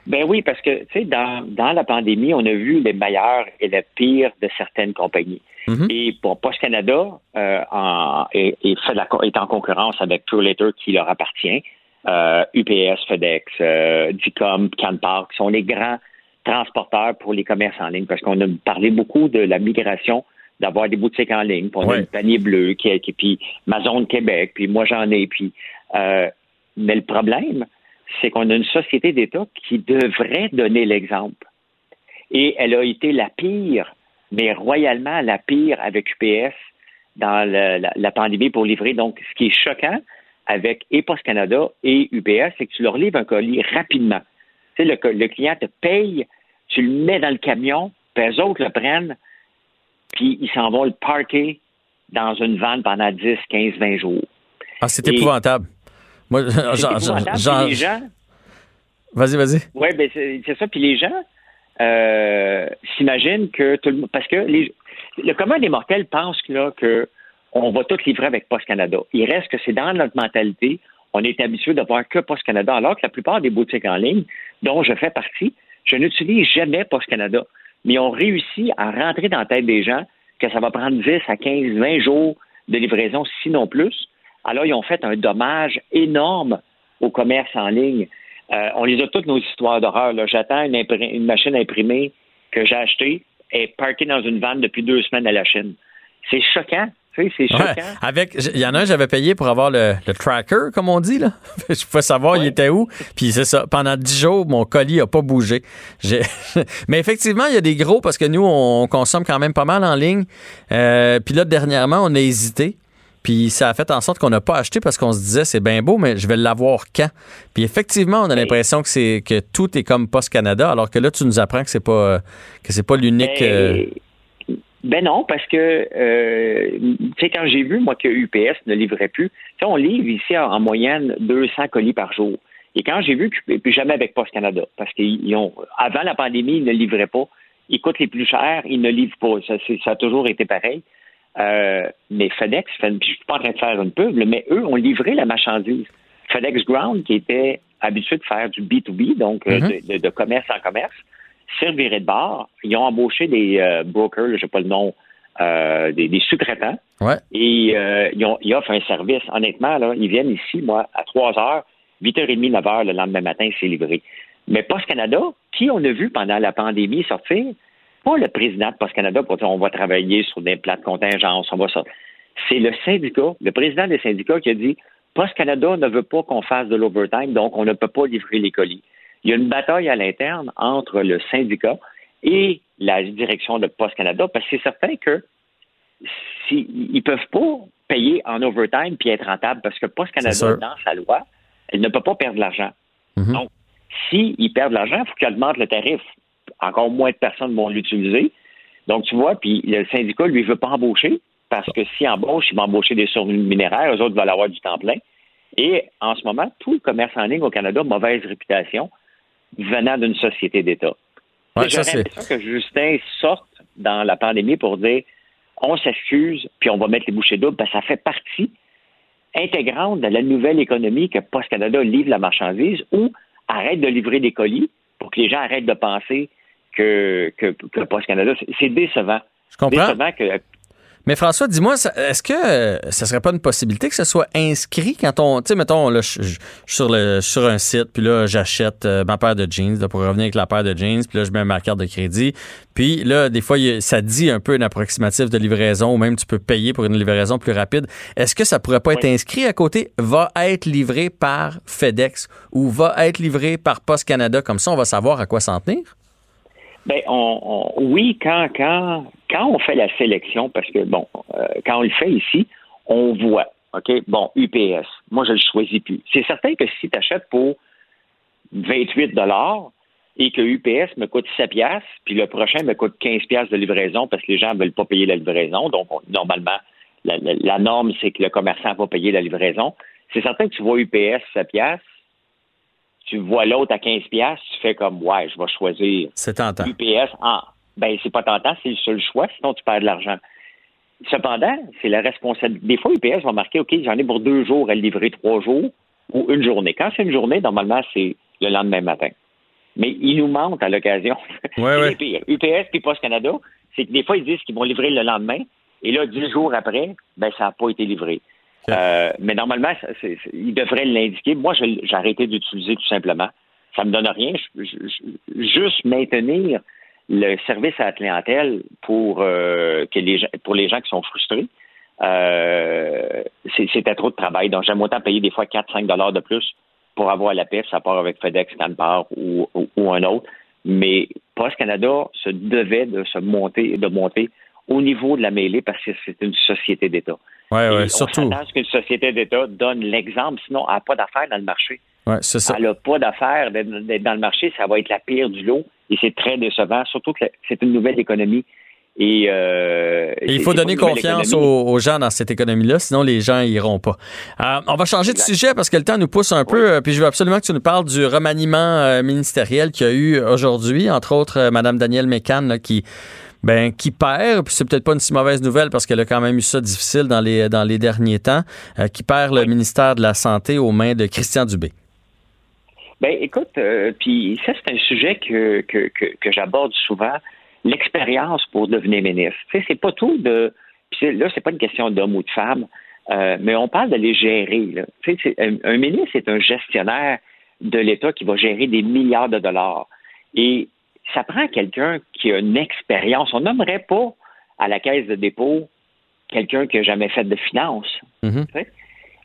Ben oui, parce que, tu sais, dans, dans la pandémie, on a vu les meilleurs et les pires de certaines compagnies. Mhm. Et pour Post Canada, euh, en, est, est fait de la est en concurrence avec Later qui leur appartient. Euh, UPS, FedEx, euh, Dicom, Canpar, qui sont les grands transporteurs pour les commerces en ligne, parce qu'on a parlé beaucoup de la migration, d'avoir des boutiques en ligne, puis on a Ouais. le panier bleu, qui, qui, puis ma zone Québec, puis moi j'en ai, puis euh, mais le problème, c'est qu'on a une société d'État qui devrait donner l'exemple. Et elle a été la pire, mais royalement la pire avec UPS dans le- la, la pandémie pour livrer. Donc, ce qui est choquant avec et Post Canada et UPS, c'est que tu leur livres un colis rapidement. Tu sais, le, client te paye, tu le mets dans le camion, puis eux autres le prennent, puis ils s'en vont le parker dans une vanne pendant 10, 15, 20 jours. Ah, c'est Et- épouvantable. Moi, (laughs) genre- les gens, Vas-y, vas-y. Oui, ben c'est ça. Puis les gens euh, s'imaginent que tout le monde. Parce que les, le commun des mortels pense là, que on va tout livrer avec Post Canada. Il reste que c'est dans notre mentalité. On est habitué de voir que Post Canada, alors que la plupart des boutiques en ligne, dont je fais partie, je n'utilise jamais Post Canada. Mais ils ont réussi à rentrer dans la tête des gens que ça va prendre 10 à 15, 20 jours de livraison, sinon plus. Alors, ils ont fait un dommage énorme au commerce en ligne. Euh, on les a toutes nos histoires d'horreur. J'attends une, machine imprimée que j'ai achetée et parkée dans une vanne depuis deux semaines à la Chine. C'est choquant. Tu sais, c'est Ouais, choquant. avec, il y en a un, j'avais payé pour avoir le, le tracker, comme on dit, là. (laughs) Je pouvais savoir il était où. Puis c'est ça. Pendant dix jours, mon colis a pas bougé. (laughs) Mais effectivement, il y a des gros parce que nous, on consomme quand même pas mal en ligne. Euh, puis là, dernièrement, on a hésité. Puis ça a fait en sorte qu'on n'a pas acheté parce qu'on se disait c'est bien beau, mais je vais l'avoir quand? Puis effectivement, on a l'impression que c'est que tout est comme Post Canada, alors que là, tu nous apprends que c'est pas que c'est pas l'unique. euh, Ben non, parce que euh, tu sais, quand j'ai vu, moi, que UPS ne livrait plus, tu sais, on livre ici en, en moyenne 200 colis par jour. Et quand j'ai vu que, puis jamais avec Post Canada, parce qu'ils ont, avant la pandémie, ils ne livraient pas. ils coûtent les plus chers, ils ne livrent pas. Ça a toujours été pareil. Euh, mais FedEx, je suis pas en train de faire une pub, mais eux ont livré la marchandise. FedEx Ground, qui était habitué de faire du B2B, donc euh, Mhm. de, de- de commerce en commerce, servirait de bar. Ils ont embauché des euh, brokers, je sais pas le nom, euh, des, des sous-traitants. Ouais. Et euh, ils, ont, ils offrent un service. Honnêtement, là, ils viennent ici, moi, à 3 heures, 8h30, 9 h le lendemain matin, c'est livré. Mais Post Canada, qui on a vu pendant la pandémie sortir? Pas le président de Post Canada pour dire on va travailler sur des plans de contingence, on va sortir. C'est le syndicat, le président des syndicats qui a dit Post Canada ne veut pas qu'on fasse de l'overtime, donc on ne peut pas livrer les colis. Il y a une bataille à l'interne entre le syndicat et la direction de Post Canada parce que c'est certain que si, ils peuvent pas payer en overtime puis être rentable parce que Post Canada, dans sa loi, elle ne peut pas perdre de l'argent. Donc, s'ils perdent de l'argent, il faut qu'ils augmentent le tarif. Encore moins de personnes vont l'utiliser. Donc, tu vois, puis le syndicat, lui, veut pas embaucher parce que s'il embauche, il va embaucher des surnuméraires, eux autres veulent avoir du temps plein. Et en ce moment, tout le commerce en ligne au Canada, mauvaise réputation, venant d'une société d'État. Ouais, J'aurais l'impression que Justin sorte dans la pandémie pour dire on s'excuse, puis on va mettre les bouchées doubles, parce que ça fait partie intégrante de la nouvelle économie que Post Canada livre la marchandise ou arrête de livrer des colis pour que les gens arrêtent de penser que, que, que Post Canada. c'est- décevant. Je comprends. Décevant que Mais François, dis-moi, est-ce que ça serait pas une possibilité que ce soit inscrit quand on, tu sais, mettons, là, je suis sur, le, sur un site, puis là, j'achète euh, ma paire de jeans là, pour revenir avec la paire de jeans, puis là, je mets ma carte de crédit, puis là, des fois, ça dit un peu une approximative de livraison, ou même tu peux payer pour une livraison plus rapide. Est-ce que ça pourrait pas être inscrit à côté va être livré par FedEx ou va être livré par Post Canada, comme ça, on va savoir à quoi s'en tenir? Ben, on, on- oui, quand, quand, quand on fait la sélection, parce que, bon, euh, quand on le fait ici, on voit, OK, bon, UPS, moi, je le choisis plus. C'est certain que si tu achètes pour 28 et que UPS me coûte 7 piastres, puis le prochain me coûte 15 piastres de livraison parce que les gens ne veulent pas payer la livraison, donc on- normalement, la, la- norme, c'est que le commerçant va payer la livraison. C'est certain que tu vois UPS 7 piastres, tu vois l'autre à 15 piastres, tu fais comme, ouais, je vais choisir C'est tentant. UPS, ah, ben c'est pas tentant, c'est le seul choix, sinon tu perds de l'argent. Cependant, c'est la responsabilité. Des fois, UPS va marquer, OK, j'en ai pour deux jours à le livrer trois jours ou une journée. Quand c'est une journée, normalement, c'est le lendemain matin. Mais ils nous mentent à l'occasion. Ouais, (laughs) c'est ouais. les pires. UPS puis Post Canada, c'est que des fois, ils disent qu'ils vont livrer le lendemain, et là, dix jours après, ben ça n'a pas été livré. Euh, mais normalement, c'est- c'est- ils devraient l'indiquer. Moi, je- j'ai arrêté d'utiliser tout simplement. Ça me donne rien. Juste maintenir le service à la clientèle pour euh, que les pour les gens qui sont frustrés. Euh, c'était trop de travail. Donc, j'aime autant payer des fois 4-5 dollars de plus pour avoir la paix, ça part avec FedEx, Canpar ou, ou, ou un autre. Mais Post Canada se devait de se monter, de monter au niveau de la mêlée parce que c'est une société d'État. Ouais, ouais, on surtout. à ce qu'une société d'État donne l'exemple, sinon elle n'a pas d'affaires dans le marché. Ouais, c'est ça. Elle n'a pas d'affaires d'être dans le marché, ça va être la pire du lot et c'est très décevant, surtout que c'est une nouvelle économie. Et, euh, Et il faut donner confiance aux, aux gens dans cette économie-là, sinon les gens iront pas. Euh, on va changer de sujet parce que le temps nous pousse un peu, euh, puis je veux absolument que tu nous parles du remaniement ministériel qu'il y a eu aujourd'hui, entre autres Mme Danielle Mécan là, qui ben qui perd, puis c'est peut-être pas une si mauvaise nouvelle parce qu'elle a quand même eu ça difficile dans les dans les derniers temps, euh, qui perd le ministère de la Santé aux mains de Christian Dubé. Ben, écoute, euh, puis ça, c'est un sujet que, que, que, que j'aborde souvent, l'expérience pour devenir ministre. Tu sais, c'est pas tout de... puis là, c'est pas une question d'homme ou de femme, euh, mais on parle de les gérer. Là. Tu sais, c'est- un, un ministre, c'est un gestionnaire de l'État qui va gérer des milliards de dollars. Et ça prend quelqu'un qui a une expérience. On n'aimerait pas à la caisse de dépôt quelqu'un qui n'a jamais fait de finance. Tu sais?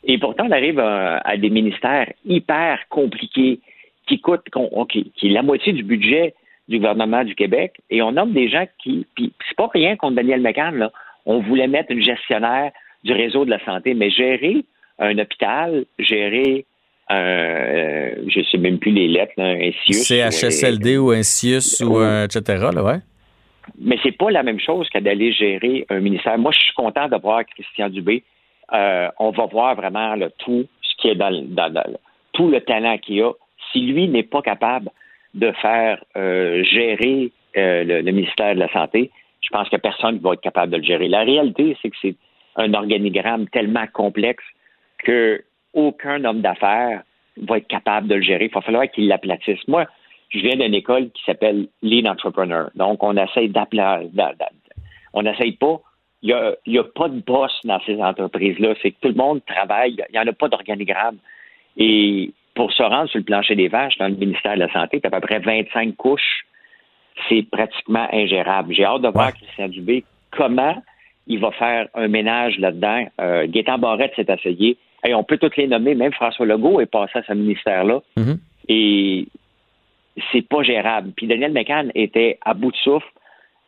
Et pourtant, on arrive à, à des ministères hyper compliqués qui coûtent, qui est la moitié du budget du gouvernement du Québec. Et on nomme des gens qui. Puis c'est pas rien contre Daniel McCann, là. On voulait mettre une gestionnaire du réseau de la santé, mais gérer un hôpital, gérer un. euh, je sais même plus les lettres, là, un CIUS, CHSLD ou un CIUS ou etc. Là, ouais. mais c'est pas la même chose que d'aller gérer un ministère. Moi, je suis content de voir Christian Dubé. Euh, on va voir vraiment là, tout ce qui est dans, le- dans- tout le talent qu'il a. Si lui n'est pas capable de faire euh, gérer euh, le, le ministère de la Santé, je pense que personne ne va être capable de le gérer. La réalité, c'est que c'est un organigramme tellement complexe que aucun homme d'affaires va être capable de le gérer. Il va falloir qu'il l'aplatisse. Moi, je viens d'une école qui s'appelle Lean Entrepreneur. Donc, on essaye d'appeler, on n'essaye pas. Il n'y a, pas de boss dans ces entreprises-là. C'est que tout le monde travaille. Il n'y en a pas d'organigramme. Et pour se rendre sur le plancher des vaches dans le ministère de la Santé, c'est à peu près 25 couches. C'est pratiquement ingérable. J'ai hâte de voir Christian Dubé comment il va faire un ménage là-dedans. Euh, Gaétan Barrette s'est essayé. Et on peut toutes les nommer. Même François Legault est passé à ce ministère-là. Mm-hmm. Et c'est pas gérable. Puis Daniel McCann était à bout de souffle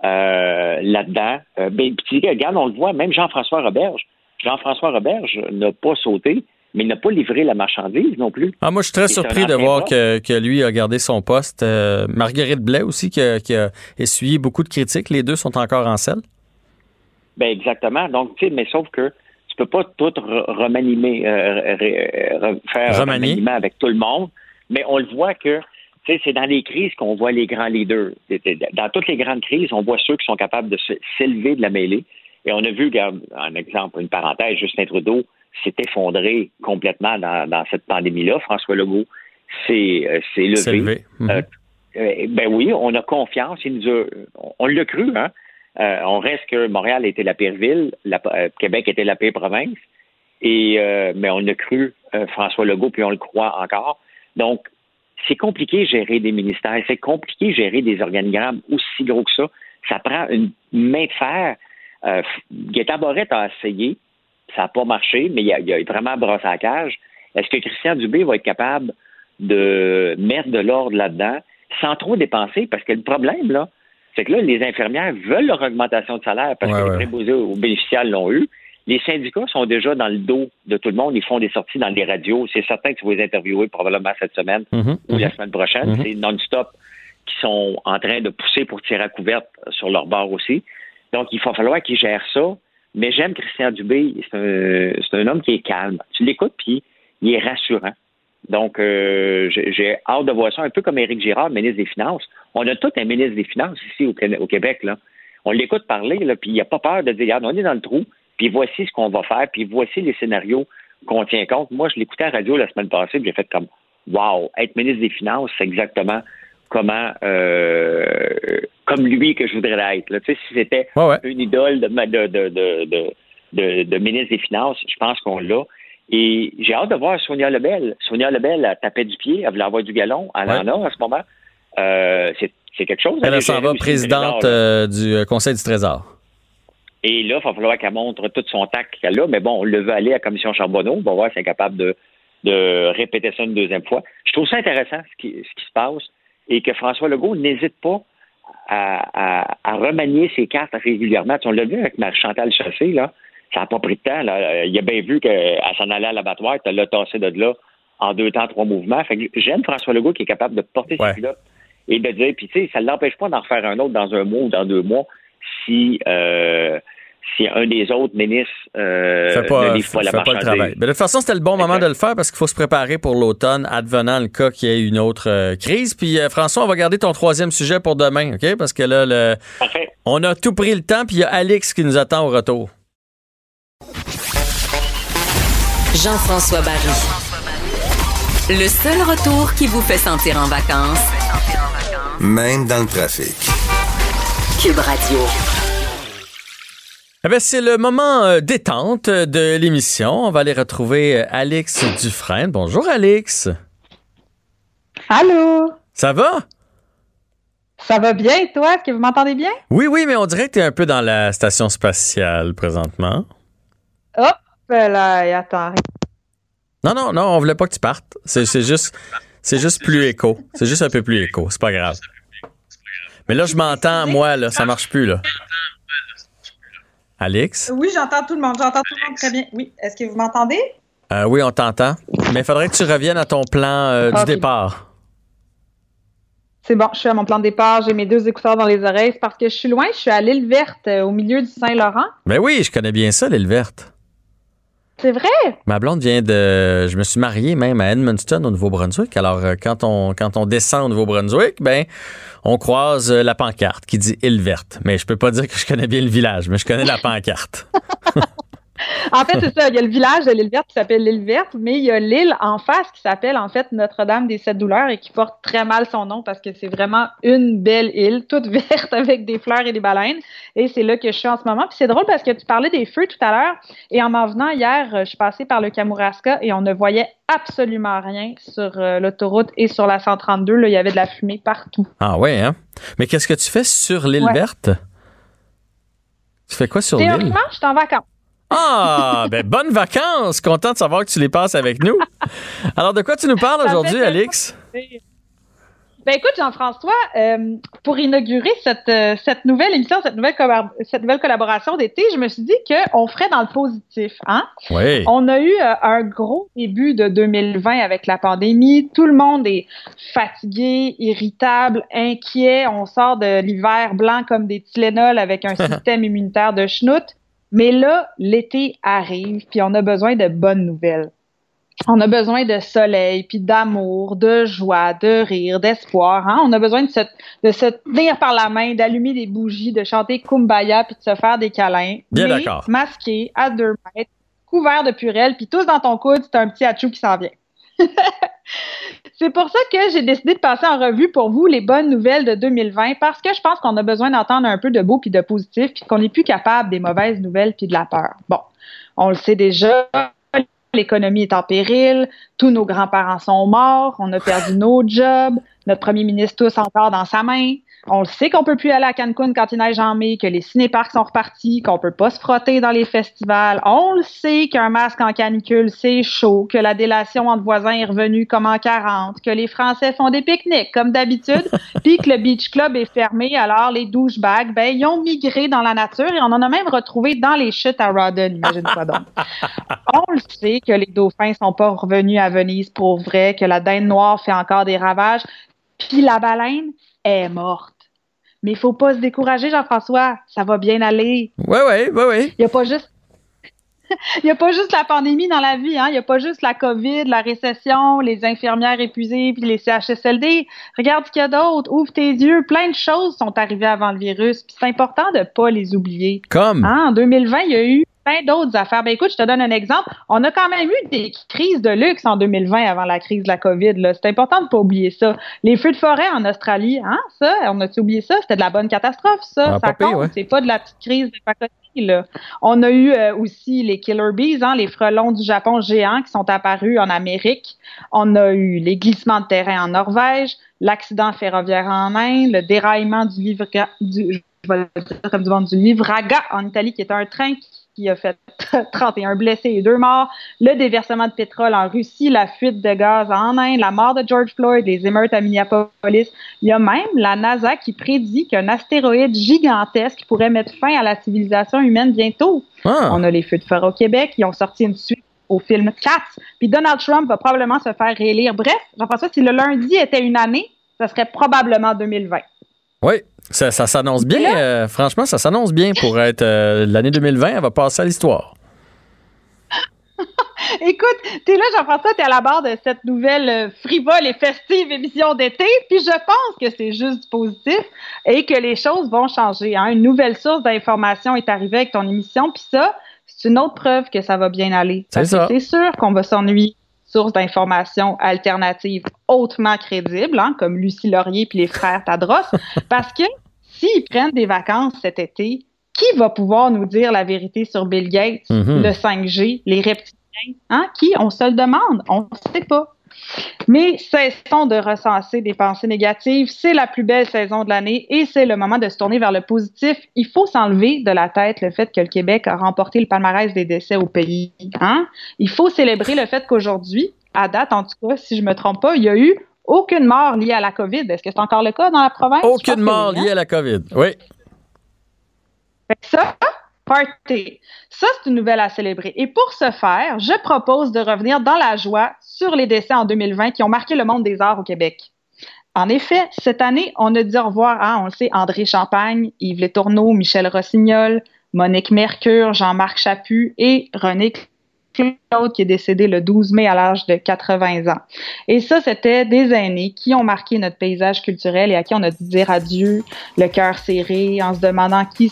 euh, là-dedans. Euh, ben, puis, regarde, on le voit, même Jean-François Roberge. Jean-François Roberge n'a pas sauté, mais il n'a pas livré la marchandise non plus. Ah, moi, je suis très Et surpris de voir que, que lui a gardé son poste. Euh, Marguerite Blais aussi, qui a, qui a essuyé beaucoup de critiques. Les deux sont encore en selle. Ben exactement. Donc, tu sais, mais sauf que peux pas tout re- remanier, euh, re- re- faire un remaniement avec tout le monde. Mais on le voit que, c'est dans les crises qu'on voit les grands leaders. Dans toutes les grandes crises, on voit ceux qui sont capables de s'élever de la mêlée. Et on a vu, regarde, un exemple, une parenthèse, Justin Trudeau s'est effondré complètement dans, dans cette pandémie-là. François Legault s'est euh, levé. levé. Euh, euh, ben oui, on a confiance. Il nous a- on, on l'a cru, hein. Euh, on reste que Montréal était la pire ville, euh, Québec était la pire province, et euh, mais on a cru euh, François Legault, puis on le croit encore. Donc, c'est compliqué gérer des ministères, c'est compliqué gérer des organigrammes aussi gros que ça. Ça prend une main de fer. Euh, a essayé, ça n'a pas marché, mais il a, il a vraiment brossé la cage. Est-ce que Christian Dubé va être capable de mettre de l'ordre là-dedans sans trop dépenser? Parce que le problème, là, c'est que là, les infirmières veulent leur augmentation de salaire parce Ouais, que ouais. les préposés aux bénéficiaires l'ont eu. Les syndicats sont déjà dans le dos de tout le monde. Ils font des sorties dans les radios. C'est certain que tu vas les interviewer probablement cette semaine Mhm, ou la mhm. semaine prochaine. Mhm. C'est non-stop qui sont en train de pousser pour tirer à couverte sur leur bord aussi. Donc, il va falloir qu'ils gèrent ça. Mais j'aime Christian Dubé. C'est un, un homme qui est calme. Tu l'écoutes, puis il est rassurant. Donc, euh, j'ai j'ai hâte de voir ça, un peu comme Éric Girard, ministre des Finances. On a tout un ministre des Finances ici au, au Québec. Là. On l'écoute parler, là, puis il n'a pas peur de dire, regarde, on est dans le trou, puis voici ce qu'on va faire, puis voici les scénarios qu'on tient compte. Moi, je l'écoutais à la radio la semaine passée, puis j'ai fait comme, wow, être ministre des Finances, c'est exactement comment, euh, comme lui que je voudrais être. Là. Tu sais, si c'était Ouais, ouais. une idole de, de, de, ministre des Finances, je pense qu'on l'a. Et j'ai hâte de voir Sonia Lebel. Sonia Lebel, elle tapait du pied, elle voulait avoir du galon, elle en a en ce moment. Euh, c'est quelque chose. Elle aller s'en va présidente trésor, euh, du euh, Conseil du Trésor. Et là, il va falloir qu'elle montre tout son tact qu'elle a. Mais bon, on le veut aller à la commission Charbonneau. On va voir si elle est capable de, de répéter ça une deuxième fois. Je trouve ça intéressant ce qui, ce qui se passe et que François Legault n'hésite pas à, à- à remanier ses cartes régulièrement. Tu on l'a vu avec Marie-Chantal Chassé, là. Ça n'a pas pris de temps. Là. Il a bien vu qu'elle s'en allait à l'abattoir, tu l'a tassé de là en deux temps, trois mouvements. Fait que j'aime François Legault qui est capable de porter Ouais. ses culottes et de dire, puis tu sais, ça ne l'empêche pas d'en refaire un autre dans un mois ou dans deux mois si, euh, si un des autres ministres euh, fait pas, ne livre pas la fait pas le travail. Mais de toute façon, c'était le bon moment de le faire parce qu'il faut se préparer pour l'automne, advenant le cas qu'il y ait une autre euh, crise. Puis euh, François, on va garder ton troisième sujet pour demain, OK? Parce que là, le- Parfait. on a tout pris le temps, puis il y a Alex qui nous attend au retour. Jean-François Barry. Le seul retour qui vous fait sentir en vacances, Même dans le trafic. Cube Radio. Eh bien, c'est le moment euh, détente de l'émission. On va aller retrouver euh, Alex Dufresne. Bonjour, Alex. Allô? Ça va? Ça va bien, et toi? Est-ce que vous m'entendez bien? Oui, oui, mais on dirait que tu es un peu dans la station spatiale présentement. Hop là, et attends. Non, non, non, on voulait pas que tu partes. C'est c'est juste, c'est juste plus écho. C'est juste un peu plus écho. C'est pas grave. Mais là, je m'entends, moi, là. Ça marche plus, là. Alex? Oui, j'entends tout le monde. J'entends tout le monde très bien. Oui. Est-ce que vous m'entendez? Euh, oui, on t'entend. Mais il faudrait que tu reviennes à ton plan euh, du Ok. départ. C'est bon, je suis à mon plan de départ. J'ai mes deux écouteurs dans les oreilles. C'est parce que je suis loin. Je suis à l'île verte, euh, au milieu du Saint-Laurent. Ben oui, je connais bien ça, l'île verte. C'est vrai? Ma blonde vient de. Je me suis marié même à Edmundston, au Nouveau-Brunswick. Alors, euh, quand on, quand on descend au Nouveau-Brunswick, ben, on croise euh, la pancarte qui dit île verte. Mais je peux pas dire que je connais bien le village, mais je connais la pancarte. (laughs) En fait, c'est ça. Il y a le village de l'île verte qui s'appelle l'île verte, mais il y a l'île en face qui s'appelle en fait Notre-Dame des Sept Douleurs et qui porte très mal son nom parce que c'est vraiment une belle île, toute (laughs) verte avec des fleurs et des baleines. Et c'est là que je suis en ce moment. Puis c'est drôle parce que tu parlais des feux tout à l'heure et en m'en venant hier, je suis passée par le Kamouraska et on ne voyait absolument rien sur euh, l'autoroute et sur la 132. Là, il y avait de la fumée partout. Ah ouais, hein? Mais qu'est-ce que tu fais sur l'île Ouais. verte? Tu fais quoi sur l'île? Je suis en vacances. Ah, ben bonnes vacances! Content de savoir que tu les passes avec nous. Alors, de quoi tu nous parles aujourd'hui, Alix? Ben écoute, Jean-François, euh, pour inaugurer cette, euh, cette nouvelle émission, cette nouvelle, collab- cette nouvelle collaboration d'été, je me suis dit qu'on ferait dans le positif. Hein? Oui. On a eu euh, un gros début de 2020 avec la pandémie. Tout le monde est fatigué, irritable, inquiet. On sort de l'hiver blanc comme des Tylenol avec un (laughs) système immunitaire de schnout. Mais là, l'été arrive, puis on a besoin de bonnes nouvelles. On a besoin de soleil, puis d'amour, de joie, de rire, d'espoir. Hein? On a besoin de se, de se tenir par la main, d'allumer des bougies, de chanter Kumbaya, puis de se faire des câlins. Bien d'accord. masqué, à deux mètres, couvert de purée, puis tous dans ton coude, c'est un petit achou qui s'en vient. (laughs) c'est pour ça que j'ai décidé de passer en revue pour vous les bonnes nouvelles de 2020 parce que je pense qu'on a besoin d'entendre un peu de beau puis de positif puis qu'on n'est plus capable des mauvaises nouvelles puis de la peur. Bon, on le sait déjà, l'économie est en péril, tous nos grands-parents sont morts, on a perdu nos jobs, notre premier ministre tous encore dans sa main. On le sait qu'on peut plus aller à Cancun quand il neige en mai, que les cinéparcs sont repartis, qu'on peut pas se frotter dans les festivals. On le sait qu'un masque en canicule, c'est chaud, que la délation entre voisins est revenue comme en 40, que les Français font des pique-niques comme d'habitude, (laughs) puis que le beach club est fermé, alors les douchebags, ben, ils ont migré dans la nature et on en a même retrouvé dans les chutes à Rawdon, imagine-toi donc. (laughs) On le sait que les dauphins sont pas revenus à Venise pour vrai, que la dinde noire fait encore des ravages, puis la baleine est morte. Mais il faut pas se décourager, Jean-François. Ça va bien aller. Oui, oui, oui, oui. Il n'y a pas juste. (laughs) Il n'y a pas juste la pandémie dans la vie, hein. Il n'y a pas juste la COVID, la récession, les infirmières épuisées, puis les CHSLD. Regarde ce qu'il y a d'autre. Ouvre tes yeux. Plein de choses sont arrivées avant le virus. Puis c'est important de pas les oublier. Comme? Hein, en 2020, il y a eu plein d'autres affaires. Ben écoute, je te donne un exemple. On a quand même eu des crises de luxe en 2020 avant la crise de la COVID. là. C'est important de pas oublier ça. Les feux de forêt en Australie, hein, ça, on a-tu oublié ça? C'était de la bonne catastrophe, ça. Ah, ça compte. ouais. C'est pas de la petite crise de pacotille, là. On a eu euh, aussi les killer bees, hein, les frelons du Japon géants qui sont apparus en Amérique. On a eu les glissements de terrain en Norvège, l'accident ferroviaire en Inde, le déraillement du livre du, je vais le dire comme du monde, du Livraga en Italie, qui est un train qui qui a fait (laughs) 31 blessés et deux morts, le déversement de pétrole en Russie, la fuite de gaz en Inde, la mort de George Floyd, les émeutes à Minneapolis. Il y a même la NASA qui prédit qu'un astéroïde gigantesque pourrait mettre fin à la civilisation humaine bientôt. Ah. On a les feux de forêt au Québec, ils ont sorti une suite au film Cats, puis Donald Trump va probablement se faire réélire. Bref, Jean-François, si le lundi était une année, ça serait probablement 2020. Oui, ça, ça s'annonce bien. euh, franchement, ça s'annonce bien pour être euh, l'année 2020. Elle va passer à l'histoire. (laughs) Écoute, t'es là, Jean-François, t'es à la barre de cette nouvelle euh, frivole et festive émission d'été, puis je pense que c'est juste du positif et que les choses vont changer. hein. Une nouvelle source d'information est arrivée avec ton émission, puis ça, c'est une autre preuve que ça va bien aller. C'est sûr qu'on va s'ennuyer source d'information alternative hautement crédible, hein, comme Lucie Laurier puis les frères Tadros, (laughs) parce que s'ils prennent des vacances cet été, qui va pouvoir nous dire la vérité sur Bill Gates, Mhm. le 5G, les reptiliens? Hein? Qui? On se le demande. On ne sait pas. Mais cessons de recenser des pensées négatives. C'est la plus belle saison de l'année et c'est le moment de se tourner vers le positif. Il faut s'enlever de la tête le fait que le Québec a remporté le palmarès des décès au pays. Hein? Il faut célébrer le fait qu'aujourd'hui, à date en tout cas, si je me trompe pas, il y a eu aucune mort liée à la COVID. Est-ce que c'est encore le cas dans la province? Aucune mort oui, hein? liée à la COVID. Oui. Fait que ça, party. Ça, c'est une nouvelle à célébrer. Et pour ce faire, je propose de revenir dans la joie sur les décès en 2020 qui ont marqué le monde des arts au Québec. En effet, cette année, on a dit au revoir à, on le sait, André Champagne, Yves Létourneau, Michel Rossignol, Monique Mercure, Jean-Marc Chaput et René Claude qui est décédé le 12 mai à l'âge de 80 ans. Et ça, c'était des aînés qui ont marqué notre paysage culturel et à qui on a dû dire adieu, le cœur serré, en se demandant qui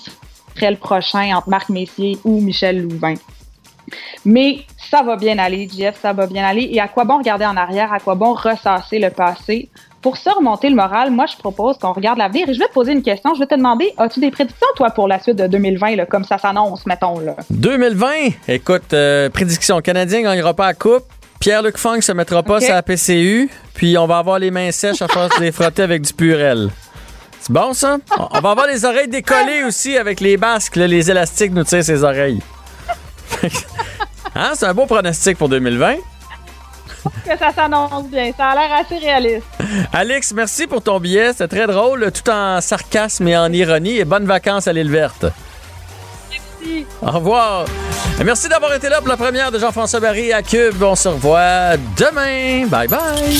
serait le prochain entre Marc Messier ou Michel Louvain. Mais ça va bien aller, Jeff, ça va bien aller. Et à quoi bon regarder en arrière? À quoi bon ressasser le passé? Pour ça, remonter le moral, moi, je propose qu'on regarde l'avenir. Et je vais te poser une question. Je vais te demander, as-tu des prédictions, toi, pour la suite de 2020, là, comme ça s'annonce, mettons? Là? 2020, écoute, euh, prédiction, Canadien gagnera pas la coupe. Pierre-Luc Funk se mettra pas OK. sur la PCU. Puis on va avoir les mains sèches à force de les frotter avec du purel. C'est bon, ça? On va avoir les oreilles décollées aussi avec les basques. là, les élastiques nous tirent ses oreilles. hein? C'est un beau pronostic pour 2020. Que ça s'annonce bien. Ça a l'air assez réaliste. Alex, merci pour ton billet. C'était très drôle, tout en sarcasme et en ironie. Et bonnes vacances à l'île verte. Merci. Au revoir. Et merci d'avoir été là pour la première de Jean-François Barry à Cube. On se revoit demain. Bye bye.